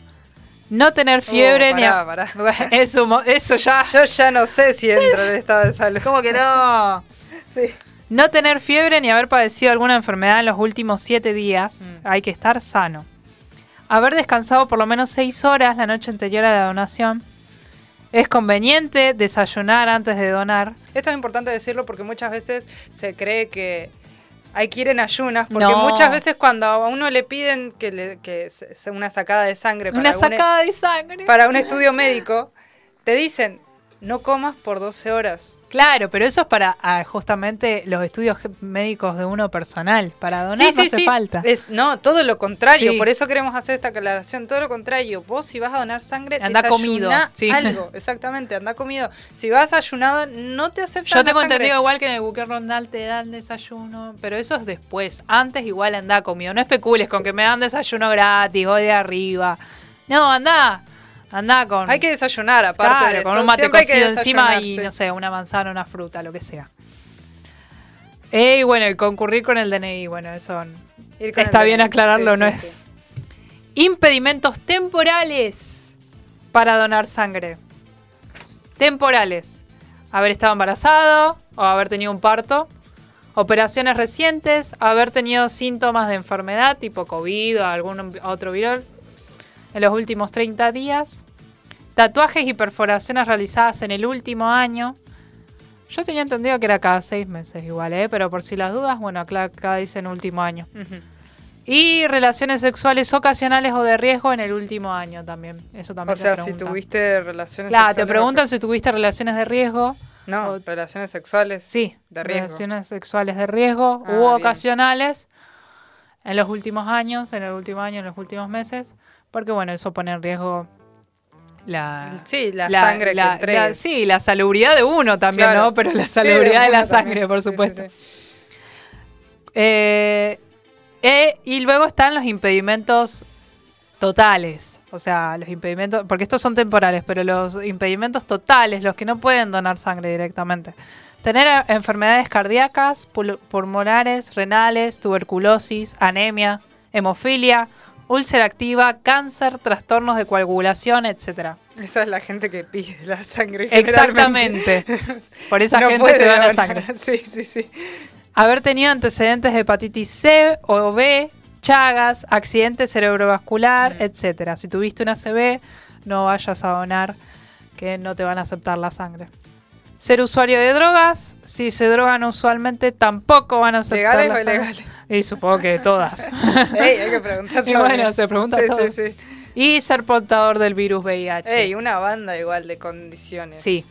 no tener fiebre Oh, ni... pará, a- pará. [laughs] Eso, mo- eso ya... Yo ya no sé si entro en el estado de salud. ¿Cómo que no? Sí. No tener fiebre ni haber padecido alguna enfermedad en los últimos 7 días. Mm. Hay que estar sano. Haber descansado por lo menos 6 horas la noche anterior a la donación. Es conveniente desayunar antes de donar. Esto es importante decirlo porque muchas veces se cree que hay que ir en ayunas, porque No. muchas veces cuando a uno le piden que, le, que una sacada de sangre para, Una e- sacada de sangre. para un estudio médico, te dicen, no comas por 12 horas. Claro, pero eso es para ah, justamente los estudios médicos de uno personal. Para donar no hace falta. Es, no, todo lo contrario. Por eso queremos hacer esta aclaración. Todo lo contrario. Vos, si vas a donar sangre, Anda comido, sí. algo. [laughs] Exactamente, anda comido. Si vas ayunado, no te aceptan Yo la tengo sangre. entendido igual que en el buque Rondal te dan desayuno, pero eso es después. Antes igual anda comido. No especules con que me dan desayuno gratis, voy de arriba. No, anda. Anda con. Hay que desayunar, aparte Claro, de con un mate Siempre cocido encima y no sé, una manzana, una fruta, lo que sea. Eh, y bueno, y concurrir con el DNI, bueno, eso está bien DNI. aclararlo, Sí, no sí, es. sí. Impedimentos temporales para donar sangre. Temporales. Haber estado embarazado o haber tenido un parto. Operaciones recientes. Haber tenido síntomas de enfermedad tipo COVID o algún otro viral en los últimos 30 días. Tatuajes y perforaciones realizadas en el último año. Yo tenía entendido que era cada seis meses igual, ¿eh? pero por si las dudas, bueno, acá, acá dicen último año. Y relaciones sexuales ocasionales o de riesgo en el último año también. Eso también O sea, te si tuviste relaciones Claro, te sexuales preguntan si tuviste relaciones de riesgo. No, o- relaciones sexuales Sí, de riesgo. relaciones sexuales de riesgo Ah, u bien. ocasionales en los últimos años, en el último año, en los últimos meses, porque bueno, eso pone en riesgo la, Sí, la sangre la- la- sí, la salubridad de uno también, Claro. ¿no? Pero la Sí, salubridad de, la sangre, también. por sí, supuesto. sí. Eh, eh, y luego están los impedimentos totales. O sea, los impedimentos, porque estos son temporales, pero los impedimentos totales, los que no pueden donar sangre directamente. Tener enfermedades cardíacas, pul- pulmonares, renales, tuberculosis, anemia, hemofilia, úlcera activa, cáncer, trastornos de coagulación, etcétera. Esa es la gente que pide la sangre. Exactamente. Por esa [laughs] No gente se dona donar. sangre. [laughs] Sí, sí, sí. Haber tenido antecedentes de hepatitis C o B, chagas, accidente cerebrovascular, etcétera. Si tuviste una CB, no vayas a donar, que no te van a aceptar la sangre. Ser usuario de drogas, si se drogan usualmente, tampoco van a aceptar ¿Legales o ilegales? Y supongo que todas. [laughs] Ey, hay que preguntar [laughs] Y bueno, se pregunta sí, todo. Sí, sí. Y ser portador del virus VIH. Ey, una banda igual de condiciones. Sí,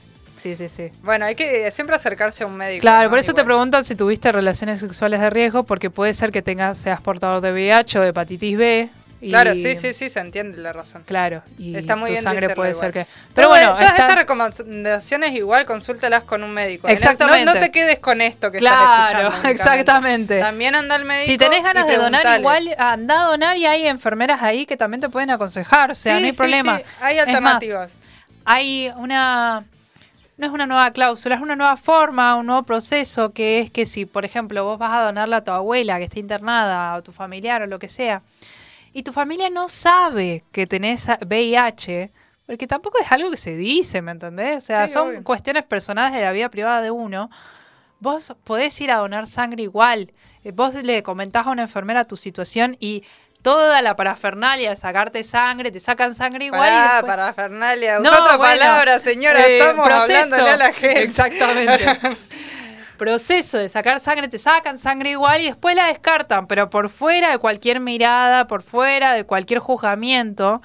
sí, sí, sí. Bueno, hay que siempre acercarse a un médico. Claro, ¿no? por eso te Igual. preguntan si tuviste relaciones sexuales de riesgo, porque puede ser que tengas, seas portador de VIH o de hepatitis B. y- Claro, sí, sí, sí, se entiende la razón. Claro, y Está muy tu bien sangre puede igual. ser que... Pero Todo- bueno, todas está- estas recomendaciones igual consúltalas con un médico. Exactamente. No, no te quedes con esto que estás escuchando. exactamente. También anda al médico. si tenés ganas de donar preguntale. igual, anda a donar y hay enfermeras ahí que también te pueden aconsejar, o sea, Sí, no hay sí, problema. sí, hay más, alternativas. hay una no es una nueva cláusula, es una nueva forma, un nuevo proceso que es que si, por ejemplo, vos vas a donarle a tu abuela que está internada o a tu familiar o lo que sea, y tu familia no sabe que tenés VIH, porque tampoco es algo que se dice, ¿me entendés? O sea, Sí, son obvio. cuestiones personales de la vida privada de uno. Vos podés ir a donar sangre igual. Eh, Vos le comentás a una enfermera tu situación y toda la parafernalia de sacarte sangre, te sacan sangre igual. Pará, después- para Fernalia. No, Usa otra bueno, palabra, señora. eh, Estamos proceso. hablándole a la gente. Exactamente. [laughs] proceso de sacar sangre, te sacan sangre igual y después la descartan, pero por fuera de cualquier mirada, por fuera de cualquier juzgamiento.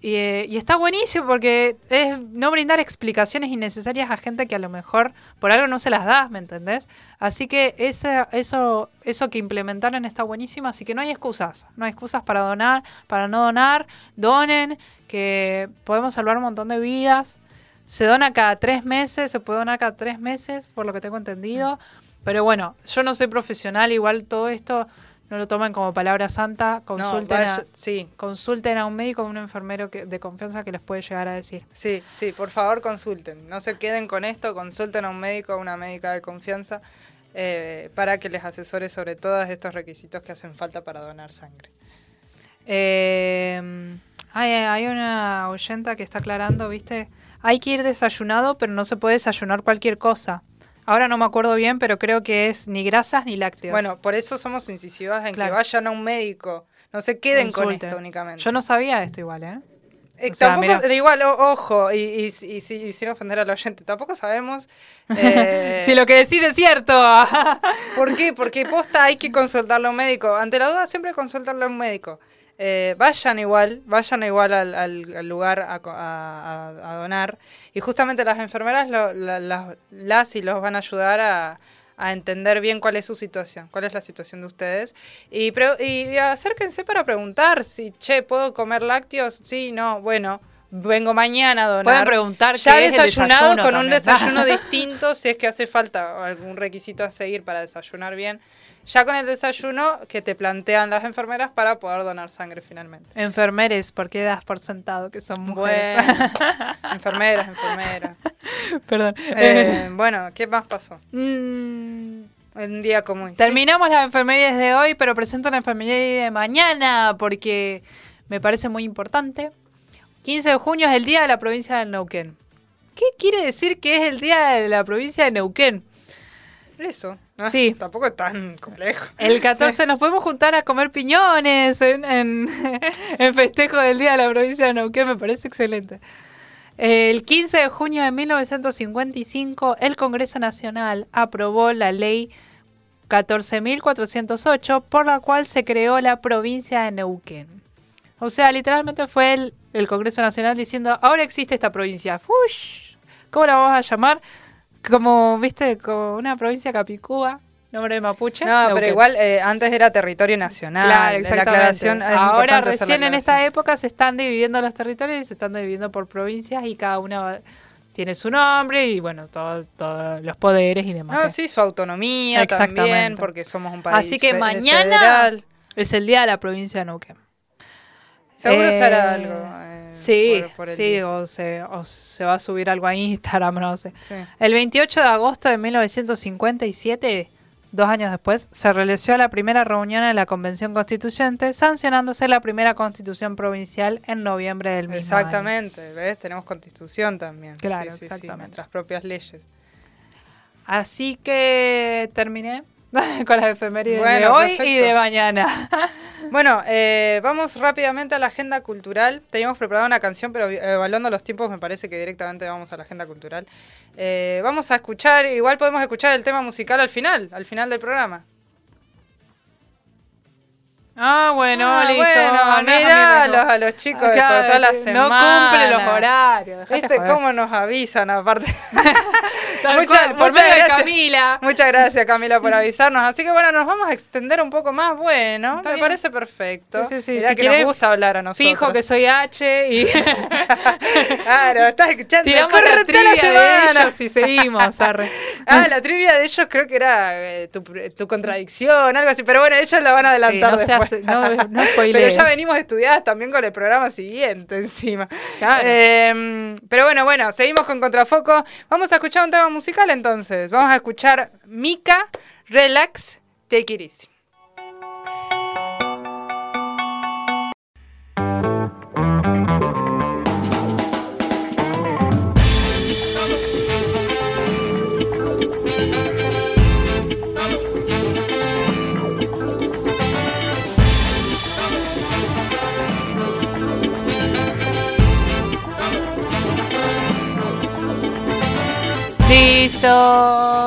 Y, eh, y está buenísimo porque es no brindar explicaciones innecesarias a gente que a lo mejor por algo no se las das, ¿me entendés? Así que ese, eso, eso que implementaron está buenísimo, así que no hay excusas, no hay excusas para donar, para no donar, donen, que podemos salvar un montón de vidas. Se dona cada tres meses, se puede donar cada tres meses, por lo que tengo entendido. Pero bueno, yo no soy profesional, igual todo esto no lo tomen como palabra santa. Consulten, vaya- a, sí. consulten a un médico o un enfermero que, de confianza que les puede llegar a decir. Sí, sí, por favor consulten. No se queden con esto, consulten a un médico o una médica de confianza eh, para que les asesore sobre todos estos requisitos que hacen falta para donar sangre. Eh, hay, hay una oyenta que está aclarando, ¿viste? Hay que ir desayunado, pero no se puede desayunar cualquier cosa. Ahora no me acuerdo bien, pero creo que es ni grasas ni lácteos. Bueno, por eso somos incisivas en Claro. que vayan a un médico. No se queden con esto únicamente. Yo no sabía esto igual, ¿eh? Eh, o sea, tampoco, mira. de igual, o- ojo, y, y, y, si- y sin ofender al oyente, tampoco sabemos. [laughs] eh, si lo que decís es cierto. ¿Por qué? Porque posta hay que consultarle a un médico. Ante la duda, siempre consultarle a un médico. Eh, vayan igual, vayan igual al, al- al lugar a, a- donar. Y justamente las enfermeras lo- la- las- las y los van a ayudar a, a entender bien cuál es su situación, cuál es la situación de ustedes. Y, acérquense para preguntar si, che, ¿puedo comer lácteos? Sí, no, bueno. Vengo mañana a donar. Pueden preguntar ya qué es el desayunado desayuno con un desayuno [laughs] distinto si es que hace falta algún requisito a seguir para desayunar bien. Ya con el desayuno que te plantean las enfermeras para poder donar sangre finalmente. Enfermeres, ¿por qué das por sentado que son mujeres? Bueno, [laughs] enfermeras, enfermeras. Perdón. Eh, bueno, ¿qué más pasó? Mm, Un día como hoy. Terminamos las enfermerías de hoy, pero presento la enfermería de mañana porque me parece muy importante. 15 de junio es el día de la provincia de Neuquén. ¿Qué quiere decir que es el día de la provincia de Neuquén? Eso. Ah, Sí. Tampoco es tan complejo. El 14 nos podemos juntar a comer piñones en, en, [laughs] en festejo del Día de la Provincia de Neuquén, me parece excelente. El 15 de junio de 1955, el Congreso Nacional aprobó la ley 14.408, por la cual se creó la provincia de Neuquén. O sea, literalmente fue el, el Congreso Nacional diciendo, ahora existe esta provincia. ¡Fush! ¿Cómo la vamos a llamar? Como, viste, como una provincia capicúa, nombre de mapuche. No, pero igual eh, antes era territorio nacional. Claro, La exactamente. aclaración es Ahora recién en esta época se están dividiendo los territorios y se están dividiendo por provincias y cada una va- tiene su nombre y bueno, todos todos los poderes y demás. No, sí, su autonomía también, porque somos un país Así que mañana federal. es el día de la provincia de Neuquén. Seguro se hará Eh, algo. eh, Sí, por- por el sí, o se, o se va a subir algo a Instagram, [laughs] no sé. Sí. El 28 de agosto de 1957, dos años después, se realizó la primera reunión en la Convención Constituyente, sancionándose la primera constitución provincial en noviembre del mismo año. Exactamente, ¿ves? Tenemos constitución también. Claro, Sí, sí, sí, exactamente. nuestras propias leyes. Así que terminé [laughs] con las efemérides de Bueno, hoy y de mañana. [laughs] Bueno, eh, vamos rápidamente a la agenda cultural. Teníamos preparada una canción, pero evaluando los tiempos me parece que directamente vamos a la agenda cultural. Eh, vamos a escuchar, igual podemos escuchar el tema musical al final, al final del programa. Ah, bueno, Ah, listo. bueno, mirá los, a los chicos de Claro, toda la semana. No cumple los horarios. dejate ¿Viste joder. cómo nos avisan aparte? [laughs] Muchas- por muchas medio de gracias. Camila. Muchas gracias Camila por [laughs] avisarnos. Así que bueno, nos vamos a extender un poco más. Bueno, me bien. parece perfecto. Sí, sí, sí. Mirá Si que quiere, nos gusta hablar a nosotros. Fijo que soy H y [laughs] Claro, estás escuchando. tiramos la de semana. ellos y seguimos. arre. Ah, la trivia de ellos creo que era eh, tu, tu contradicción, algo así. Pero bueno, ellos la van a adelantar Sí, no se después. Hace- no- no pero ya venimos estudiadas también con el programa siguiente encima. Claro. Eh, pero bueno, bueno, seguimos con Contrafoco. Vamos a escuchar un tema musical entonces. Vamos a escuchar Mika, Relax, Take It Easy.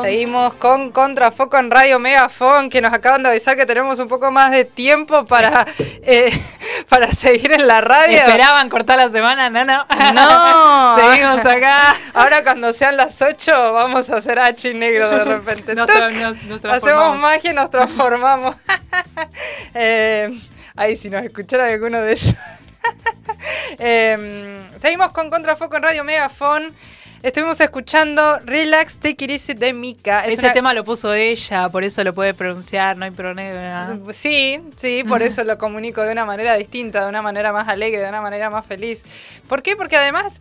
Seguimos con Contrafoco en Radio Megafon, que nos acaban de avisar que tenemos un poco más de tiempo para, [laughs] eh, [laughs] para seguir en la radio. Esperaban cortar la semana, no, no. No. [laughs] Seguimos acá. Ahora cuando sean las 8 vamos a hacer H negro de repente. Nos ¡Tuc! tra- nos- nos Hacemos magia y nos transformamos. eh, ay, si nos escuchara alguno de ellos. Eh, seguimos con Contrafoco en Radio Megafon. Estuvimos escuchando Relax, Take It Easy de Mika. Es Ese una- tema lo puso ella, por eso lo puede pronunciar, no hay problema. Sí, sí, por eso lo comunico de una manera distinta, de una manera más alegre, de una manera más feliz. ¿Por qué? Porque además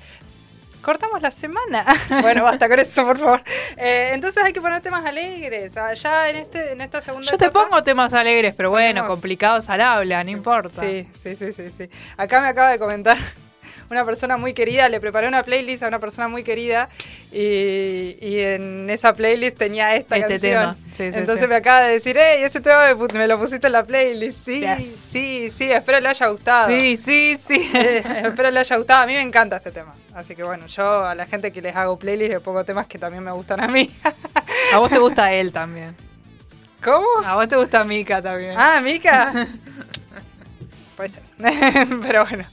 cortamos la semana. [laughs] bueno, basta con eso, por favor. Eh, entonces hay que poner temas alegres. Allá en, este, en esta segunda Yo te pongo temas alegres, pero bueno, complicados al habla, no importa. Sí, sí, sí, sí, sí. Acá me acaba de comentar una persona muy querida, le preparé una playlist a una persona muy querida y, y en esa playlist tenía esta Este canción. tema. Sí, sí, Entonces sí. me acaba de decir, hey, ese tema me, me lo pusiste en la playlist. Sí, Yes. sí, sí, espero le haya gustado. Sí, sí, sí. [laughs] Eh, espero le haya gustado. A mí me encanta este tema. Así que bueno, yo a la gente que les hago playlist le pongo temas que también me gustan a mí. [laughs] A vos te gusta él también. ¿Cómo? A vos te gusta Mika también. Ah, Mica. [laughs] Puede ser. [laughs] Pero bueno.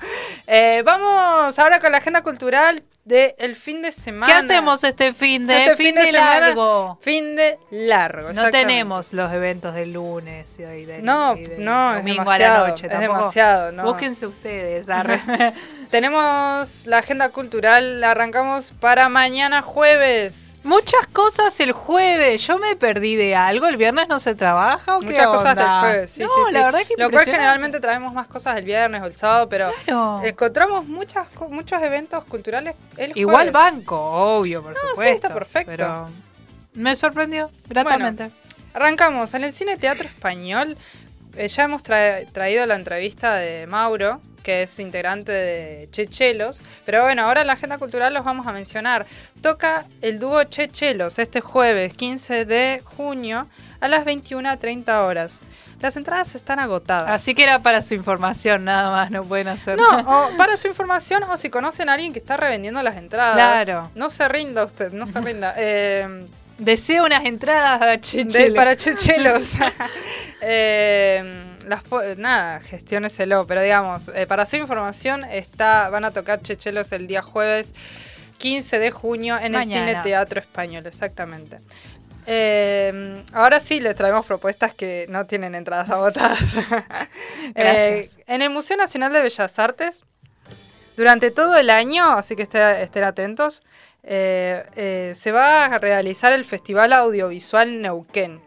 Eh, vamos ahora con la agenda cultural del fin de semana. ¿Qué hacemos este fin de, Este fin de, semana, largo? Fin de largo. No tenemos los eventos del lunes y del, No, y del no, es domingo a demasiado, la noche. es demasiado, no. Búsquense ustedes. [laughs] Tenemos la agenda cultural, la arrancamos para mañana jueves. Muchas cosas el jueves. Yo me perdí de algo. ¿El viernes no se trabaja o qué Muchas cosas del onda? jueves, sí, no, sí, sí. la verdad que Lo cual generalmente traemos más cosas el viernes o el sábado, pero Claro. encontramos muchas, muchos eventos culturales el Igual banco, obvio, por sí, supuesto. está perfecto. pero me sorprendió gratamente. Arrancamos. En el Cine Teatro Español eh, ya hemos tra- traído la entrevista de Mauro, que es integrante de Chechelos. Pero bueno, ahora en la agenda cultural los vamos a mencionar. Toca el dúo Chechelos este jueves 15 de junio a las 21.30 horas. Las entradas están agotadas. Así que era para su información, nada más, no pueden hacer No, o para su información o si conocen a alguien que está revendiendo las entradas. Claro. No se rinda usted, no se rinda. [laughs] Eh, Deseo unas entradas a De- para chechelos. [laughs] [laughs] Eh, las nada, gestióneselo, pero digamos, eh, para su información está, van a tocar chechelos el día jueves 15 de junio en el. Cine Teatro Español, exactamente. Eh, ahora sí les traemos propuestas que no tienen entradas agotadas. [laughs] Eh, en el Museo Nacional de Bellas Artes, durante todo el año, así que esté- estén atentos, eh, se va a realizar el Festival Audiovisual Neuquén.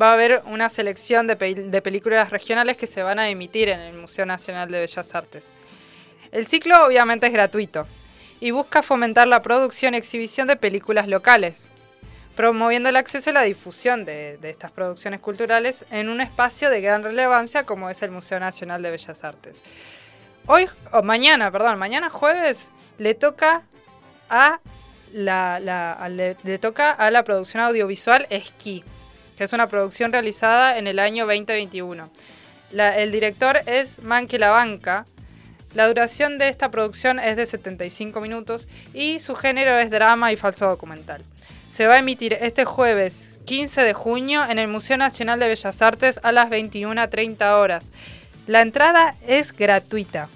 Va a haber una selección de, pel- de películas regionales que se van a emitir en el Museo Nacional de Bellas Artes. El ciclo obviamente es gratuito y busca fomentar la producción y exhibición de películas locales, promoviendo el acceso y la difusión de, estas producciones culturales en un espacio de gran relevancia como es el Museo Nacional de Bellas Artes. Hoy, o mañana, perdón, mañana jueves le toca a la, le toca a la producción audiovisual Esquí, que es una producción realizada en el año 2021. La- el director es Manque La Banca. La duración de esta producción es de 75 minutos y su género es drama y falso documental. Se va a emitir este jueves 15 de junio en el Museo Nacional de Bellas Artes a las 21.30 horas. La entrada es gratuita.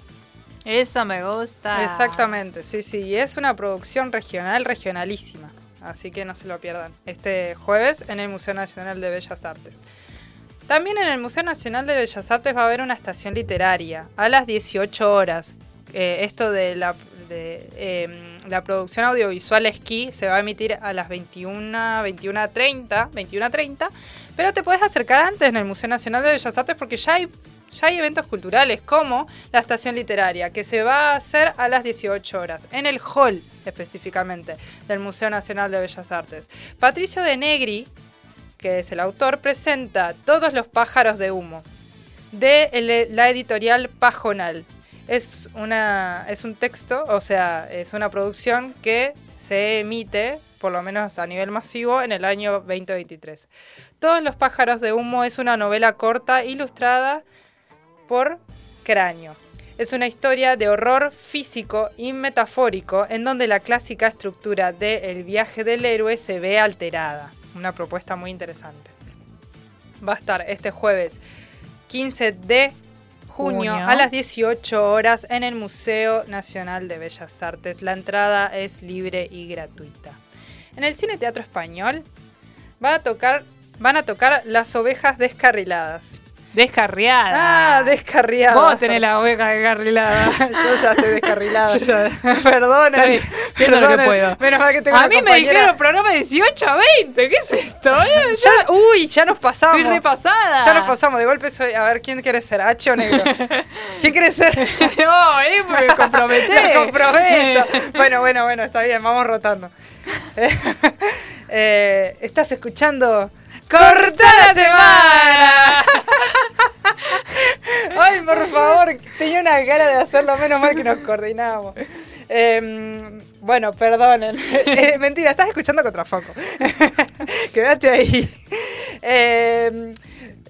Eso me gusta. Exactamente, sí, sí. Y es una producción regional, regionalísima. Así que no se lo pierdan. Este jueves en el Museo Nacional de Bellas Artes. También en el Museo Nacional de Bellas Artes va a haber una estación literaria a las 18 horas. Eh, esto de la, eh, la producción audiovisual Esquí se va a emitir a las 21, 21.30, 21.30, pero te puedes acercar antes en el Museo Nacional de Bellas Artes porque ya hay, ya hay eventos culturales como la estación literaria que se va a hacer a las 18 horas, en el hall específicamente del Museo Nacional de Bellas Artes. Patricio de Negri, que es el autor, presenta Todos los pájaros de humo de la editorial Pajonal. Es, una, es un texto, o sea, es una producción que se emite, por lo menos a nivel masivo, en el año 2023. Todos los pájaros de humo es una novela corta ilustrada por Cráneo. Es una historia de horror físico y metafórico en donde la clásica estructura de El viaje del héroe se ve alterada. Una propuesta muy interesante. Va a estar este jueves 15 de junio, Junio. a las 18 horas en el Museo Nacional de Bellas Artes. La entrada es libre y gratuita. En el Cine Teatro Español va a tocar, van a tocar Las ovejas descarriladas. Descarriada. Ah, descarriadas. Vos tenés la oveja descarrilada. [laughs] Yo ya estoy descarrilada. [laughs] [laughs] Bien, siento lo que puedo. Menos mal que tengo A mí me compañera- dijeron programa 18 a 20. ¿Qué es esto? eh? Ya- uy, ya nos pasamos. Estoy repasada. Ya nos pasamos. De golpe soy. A ver, ¿quién quiere ser? ¿H o negro? ¿Quién quiere ser? No, eh, me comprometé. Me comprometo. Bueno, bueno, bueno, está bien, vamos rotando. Eh, ¿Estás escuchando? ¡Corta la semana! Ay, por favor, tenía una cara de hacerlo, menos mal que nos coordinamos. Eh, bueno, perdonen. [laughs] Eh, mentira, estás escuchando Contrafoco. [laughs] Quédate ahí. Eh,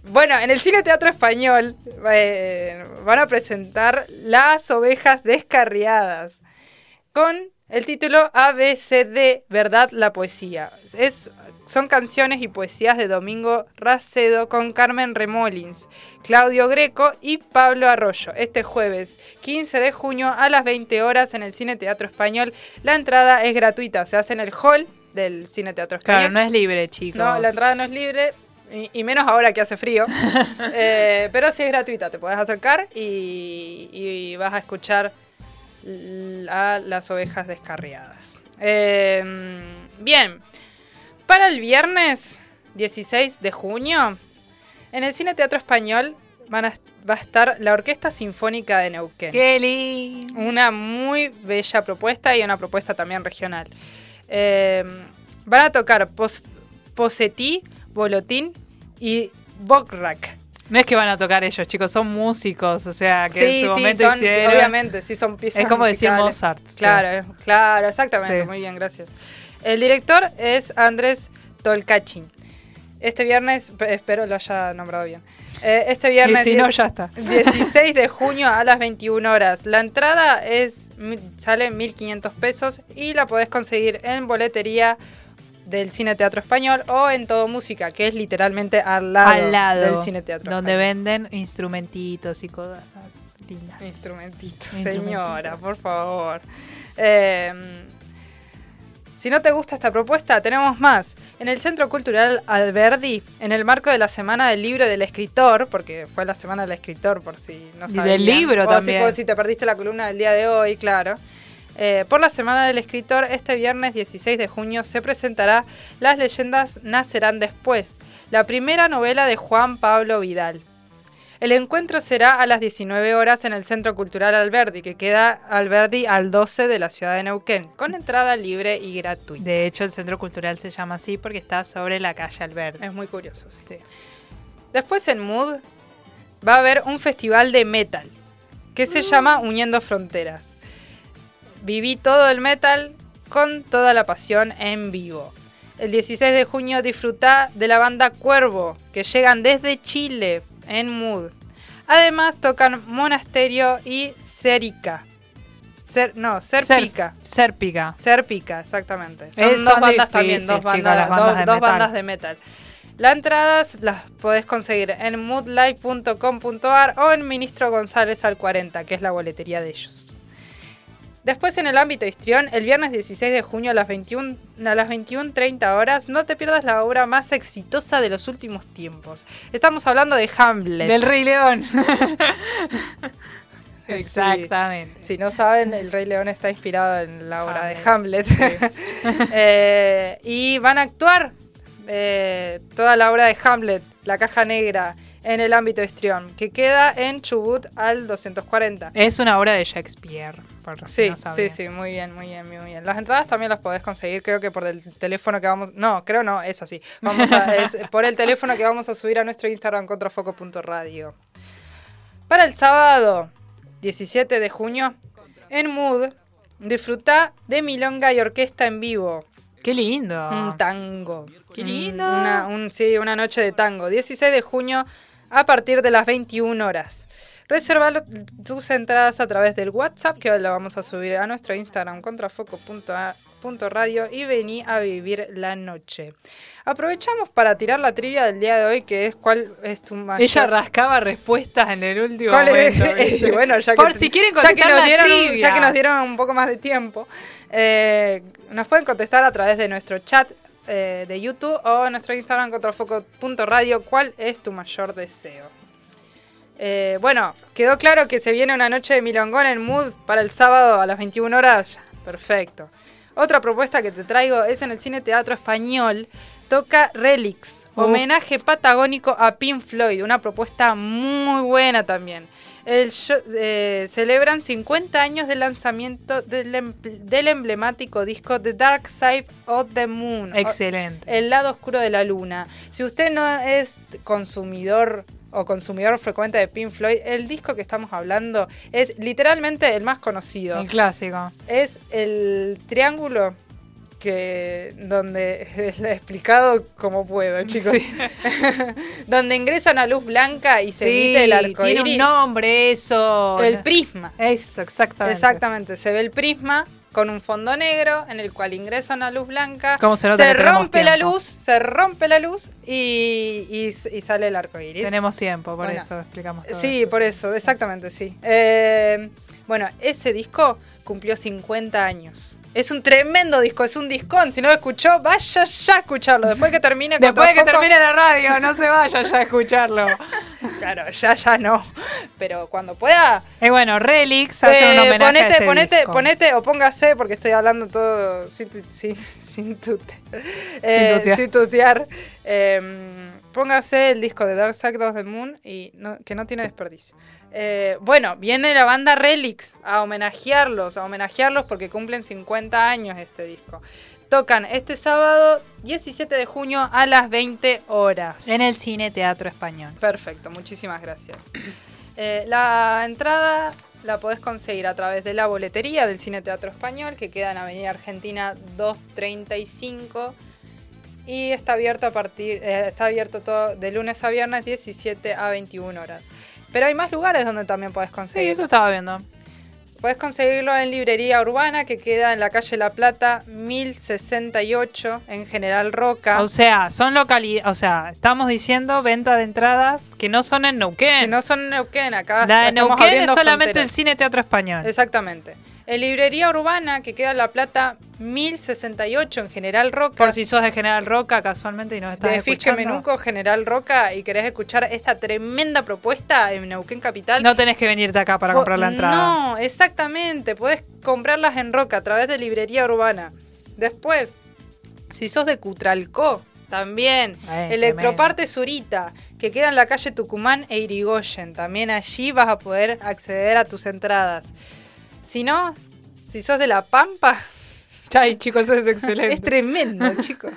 bueno, en el Cine Teatro Español eh, van a presentar Las ovejas descarriadas con el título ABCD, Verdad la Poesía. Es, son canciones y poesías de Domingo Racedo con Carmen Remolins, Claudio Greco y Pablo Arroyo. Este jueves 15 de junio a las 20 horas en el Cine Teatro Español. La entrada es gratuita, se hace en el hall del Cine Teatro Español. Claro, no es libre, chicos. No, la entrada no es libre. Y, menos ahora que hace frío. [laughs] Eh, pero sí es gratuita, te puedes acercar y, y vas a escuchar a las ovejas descarriadas. Eh, bien, para el viernes 16 de junio, en el Cine Teatro Español van a, va a estar la Orquesta Sinfónica de Neuquén. Qué. Una muy bella propuesta y una propuesta también regional. Eh, van a tocar Pos- Posetí, Bolotín y Bokrak. No es que van a tocar ellos, chicos, son músicos, o sea, que en Sí, su sí, momento son, hicieron- obviamente, sí son piezas Es como decir musicales. Mozart. sí. Claro, claro, exactamente, muy bien, gracias. El director es Andrés Tolkachin. Este viernes, pe- espero lo haya nombrado bien. Eh, este viernes Y si no, ya está. [laughs] 16 de junio a las 21 horas. La entrada es sale 1.500 pesos y la podés conseguir en boletería del Cine Teatro Español o en Todo Música, que es literalmente al lado, Al lado. del Cine Teatro Donde Español. venden instrumentitos y cosas lindas. Instrumentitos, Instrumentitos. señora, por favor. Eh, si no te gusta esta propuesta, tenemos más. En el Centro Cultural Alberdi, en el marco de la Semana del Libro del Escritor, porque fue la Semana del Escritor, por si no Y sabían. del libro O si- también. por si te perdiste la columna del día de hoy, claro. Eh, por la Semana del Escritor, este viernes 16 de junio se presentará Las leyendas nacerán después, la primera novela de Juan Pablo Vidal. El encuentro será a las 19 horas en el Centro Cultural Alberdi, que queda Alberdi al 12 de la ciudad de Neuquén, con entrada libre y gratuita. De hecho, el centro cultural se llama así porque está sobre la calle Alberti. Es muy curioso, sí. Sí. Después en Mood va a haber un festival de metal que se llama Uniendo Fronteras. Viví todo el metal con toda la pasión en vivo. El 16 de junio disfruta de la banda Cuervo, que llegan desde Chile en Mood. Además tocan Monasterio y Cerica. Cer- no, Serpica. Serpica. Serpica, exactamente. Son dos son bandas también, dos chicos, bandas, dos- de dos bandas de metal. Las entradas las podés conseguir en moodlive.com.ar o en Ministro González al 40, que es la boletería de ellos. Después en el ámbito histrión, el viernes 16 de junio a las 21 a las 21.30 horas, no te pierdas la obra más exitosa de los últimos tiempos. Estamos hablando de Hamlet. Del Rey León. [laughs] [laughs] Sí. Exactamente. Si no saben, El Rey León está inspirado en la obra de Hamlet. Hamlet. [laughs] Eh, y van a actuar eh, toda la obra de Hamlet, La Caja Negra, en el ámbito histrión, que queda en Chubut al 240. Es una obra de Shakespeare. Por Sí, no sí, sí, muy bien, muy bien, muy bien. Las entradas también las podés conseguir, creo que por el teléfono que vamos... No, creo no, es así. Vamos a, [laughs] es por el teléfono que vamos a subir a nuestro Instagram contrafoco.radio. Para el sábado 17 de junio, en Mood, disfruta de milonga y orquesta en vivo. Qué lindo. Un tango. Qué lindo. Una, un- sí, una noche de tango. 16 de junio a partir de las 21 horas. Reserva tus entradas a través del WhatsApp, que la vamos a subir a nuestro Instagram, contrafoco.radio, y vení a vivir la noche. Aprovechamos para tirar la trivia del día de hoy, que es cuál es tu mayor... Ella rascaba respuestas en el último ¿Cuál es? momento. [laughs] Y bueno, ya Por si quieren ya que contestar nos la dieron, un- trivia. ya que nos dieron un poco más de tiempo, eh, nos pueden contestar a través de nuestro chat eh, de YouTube o nuestro Instagram contrafoco.radio. ¿Cuál es tu mayor deseo? Eh, bueno, quedó claro que se viene una noche de milongón en Mood para el sábado a las 21 horas. Perfecto. Otra propuesta que te traigo es en el Cine Teatro Español. Toca Relics, Uf. homenaje patagónico a Pink Floyd. Una propuesta muy buena también. El show- eh, celebran 50 años del lanzamiento del, em- del emblemático disco The Dark Side of the Moon. o- Excelente. el lado oscuro de la luna. Si usted no es consumidor o consumidor frecuente de Pink Floyd, el disco que estamos hablando es literalmente el más conocido. El clásico. Es el triángulo que donde [laughs] le he explicado como puedo, chicos. Sí. [laughs] donde ingresa una luz blanca y se Sí, emite el arco Tiene un iris. nombre, eso. El prisma. Eso, exactamente. Exactamente, se ve el prisma con un fondo negro en el cual ingresa una luz blanca. ¿Cómo se rompe la luz, se rompe la luz y, y- y sale el arco iris. Tenemos tiempo, por Bueno, eso explicamos todo. Sí, por eso, exactamente, sí. Eh, bueno, ese disco cumplió 50 años. Es un tremendo disco, es un discón. Si no lo escuchó, vaya ya a escucharlo. Después que termine Después de que termine la radio, no se vaya ya a escucharlo. [laughs] Claro, ya, ya no. Pero cuando pueda, Y bueno, Relix hace un Eh, homenaje a ponete, ese ponete, disco. ponete o póngase, porque estoy hablando todo sin, sin, sin tute- [laughs] eh, tutear. sin tutear. Eh, póngase el disco de Dark Side of the Moon y no- que no tiene desperdicio. Eh, bueno, viene la banda Relics a homenajearlos, a homenajearlos porque cumplen 50 años este disco. Tocan este sábado 17 de junio a las 20 horas. En el Cine Teatro Español. Perfecto, muchísimas gracias. Eh, la entrada la podés conseguir a través de la boletería del Cine Teatro Español, que queda en Avenida Argentina 235. Y está abierto a partir, eh, está abierto todo de lunes a viernes 17 a 21 horas. Pero hay más lugares donde también podés Sí, conseguir. eso estaba viendo. Puedes conseguirlo en Librería Urbana, que queda en la calle La Plata, 1068, en General Roca. O sea, son localidades, o sea, estamos diciendo venta de entradas que no son en Neuquén. que no son en Neuquén, acá La de Neuquén es solamente el cine teatro español. Exactamente. En Librería Urbana, que queda en La Plata, 1068, en General Roca. Por si sos de General Roca casualmente y nos estás de escuchando. Menuco, General Roca, y querés escuchar esta tremenda propuesta en Neuquén Capital. No tenés que venirte acá para Po- comprar la entrada. No, exactamente. Podés comprarlas en Roca a través de Librería Urbana. Después, si sos de Cutralcó, también. Eh, Electroparte Zurita, que queda en la calle Tucumán e Irigoyen. También allí vas a poder acceder a tus entradas. Si no, si sos de La Pampa, [laughs] Chay, chicos, eso es excelente. es tremendo, [laughs] chicos.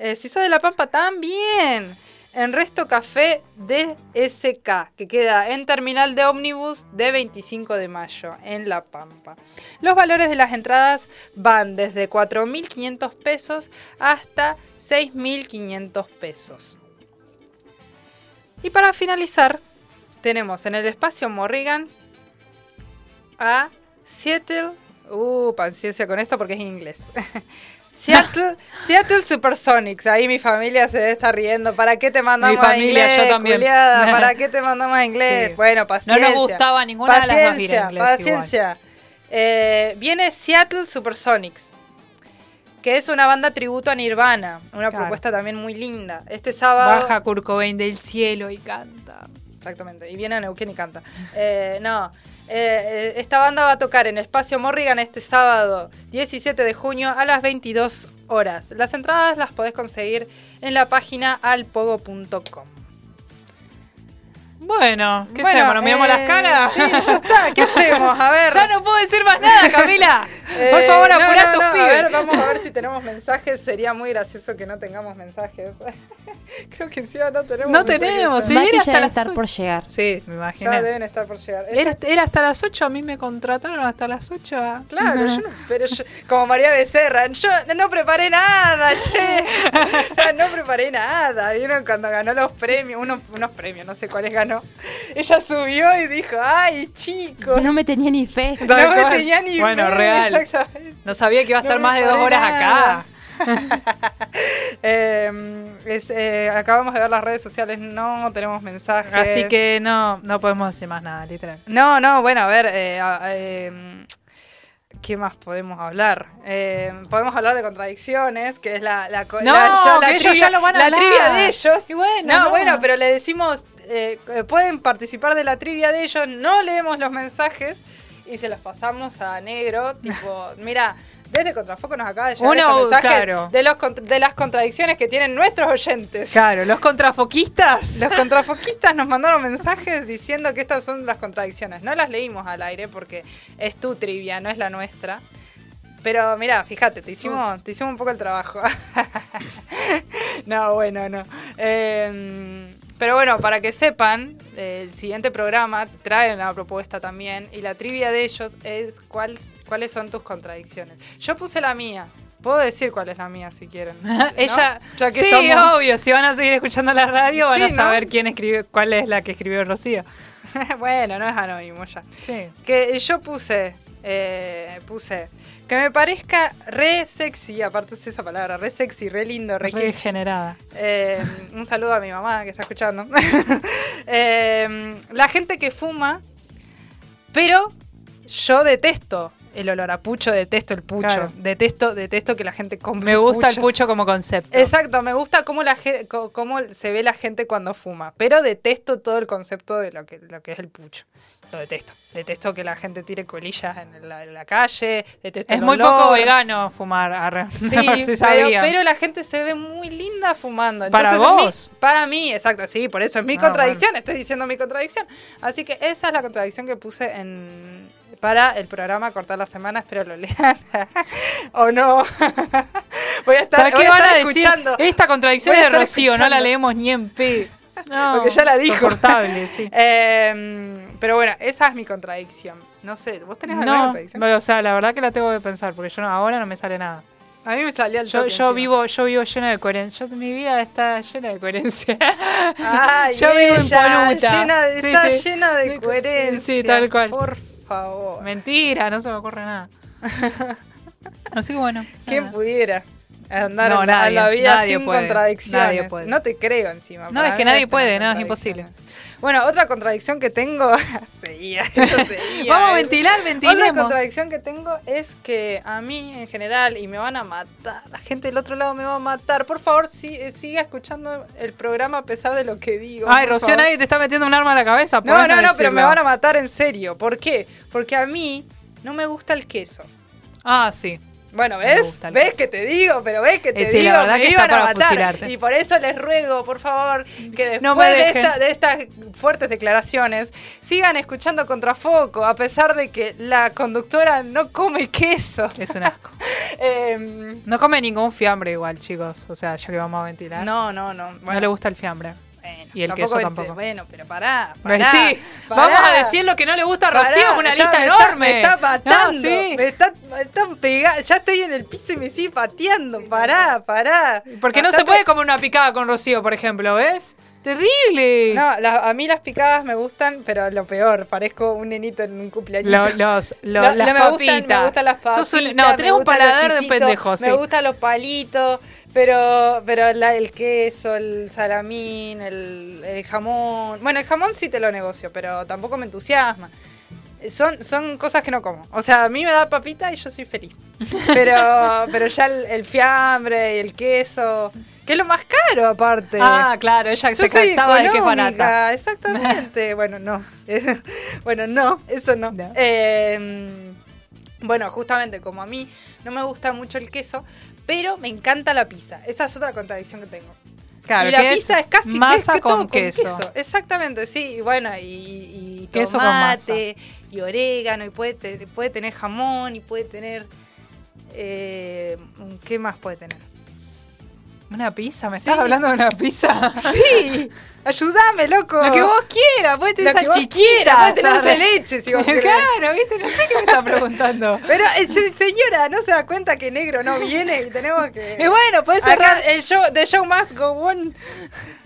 Eh, si sos de La Pampa, también. En Resto Café DSK, que queda en Terminal de Ómnibus de 25 de mayo, en La Pampa. Los valores de las entradas van desde 4.500 pesos hasta 6.500 pesos. Y para finalizar, tenemos en el espacio Morrigan a Seattle. Uh, paciencia con esto porque es inglés. [laughs] Seattle, Seattle Supersonics. Ahí mi familia se está riendo. ¿Para qué te mandamos Mi familia, a inglés? yo también. culiada? [laughs] ¿Para qué te mandamos a inglés? Sí. Bueno, No paciencia. nos gustaba ninguna de las dos Paciencia, inglés paciencia. Eh, viene Seattle Supersonics. Que es una banda tributo a Nirvana. Una Claro. propuesta también muy linda. Este sábado. Baja Kurt Cobain del cielo y canta. Exactamente, y viene a Neuquén y canta. Eh, no, eh, eh, esta banda va a tocar en Espacio Morrigan este sábado 17 de junio a las 22 horas. Las entradas las podés conseguir en la página alpogo.com. Bueno, ¿qué Bueno, hacemos? ¿Nos miramos eh, las caras? Sí, ya está, ¿qué [laughs] hacemos? A ver. ya no puedo decir más nada, [laughs] Camila. Eh, Por favor, no, apurá no, tus no, A pibes. ver, vamos a ver si tenemos mensajes. Sería muy gracioso que no tengamos mensajes. [laughs] Creo que encima no tenemos No mensajes tenemos, sí, era hasta las estar ocho. por llegar. Sí, me imagino. Ya deben estar por llegar. Era, era hasta las 8, a mí me contrataron hasta las 8. a- Claro, yo no, pero yo, como María Becerra, yo no preparé nada, che. Ya no preparé nada. Vieron cuando ganó los premios, unos, unos premios, no sé cuáles ganó. Ella subió y dijo, ay, chicos. No me tenía ni fe. No me cual. tenía ni Bueno, fe, real. exactamente. No sabía que iba a estar No más de dos horas nada. acá. [laughs] [laughs] Eh, es, eh, acabamos de ver las redes sociales, no tenemos mensajes. Así que no, no podemos decir más nada, literal. No, no, bueno, a ver, eh, a- eh, ¿qué más podemos hablar? Eh, podemos hablar de contradicciones, que es la, la, No, ya lo van a la trivia de ellos. Y bueno, no, no. bueno, pero le decimos, eh, pueden participar de la trivia de ellos, no leemos los mensajes y se los pasamos a negro, tipo, [laughs] mira. Desde Contrafoco nos acaba de llegar Uno, estos mensajes claro. de, los, de las contradicciones que tienen nuestros oyentes. Claro, los contrafoquistas. Los contrafoquistas nos mandaron mensajes diciendo que estas son las contradicciones. No las leímos al aire porque es tu trivia, no es la nuestra. Pero mira, fíjate, te hicimos, te hicimos un poco el trabajo. [laughs] no, bueno, no. Eh, pero bueno, para que sepan, el siguiente programa trae una propuesta también y la trivia de ellos es cuál, cuáles son tus contradicciones. Yo puse la mía. Puedo decir cuál es la mía si quieren. [laughs] ¿no? Ella, Ya que sí, estamos- obvio, si van a seguir escuchando la radio van Sí, a ¿no? saber quién escribió, cuál es la que escribió Rocío. [laughs] bueno, no es anónimo ya. Sí. Que yo puse, eh, puse, que me parezca re sexy, aparte usé esa palabra, re sexy, re lindo, re kitsch. Regenerada. Eh, un saludo a mi mamá que está escuchando. [laughs] Eh, la gente que fuma, pero yo detesto el olor a pucho, detesto el pucho, Claro. detesto, detesto que la gente come Me gusta el pucho como concepto. Exacto, me gusta cómo, la cómo se ve la gente cuando fuma, pero detesto todo el concepto de lo que, lo que es el pucho. Lo detesto. Detesto que la gente tire colillas en la, en la calle, detesto Es el muy olor. poco vegano fumar. arre. [laughs] Sí, si pero, pero la gente se ve muy linda fumando. ¿Para mi- vos? para mí, exacto, sí, por eso es mi Ah, contradicción, estoy diciendo mi contradicción. Así que esa es la contradicción que puse en para el programa Cortar la Semana, espero lo lean. [laughs] o no. [laughs] voy a estar, ¿Para voy a estar a escuchando. Esta contradicción es de Rocío, no la leemos ni en P. No, [laughs] Porque ya la dijo. Sí. [laughs] Eh, pero bueno, esa es mi contradicción. No sé, ¿vos tenés alguna No, contradicción? o sea, la verdad que la tengo que pensar, porque yo no- ahora no me sale nada. A mí me salía el Yo, toque yo vivo, yo vivo lleno de coherencia. Mi vida está llena de coherencia. Ay, [laughs] yo vivo ella, impoluta. llena de- Sí, está sí. llena de coherencia. Sí, tal cual. Por favor. Mentira, no se me ocurre nada. Así que bueno. ¿Quién nada. pudiera andar No, la- en la nadie, vida nadie sin puede, contradicciones? nadie puede. No te creo encima. No, es que nadie puede, no, es imposible. Bueno, otra contradicción que tengo. [laughs] seguía, seguía. [laughs] Vamos a ventilar, Otra ventilemos. contradicción que tengo es que a mí en general, y me van a matar, la gente del otro lado me va a matar. Por favor, sí, eh, siga escuchando el programa a pesar de lo que digo. Ay, Rocío, favor. nadie te está metiendo un arma en la cabeza. No, no, no, pero me van a matar en serio. ¿Por qué? Porque a mí no me gusta el queso. Ah, sí. Bueno, ¿ves? ¿Ves que te digo? Pero ves que te Eh, la digo, verdad me que iban a matar. fusilarte. Y por eso les ruego, por favor, que después No de, esta- de estas fuertes declaraciones sigan escuchando Contrafoco, a pesar de que la conductora no come queso. Es un asco. [laughs] Em, No come ningún fiambre igual, chicos. O sea, ya que vamos a ventilar. no, no, no. no le gusta el fiambre. Bueno, y el queso tampoco. Bueno, pero pará, Ven, pará, sí, pará. vamos a decir lo que no le gusta a Rocío, una lista me está- enorme. me está matando. No, sí. Me está, me pegando. Ya estoy en el piso y me sigue pateando. Pará, pará. Porque no se puede comer una picada con Rocío, por ejemplo, ¿ves? Terrible. No, la- a mí las picadas me gustan, pero lo peor, parezco un nenito en un cumpleaños. Lo- los, [laughs] lo- No, las no, me papitas. gustan, me gustan las papitas. Un- no, tenés un paladar de pendejo, sí. Me gustan los palitos, pero, pero la- el queso, el salamín, el, el jamón. Bueno, el jamón sí te lo negocio, pero tampoco me entusiasma. Son, son cosas que no como. O sea, a mí me da papita y yo soy feliz. Pero, [laughs] pero ya el, el fiambre y el queso, que es lo más caro aparte. Ah, claro, ella Yo se captaba de que es barata. Exactamente. [laughs] bueno, no. [laughs] bueno, no, eso no. No. Eh, bueno, justamente como a mí no me gusta mucho el queso, pero me encanta la pizza. Esa es otra contradicción que tengo. Claro, y la pizza es, casi masa es que con, todo queso. Exactamente, sí. Y bueno, y, y Queso con tomate, y orégano, y puede, te- puede tener jamón, y puede tener... eh, ¿Qué más puede tener? ¿Una pizza? ¿Me Sí. estás hablando de una pizza? Sí, [laughs] ayúdame, loco. Lo que vos quieras, puede tener quieras, puede tener dulce leche si vos [laughs] querés. Claro, ¿viste? No sé qué me está preguntando. [laughs] Pero eh, se- señora, ¿no se da cuenta que negro no viene y tenemos que... [laughs] Y bueno, puede Acá cerrar. el show, the show must go on.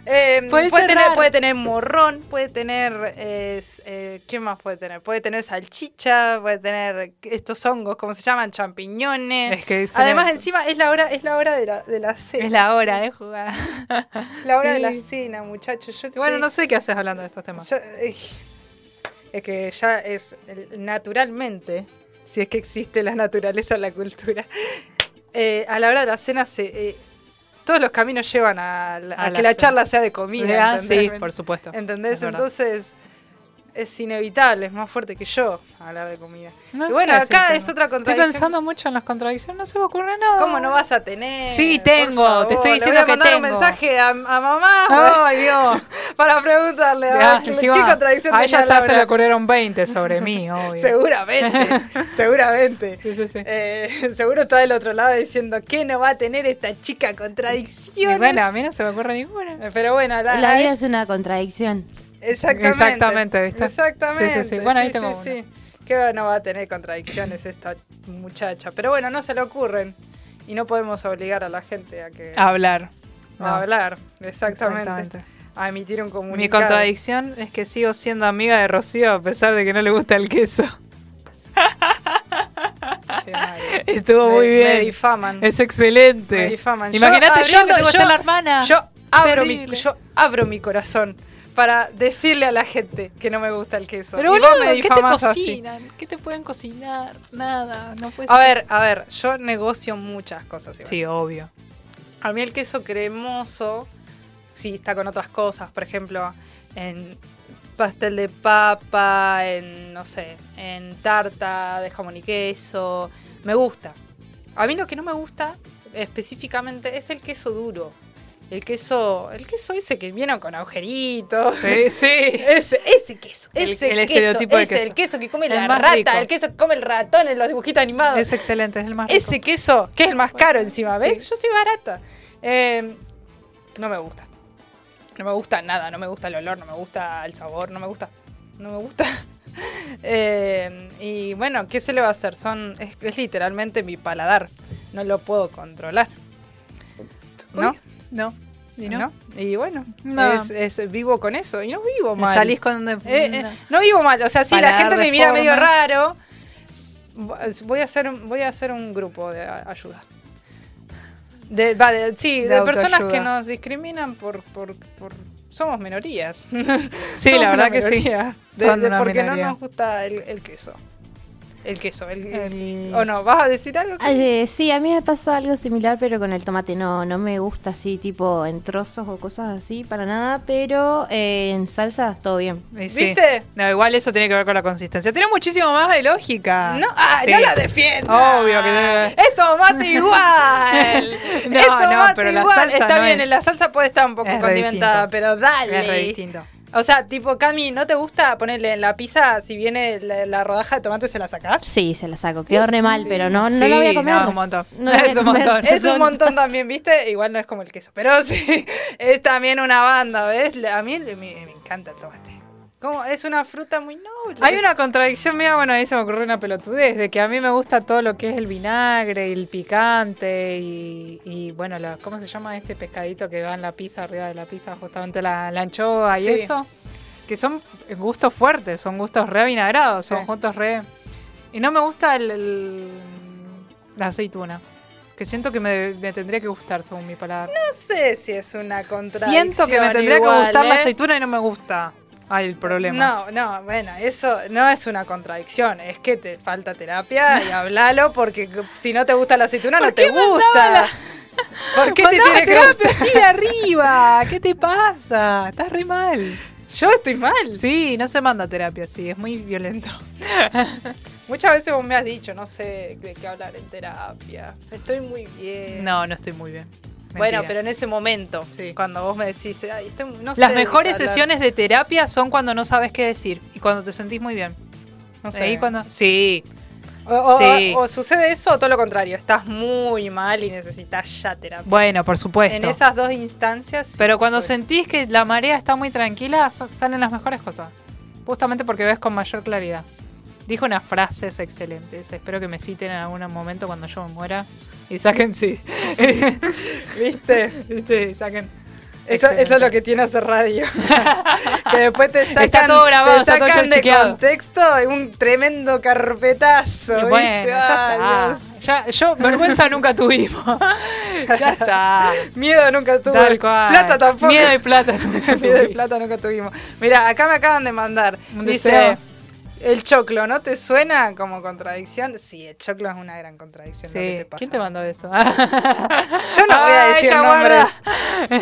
Eh, Puede puede, tener, puede tener morrón, puede tener... eh, eh, ¿Qué más puede tener? Puede tener salchicha, puede tener estos hongos, ¿cómo se llaman? Champiñones. Es que Además, encima es la hora, es la hora de la, de la cena. Es la hora de jugar. La hora de la cena, muchachos. Yo Bueno, no sé qué haces hablando de estos temas. Yo, eh, es que ya es naturalmente, si es que existe la naturaleza en la cultura, eh, a la hora de la cena se, eh, todos los caminos llevan a, que la charla sea de comida. Ah, sí, por supuesto. ¿Entendés? Es verdad. Es inevitable, es más fuerte que yo hablar de comida. No y bueno, sé si acá tengo. es otra Estoy contradicción. pensando mucho en las contradicciones, no se me ocurre nada. ¿Cómo no vas a tener? Sí, tengo, favor, te estoy le diciendo voy a que mandar un tengo. mensaje a, a mamá Ay, Dios. [laughs] para preguntarle a Ya, ver qué, encima, qué contradicción a ella ya se le ocurrieron 20 sobre mí, [laughs] obvio. Seguramente, [laughs] seguramente. Sí, sí, sí. Eh, seguro está del otro lado diciendo que no va a tener esta chica Y contradicciones. bueno, a mí no se me ocurre ninguna. Pero bueno, La la- vida es una contradicción. Exactamente. Exactamente, ¿viste? Exactamente. Sí, sí, sí. Bueno, ahí tengo sí. Que no va a tener contradicciones esta muchacha. Pero bueno, no se le ocurren. Y no podemos obligar a la gente a que A hablar. a No, hablar. Exactamente. exactamente. A emitir un comunicado. Mi contradicción es que sigo siendo amiga de Rocío a pesar de que no le gusta el queso. Estuvo Me- muy Me bien. difaman. Es excelente. Me difaman. Imagínate yo, abriendo- que tengo que ser la hermana. Yo abro, mi, yo abro mi corazón para decirle a la gente que no me gusta el queso. Pero Y vos boludo, me ¿qué te así. cocinan? ¿Qué te pueden cocinar? Nada, no A ser. ver, a ver, yo negocio muchas cosas. igual. Sí, obvio. A mí el queso cremoso, sí, está con otras cosas. Por ejemplo, en pastel de papa, en, no sé, en tarta de jamón y queso. Me gusta. A mí lo que no me gusta específicamente es el queso duro. El queso, el queso ese que viene con agujeritos. Sí, sí. [laughs] Ese, ese queso, El- ese el queso, estereotipo de ese, queso. el queso que come El la rata, rico. el queso que come el ratón en los dibujitos animados. Es excelente, es el más rico. Ese queso, que es el más caro encima, ¿ves? Sí. Yo soy barata. Eh, no me gusta. No me gusta nada, no me gusta el olor, no me gusta el sabor, no me gusta. No me gusta. [laughs] Eh, y bueno, ¿qué se le va a hacer? Son, es, es literalmente mi paladar. No lo puedo controlar. ¿No? Uy, No. ¿Y no? ¿no? Y bueno, No. es, es- vivo con eso. Y no vivo mal. Salís con. Eh, eh, no vivo mal, o sea, sí, la gente me mira medio raro. Voy a hacer voy a hacer un grupo de ayuda. De, va, de- sí, De de, personas que nos discriminan por, por, por somos minorías. Sí, [laughs] Somos la verdad que sí. De- porque minoría. no nos gusta el, el queso. El queso, el, El- ¿O no? ¿Vas a decir algo? Eh, sí, a mí me pasa algo similar, pero con el tomate no, no me gusta así, tipo en trozos o cosas así, para nada, pero eh, en salsa todo bien. Sí. ¿Viste? No, igual eso tiene que ver con la consistencia. Tiene muchísimo más de lógica. No, ah, Sí. no la defienda. Obvio que debe- Es tomate igual. [laughs] No, es no, pero la igual. salsa Está no bien, es- la salsa puede estar un poco Es condimentada, pero dale. Es re distinto. O sea, tipo, Cami, ¿no te gusta ponerle en la pizza si viene la, la rodaja de tomate se la sacás? Sí, se la saco, Es re mal, pero no, no Sí, la voy a comer. no, un montón. No Es un comer, montón. Es [laughs] un montón también, ¿viste? Igual no es como el queso, pero [laughs] sí, es también una banda, ¿ves? A mí me, me encanta el tomate. Como, es una fruta muy noble. Hay una contradicción mía, bueno, ahí se me ocurrió una pelotudez, de que a mí me gusta todo lo que es el vinagre y el picante y, y, bueno, la- ¿cómo se llama este pescadito que va en la pizza, arriba de la pizza, justamente la, la anchoa y Sí. eso? Que son gustos fuertes, son gustos re vinagrados, son gustos re... Y no me gusta el, el- la aceituna, que siento que me, me tendría que gustar según mi palabra. No sé si es una contradicción siento que me tendría igual, que gustar la ¿eh? aceituna y no me gusta. Ay, el problema. No, no, bueno, eso no es una contradicción, es que te falta terapia y [laughs] hablalo porque si no te gusta la aceituna no ¿Por te gusta. la- [laughs] ¿Por qué te tiene que gustar? así de arriba. ¿Qué te pasa? Estás re mal. Yo estoy mal. Sí, no se manda terapia así, es muy violento. [laughs] Muchas veces vos me has dicho, no sé de qué hablar en terapia. Estoy muy bien. No, no estoy muy bien. Bueno, Mentira. pero en ese momento, Sí. cuando vos me decís, Ay, estoy, no sé Las mejores hablar". sesiones de terapia son cuando no sabes qué decir y cuando te sentís muy bien. no sé. Ahí cuando... Sí, O, o- Sí. o- o sucede eso o todo lo contrario, estás muy mal y necesitas ya terapia. bueno, por supuesto. en esas dos instancias. sí, Pero cuando pues. sentís que la marea está muy tranquila, salen las mejores cosas. Justamente porque ves con mayor claridad. Dijo unas frases excelentes. Espero que me citen en algún momento cuando yo me muera. Y saquen, sí. [laughs] ¿Viste? ¿Viste? Y saquen. Eso, eso es lo que tiene hacer radio. [laughs] que después te sacan, Está todo grabado, te está todo sacan de chequeado. contexto un tremendo carpetazo. Y ¿viste? bueno, ya está. Yo, vergüenza nunca tuvimos. [laughs] ya está. Miedo nunca tuve. Tal cual. Plata tampoco. Miedo y plata nunca Miedo y tuvimos. plata nunca tuvimos. Mira, acá me acaban de mandar. Un Dice, deseo. El choclo, ¿no te suena como contradicción? Sí, el choclo es una gran contradicción. lo que Sí. te pasa. ¿Quién te mandó eso? [laughs] Yo no voy a decir nombres. guarda.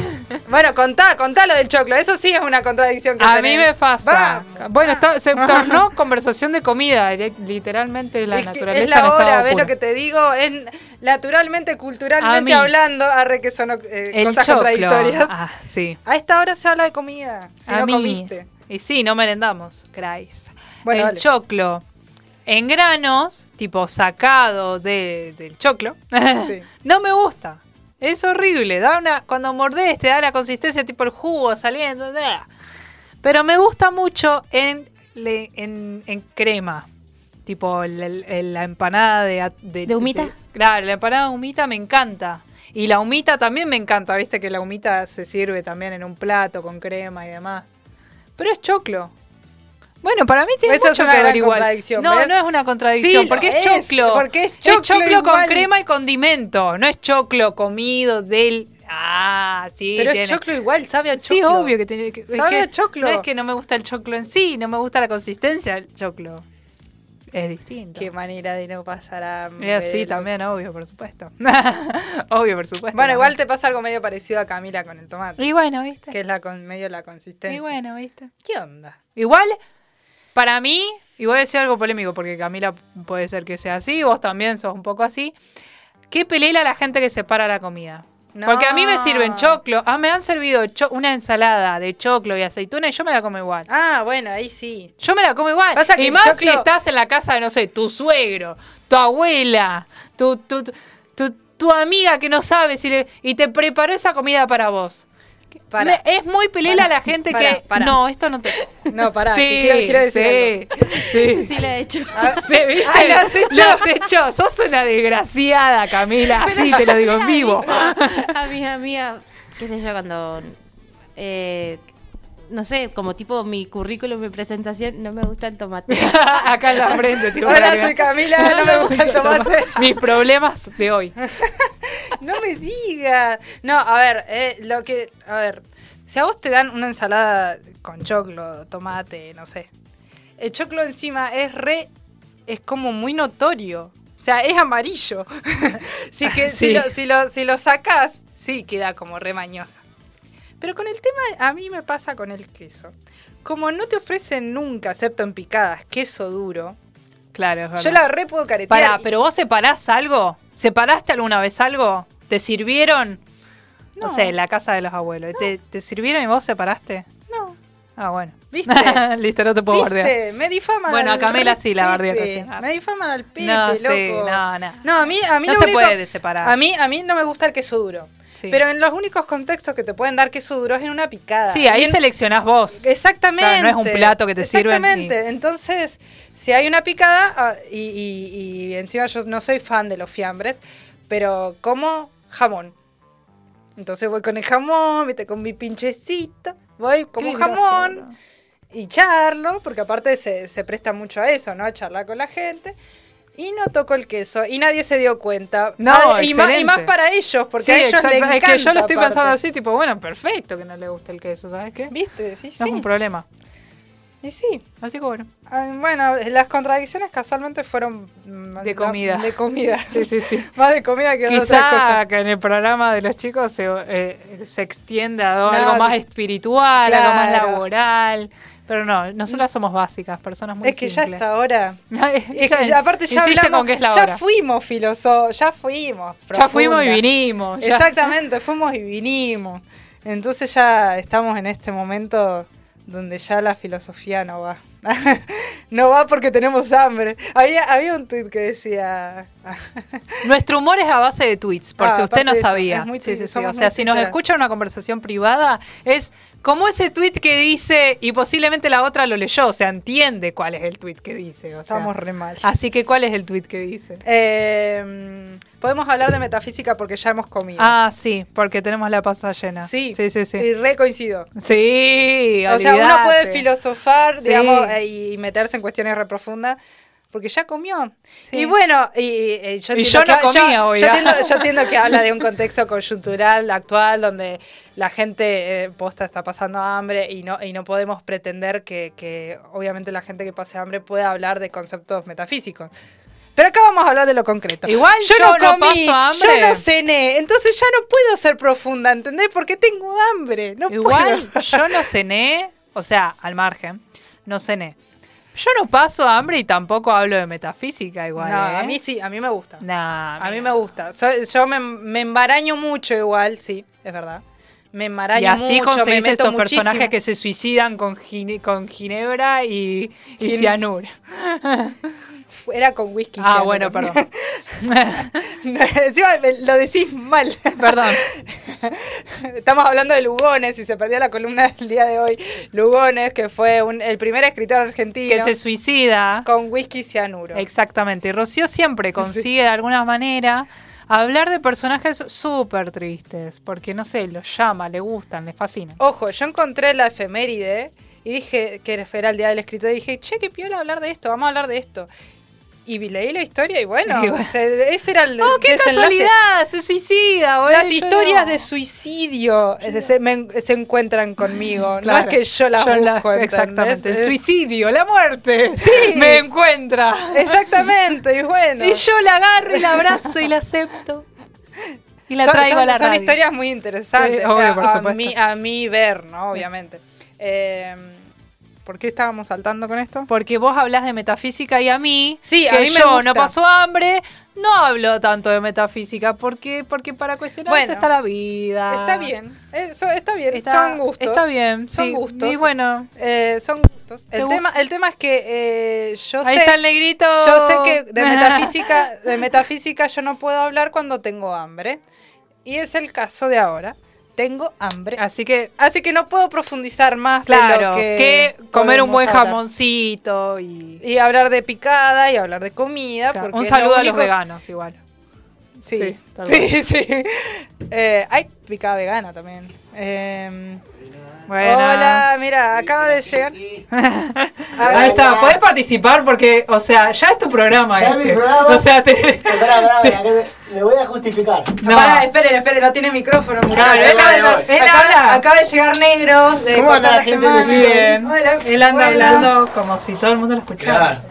Bueno, contá, contá lo del choclo. Eso sí es una contradicción que A tenés. mí me pasa. Vamos. Bueno, está- se [laughs] tornó conversación de comida. li- Literalmente la es, que naturaleza es la hora, ¿ves lo que te digo? Es naturalmente, culturalmente hablando, arre que son eh, El cosas choclo. contradictorias. Ah, sí. A esta hora se habla de comida, si A no mí. comiste. Y sí, no merendamos, Crais. Bueno, el dale. choclo en granos, tipo sacado de- del choclo, [laughs] Sí. no me gusta. Es horrible. Da una, cuando mordés te da la consistencia tipo el jugo saliendo. bla. Pero me gusta mucho en, en, en crema. Tipo el- el- el- la empanada de, a- ¿De humita? claro, la empanada de humita me encanta. Y la humita también me encanta. Viste que la humita se sirve también en un plato con crema y demás. Pero es choclo. Bueno, para mí tiene Eso mucho es una que ver gran igual. contradicción, No, ¿ves? no es una contradicción, Sí, porque es es, choclo. porque es Es choclo choclo con crema y condimento, no es choclo comido del Ah, sí, Pero tiene- es choclo igual, sabe a choclo. Sí, obvio que tiene que Sabe que a choclo. No es que no me gusta el choclo en sí, no me gusta la consistencia del choclo. Es distinto. Qué manera de no pasar a Eh, sí, también, obvio, por supuesto. [laughs] obvio, por supuesto. Bueno, igual te pasa algo medio parecido a Camila con el tomate. Y bueno, ¿viste? Que es la con, medio la consistencia. Y bueno, ¿viste? ¿Qué onda? Igual, para mí, y voy a decir algo polémico, porque Camila puede ser que sea así, vos también sos un poco así. ¿Qué pelela la gente que separa la comida? No. Porque a mí me sirven choclo. Ah, me han servido una ensalada de choclo y aceituna y yo me la como igual. Ah, bueno, ahí sí. Yo me la como igual. Pasa que y más choclo- si estás en la casa de, no sé, tu suegro, tu abuela, tu, tu, tu, tu- tu amiga que no sabe si le, y te preparó esa comida para vos. Para. Me- es muy pelela la gente que. No, esto no te. No, pará, Sí, que quiero, quiero decir algo. sí, sí. Sí, la he hecho. [laughs] Sí, ¿viste? Ay, lo has hecho. Lo has hecho. Sos una desgraciada, Camila. Así te lo digo en vivo. A mis amigas. qué sé yo, cuando, eh, no sé, como tipo mi currículum, mi presentación, no me gusta el tomate. [laughs] Acá en la frente, tipo, Hola, soy Camila, no me gusta el tomate. Mis problemas de hoy. [laughs] No me digas. No, a ver, eh, lo que. A ver, si a vos te dan una ensalada con choclo, tomate, no sé. El choclo encima es re. Es como muy notorio. O sea, es amarillo. [laughs] Así que si, lo, si, lo, si lo sacás, sí queda como re mañosa. Pero con el tema, a mí me pasa con el queso. Como no te ofrecen nunca, excepto en picadas, queso duro, Claro, es verdad. yo la re puedo caretear. Pará, pero vos separás algo. ¿Separaste alguna vez algo? ¿Te sirvieron? No, No. sé, en la casa de los abuelos. ¿Te, te sirvieron y vos separaste? No. Ah, bueno. ¿Viste? [laughs] Listo, no te puedo bardear. ¿Viste? Me difaman Bueno, a Camila sí la bardea recién. Me difaman al Pepe, No, loco. sí, no, no. No, a mí, a mí No lo se único- puede separar. A mí, a mí no me gusta el queso duro. Sí. Pero en los únicos contextos que te pueden dar queso duro es en una picada. Sí, ahí en- seleccionás vos. Exactamente. Claro, no es un plato que te sirven y- Exactamente. Entonces, si hay una picada, ah, y, y- y encima yo no soy fan de los fiambres, pero como jamón. Entonces voy con el jamón, viste, con mi pinchecito, voy como Qué jamón gracioso. y charlo, porque aparte se, se presta mucho a eso, ¿no? A charlar con la gente. Y no toco el queso, y nadie se dio cuenta. No, Ah, y, más, y más para ellos, porque Sí, a ellos les encanta. Es que yo lo estoy aparte. pensando así, tipo, bueno, perfecto que no le guste el queso, ¿sabes qué? ¿Viste? Sí, No sí. es un problema. Y sí. Así que bueno. Ah, Bueno, las contradicciones casualmente fueron mm, De la- comida. de comida. [laughs] Sí, sí, sí. [laughs] Más de comida que de otras Quizá cosas. que en el programa de los chicos se, eh, se extiende a No, algo más espiritual, algo más laboral. Pero no, nosotras somos básicas, personas muy Es que ya está ahora. [laughs] Es que Ya- aparte ya hablamos, con que es la ya fuimos filósofos, ya fuimos. Ya fuimos y vinimos. ya. Exactamente, fuimos y vinimos. Entonces ya estamos en este momento donde ya la filosofía no va. [laughs] no va porque tenemos hambre. Había, había un tuit que decía... [laughs] Nuestro humor es a base de tweets, por Ah, si usted no eso, sabía. es muy Sí, sí, tuit- sí. somos O sea, si nos escucha una conversación privada, es como ese tweet que dice y posiblemente la otra lo leyó, o sea, entiende cuál es el tweet que dice. O sea. Estamos re mal. Así que, ¿cuál es el tweet que dice? Eh, podemos hablar de metafísica porque ya hemos comido. Ah, sí, porque tenemos la pasa llena. sí, sí, sí. sí. Y re coincido. Sí, O sea, uno puede filosofar, digamos, eh, y meterse en cuestiones re profundas. Porque ya comió. Sí. Y bueno, y, y- y yo, Y yo no comía yo entiendo, yo [laughs] entiendo que habla de un contexto coyuntural actual donde la gente eh, posta está pasando hambre y no, y no podemos pretender que, que obviamente la gente que pase hambre pueda hablar de conceptos metafísicos. Pero acá vamos a hablar de lo concreto. Igual yo no paso hambre. yo no cené, entonces ya no puedo ser profunda, ¿entendés? Porque tengo hambre, no Igual puedo. yo no cené, o sea, al margen, no cené. Yo no paso hambre y tampoco hablo de metafísica igual. No, ¿eh? a mí sí, a mí me gusta. Nah, A mí me gusta. So- yo me, me embaraño mucho igual, sí, es verdad. Me embaraño Y así mucho, me conseguís meto estos muchísimo. personajes que se suicidan con, gine- con ginebra y, y cianuro. Era con whisky. Ah, bueno, perdón. [laughs] No, Encima lo decís mal. Perdón. [laughs] Estamos hablando de Lugones y se perdió la columna del día de hoy. Lugones, que fue un- el primer escritor argentino que se suicida. con whisky cianuro. Exactamente. Y Rocío siempre consigue de alguna manera hablar de personajes súper tristes. Porque, no sé, los llama, le gustan, le fascinan. Ojo, yo encontré la efeméride y dije que era el día del escritor y dije, che, qué piola hablar de esto, vamos a hablar de esto. Y vi- leí la historia y bueno, [laughs] Y bueno. se- ese era el ¡Oh, qué casualidad! Se suicida, boludo. Las historias no. de suicidio se, me- se encuentran conmigo. No Claro. es que yo las Yo la- busco. Exactamente. El Eh, suicidio, la muerte. Sí. [laughs] Me encuentra. Exactamente, y bueno. Y yo la agarro y la abrazo y la acepto. Y la son, traigo son- a la son radio. historias muy interesantes. Sí, obvio, a, a mí, a mí ver, ¿no? Obviamente. Eh, ¿Por qué estábamos saltando con esto? Porque vos hablas de metafísica y a mí, Sí, que a mí me yo gusta. no paso hambre, no hablo tanto de metafísica. porque Porque para cuestionarse Bueno, está la vida. Está bien, eso está bien, Está, son gustos. Está bien, Son sí. gustos. Y bueno, Eh, son gustos. ¿Te El gusta? tema, el tema es que eh, yo ahí sé, está el negrito. yo sé que de [laughs] metafísica, de metafísica yo no puedo hablar cuando tengo hambre. Y es el caso de ahora. Tengo hambre. Así que, Así que no puedo profundizar más de claro, lo que, que, comer un buen hablar. jamoncito y... Y hablar de picada y hablar de comida. Claro, porque un saludo lo a los veganos igual. Sí, tal sí, [laughs] sí. Eh, hay picada vegana también. Eh, Buenas. hola, mira, acaba de llegar. [laughs] Ahí está, podés participar porque, o sea, ya es tu programa. Ya es mi este. programa. [laughs] O sea, te. Esperá, que me, voy a justificar. No. Pará, esperen, esperen, no tiene micrófono. Claro, acaba, de, acaba- acaba de llegar negro. De ¿Cómo anda la gente? Bien. Hola, Él anda buenas. hablando como si todo el mundo lo escuchara.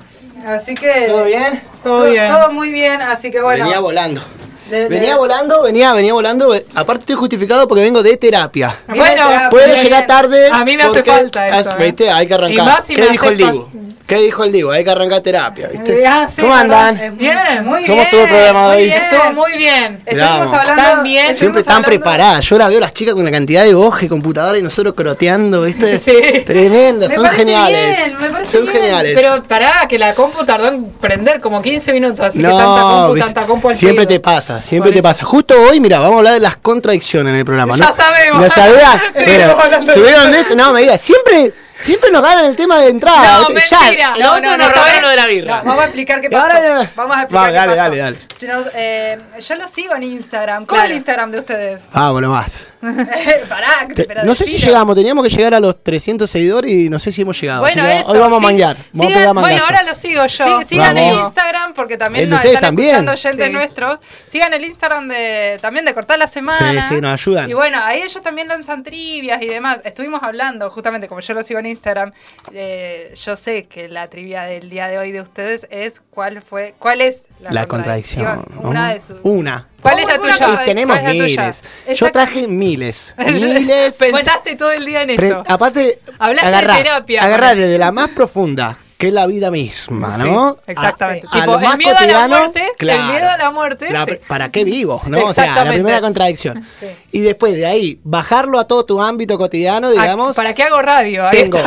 Así que. ¿Todo bien? Todo bien. Todo muy bien, así que bueno. Venía volando. De- de- Venía volando, venía, venía volando. Aparte estoy justificado porque vengo de terapia. Bueno, Puedo llegar tarde. A mí me hace falta eso. ¿eh? ¿Viste? Hay que Y arrancar. más si ¿Qué me dijo el Dibu? ¿Qué dijo el Dibu? Hay que arrancar terapia, ¿viste? Ah, sí, ¿Cómo andan? Es muy- Bien. ¿Cómo bien. estuvo el programa de hoy? bien. Estuvo muy bien. Estuvimos hablando. Tan bien. Siempre están hablando- preparadas. Yo la veo a las chicas con la cantidad de hojas y computadora y nosotros croteando, ¿viste? [laughs] Sí. Tremendo, Me son parece geniales. bien, me parece son bien. geniales. Pero pará, que la compu tardó en prender como 15 minutos, así que tanta compu, ¿viste? tanta compu al siempre te pasa, siempre te pasa. Justo hoy, mira, vamos a hablar de las contradicciones en el programa. Ya ¿no? sabemos. ¿Lo sabías? [laughs] Sí, Mira, ¿Tuvieron de eso? No, me digas, siempre, siempre nos ganan el tema de entrada. No, ¿viste? mentira. Ya, No, otro no, nos no, robaron no. lo de la birra. No, vamos a explicar qué pasó. Vamos a explicar Va, qué dale, pasó. dale, dale. Si no, eh, yo lo sigo en Instagram. ¿Cuál es el Instagram de ustedes? Vámonos más. [laughs] Pará, Te- pero no sé si llegamos, teníamos que llegar a los 300 seguidores y no sé si hemos llegado. Bueno, eso, hoy vamos sí. a manguear. Vamos a Sigan- pegar bueno, ahora lo sigo yo. Sí, sigan el. Instagram porque también El nos están también. escuchando oyentes Sí. nuestros. Sigan el Instagram de también de Cortar la Semana. Sí, sí, nos ayudan. Y bueno, ahí ellos también lanzan trivias y demás. Estuvimos hablando, justamente como yo lo sigo en Instagram, eh, yo sé que la trivia del día de hoy de ustedes es cuál fue, cuál es la, La contradicción. Una de sus. Una. ¿Cuál es la tuya? Y tenemos miles. Yo traje miles. [laughs] Miles. [laughs] Pensaste todo el día en Pre- eso. aparte, Hablaste de terapia. agarrás desde la más profunda, que es la vida misma, ¿no? Sí, exactamente. A, a Tipo, lo más el miedo a la cotidiano, muerte, claro. el miedo a la muerte. La- sí. ¿Para qué vivo? ¿no? O sea, la Exactamente. primera contradicción. Y después de ahí, bajarlo a todo tu ámbito cotidiano, digamos. ¿Para qué hago radio? Ahí Tengo,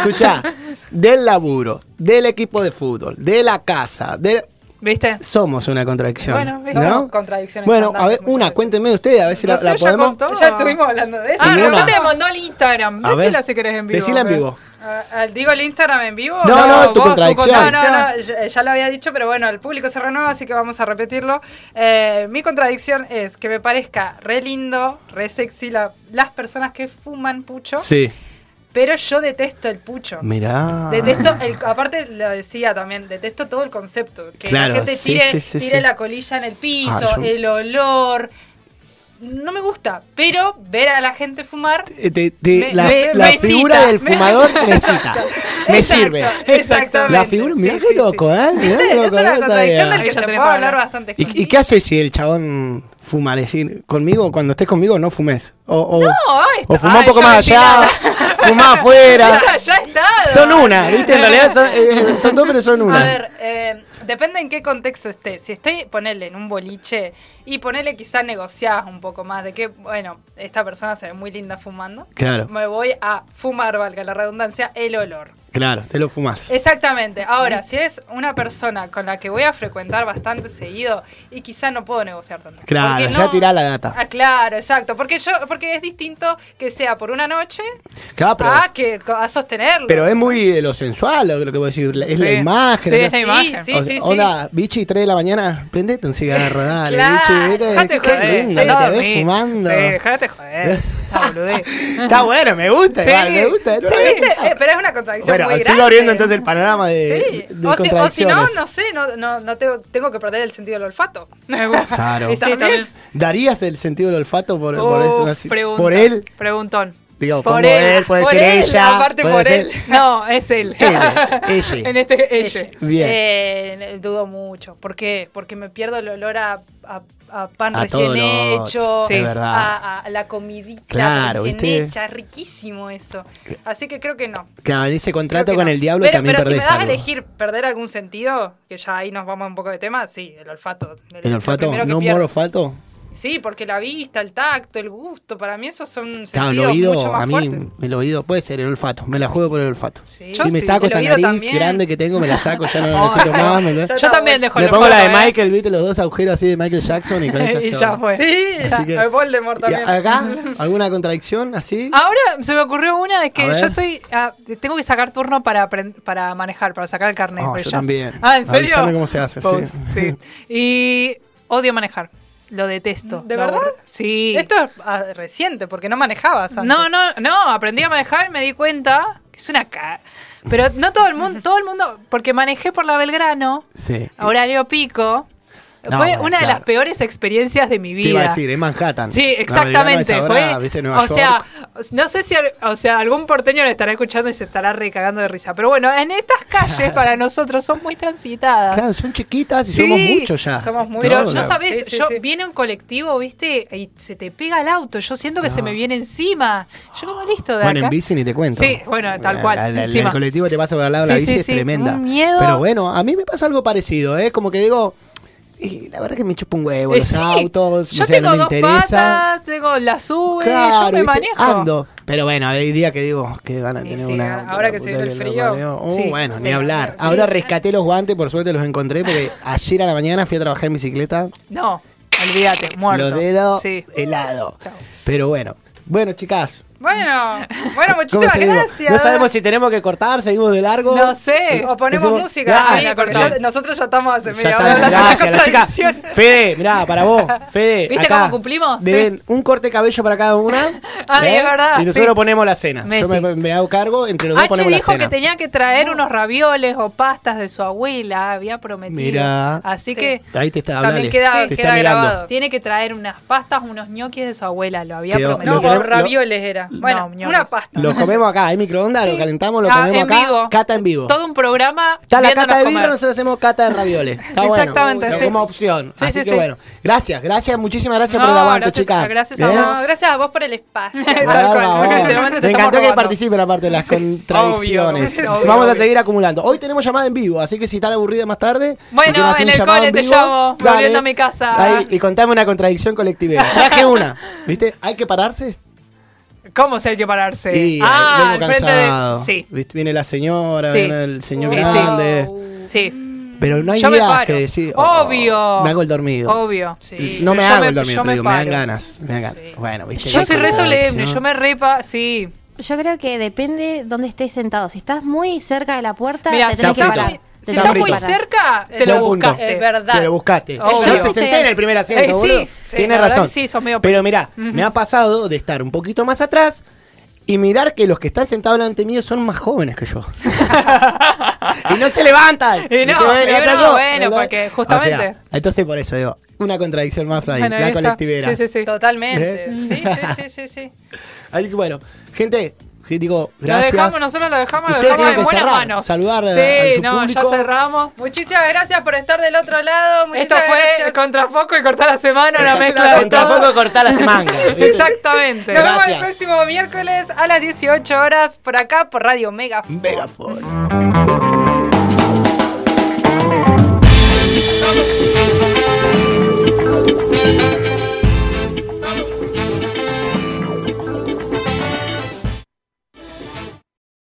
escuchá, del laburo, del equipo de fútbol, de la casa, de... ¿Viste? Somos una contradicción. Bueno. ¿no? Somos contradicciones Bueno, a ver, una, veces. cuéntenme ustedes, a ver si No la, sé, la ya podemos... contó. Ya estuvimos hablando de eso. Ah, Ninguna. no, te mandó el Instagram. A ver, Decila si querés en vivo. decila en vivo. Ah, ah, ¿Digo el Instagram en vivo? No, no, tu vos, contradicción. No, no, no, ya, ya lo había dicho, pero bueno, el público se renueva, así que vamos a repetirlo. Eh, mi contradicción es que me parezca re lindo, re sexy la- las personas que fuman pucho, Sí. Pero yo detesto el pucho. Mirá. Detesto, el, aparte lo decía también, detesto todo el concepto. Que Claro, la gente sí, tire, sí, sí, tire sí. la colilla en el piso, Ah, yo- el olor. No me gusta, pero ver a la gente fumar Eh, te- te- Me- la, me- la me figura cita. del fumador [laughs] me cita. Me Exacto, sirve. Exactamente. La figura, mirá Sí, qué sí, loco, sí. ¿eh? Mirá qué [laughs] Es loco, una no contradicción del que se puede hablar bastante. ¿Y, y qué haces si el chabón fuma? Decir, conmigo, cuando estés conmigo, no fumes. O, o, No, o fumá un poco ya más allá, [laughs] fumá afuera. [laughs] Ya, ya está. Son una, ¿viste? En realidad son, eh, son dos, pero son una. A ver, eh, depende en qué contexto esté. Si estoy, ponerle en un boliche y ponerle quizá negociás un poco más de que, bueno, esta persona se ve muy linda fumando. Claro. Me voy a fumar, valga la redundancia, el olor. Claro, te lo fumas. Exactamente. Ahora, si es una persona con la que voy a frecuentar bastante seguido y quizá no puedo negociar tanto. Claro, ya tirá la data. Ah, claro, exacto. Porque yo, porque es distinto que sea por una noche Claro, pero, a que a sostenerlo. pero es muy de lo sensual lo, que voy a decir. Es la Sí. imagen. Sí, es la imagen. Sí, O- sí, sí. Hola, bichi, 3 de la mañana, prendete un cigarro, dale, Claro, bichi, ¿viste? Dejate Qué joder. lindo no te ves fumando. Sí, dejate joder. [laughs] Está bueno, me gusta, Sí. igual, me gusta. no Sí. Eh, pero es una contradicción Bueno, muy sigo abriendo entonces el panorama de, Sí. de O si, o si no, no sé, no, no, no tengo, tengo que perder el sentido del olfato. Me gusta. [laughs] Claro. Sí, también. ¿Darías el sentido del olfato por, por eso? así? pregunta, por él? Preguntón. Digo, Por él, él, puede por ser él, ella. aparte por ser- él. [laughs] No, es él. Ella, ella. [laughs] en este, ella. Bien. Eh, dudo mucho. ¿Por qué? Porque me pierdo el olor a, a- a pan A recién hecho, a, a la comidita Claro, recién ¿viste? hecha, riquísimo eso. Así que creo que no. Claro, en ese contrato con no. el diablo pero, también pero si me das a elegir perder algún sentido, que ya ahí nos vamos un poco de tema, sí, el olfato. ¿El olfato? ¿No moro olfato? Sí, porque la vista, el tacto, el gusto, para mí esos son Claro, el sentidos mucho oído, más a mí, fuertes. el oído puede ser el olfato. Me la juego por el olfato. Sí. Yo y me sí, saco el esta oído nariz también. grande que tengo, me la saco, ya no [laughs] la Oh, necesito ya- más. me- ya Yo también dejo Me el pongo la de ¿eh? Michael, viste, los dos agujeros así de Michael Jackson y con [laughs] eso y ya todo. fue. Sí, Así que- a Voldemort ¿Y también. acá? [laughs] ¿Alguna contradicción así? Ahora se me ocurrió una de que yo estoy. ah, tengo que sacar turno para, para manejar, para sacar el carnet. Oh, pues yo ya- también. Ah, ¿en serio? Cómo se hace, sí. sí. Y odio manejar. Lo detesto. ¿De lo verdad? Sí. Esto es ah, reciente, porque no manejabas antes. No, no, no, aprendí a manejar, me di cuenta que es una ca... Pero no todo el mundo, todo el mundo, porque manejé por la Belgrano, Sí. a horario pico. No, fue bueno, una de las peores experiencias de mi vida. Te iba a decir, en Manhattan. Sí, La exactamente. ahora, fue, ¿viste? Nueva o sea, no sé si o sea, algún porteño lo estará escuchando y se estará recagando de risa. Pero bueno, en estas calles [laughs] para nosotros son muy transitadas. Claro, son chiquitas y Sí, somos muchos ya. somos muy- Pero no la- sabes, Sí, sí, yo sí. viene un colectivo, viste, y se te pega el auto. Yo siento que se me viene encima. Yo como listo de Bueno, acá. en bici ni te cuento. Sí, bueno, tal cual, La- la- la- encima. el colectivo te pasa por al lado, la Sí, bici sí, es sí, tremenda. un miedo. Pero bueno, a mí me pasa algo parecido, ¿eh? Como que digo, y la verdad que me chupa un huevo Eh, los sí, autos, Yo o sea, tengo no me dos interesa. patas, tengo la sube, Claro, yo me ¿viste? manejo. Ando. Pero bueno, hay días que digo, qué ganas de Y tener sí, una. ahora que se viene el frío. Uh, Sí, bueno, sí, ni hablar. Ahora rescaté los guantes, por suerte los encontré, porque [laughs] ayer a la mañana fui a trabajar en bicicleta. No, olvídate, muerto. Los dedos Sí. helado. Chao. Pero bueno. Bueno, chicas. Bueno, [laughs] bueno, ¿cómo muchísimas gracias. No sabemos si tenemos que cortar, seguimos de largo. No sé. O ponemos Hacemos- música, sí, porque ya- nosotros ya estamos hace Ya media hora hablando de gracias, la chica. contradicciones. Fede, mirá, para vos, [laughs] Fede. ¿Viste acá cómo cumplimos? Deben un corte de cabello para cada una. [laughs] ¿eh? Ay, es verdad, Y nosotros sí. ponemos la cena. Yo me, me hago cargo, entre los dos H ponemos dijo la cena. que tenía que traer unos ravioles o pastas de su abuela, había prometido. Mirá. Así Sí. que Ahí te está También hablando. queda, te queda está mirando. grabado. tiene que traer unas pastas, unos ñoquis de su abuela, lo había Quedó- prometido. No, o ravioles era. Bueno, una pasta. Lo comemos acá, hay microondas, lo Sí. calentamos, lo Ah, comemos en acá. vivo. Cata en vivo. Todo un programa. Está la cata de birra, nosotros hacemos cata de ravioles. Está bueno. Exactamente, Lo sí. Como opción. Sí, Así sí, que sí. bueno. Gracias, gracias, muchísimas gracias No, por el aguante, gracias- chicas. gracias a ¿Eh? vos. Gracias a vos por el espacio. [laughs] Tal cual, Me encantó que participen aparte de las contradicciones. Obvio, obvio, Vamos a seguir acumulando. Hoy tenemos llamada en vivo, así que si están aburridas más tarde. Bueno, en un el llamado cole en te vivo, llamo, volviendo a mi casa. Y contame una contradicción colectiva. Traje una. ¿Viste? Hay que pararse. ¿Cómo se hay que pararse? Y, eh, ah, vengo al frente cansado. de. Sí, ¿Viste? Viene la señora, Sí. viene el señor grande. sí. Pero no hay Yo días que decir. oh, Obvio. Me hago el dormido. Obvio. Sí. No me Yo hago me- el dormido, yo pero me digo, me dan ganas. Me dan ganas. Bueno, ¿viste? Yo soy re solemne, yo me repa. Sí. Yo creo que depende dónde estés sentado. Si estás muy cerca de la puerta, Mira, te tenés que parar. Si Está estás muy cerca, te lo buscaste. Es verdad. Te lo buscaste. Obvio. Yo te senté en el primer asiento, Eh, sí, boludo. sí, Tienes razón. que sí, sos medio Pero mirá, me ha pasado de estar un poquito más atrás y mirar que los que están sentados delante mío son más jóvenes que yo. [laughs] y no se levantan. Y no, no, bueno, porque justamente- O sea, entonces por eso digo, una contradicción más ahí, Bueno, la colectivera. Sí, sí, sí. Totalmente. ¿Eh? Sí, sí, sí, sí, sí. [laughs] Así que bueno, gente, digo, Lo gracias. dejamos, nosotros lo dejamos, lo dejamos en buenas cerrar, manos. saludar sí, a su no, público. ya cerramos. Muchísimas gracias por estar del otro lado. Esto fue gracias. Contrafoco y Cortar la Semana, una [laughs] mezcla de Contrafoco todo. cortar mangas. [laughs] ¿viste? Exactamente. Nos vemos el Gracias. próximo miércoles a las 18 horas por acá por Radio Mega. Megafon.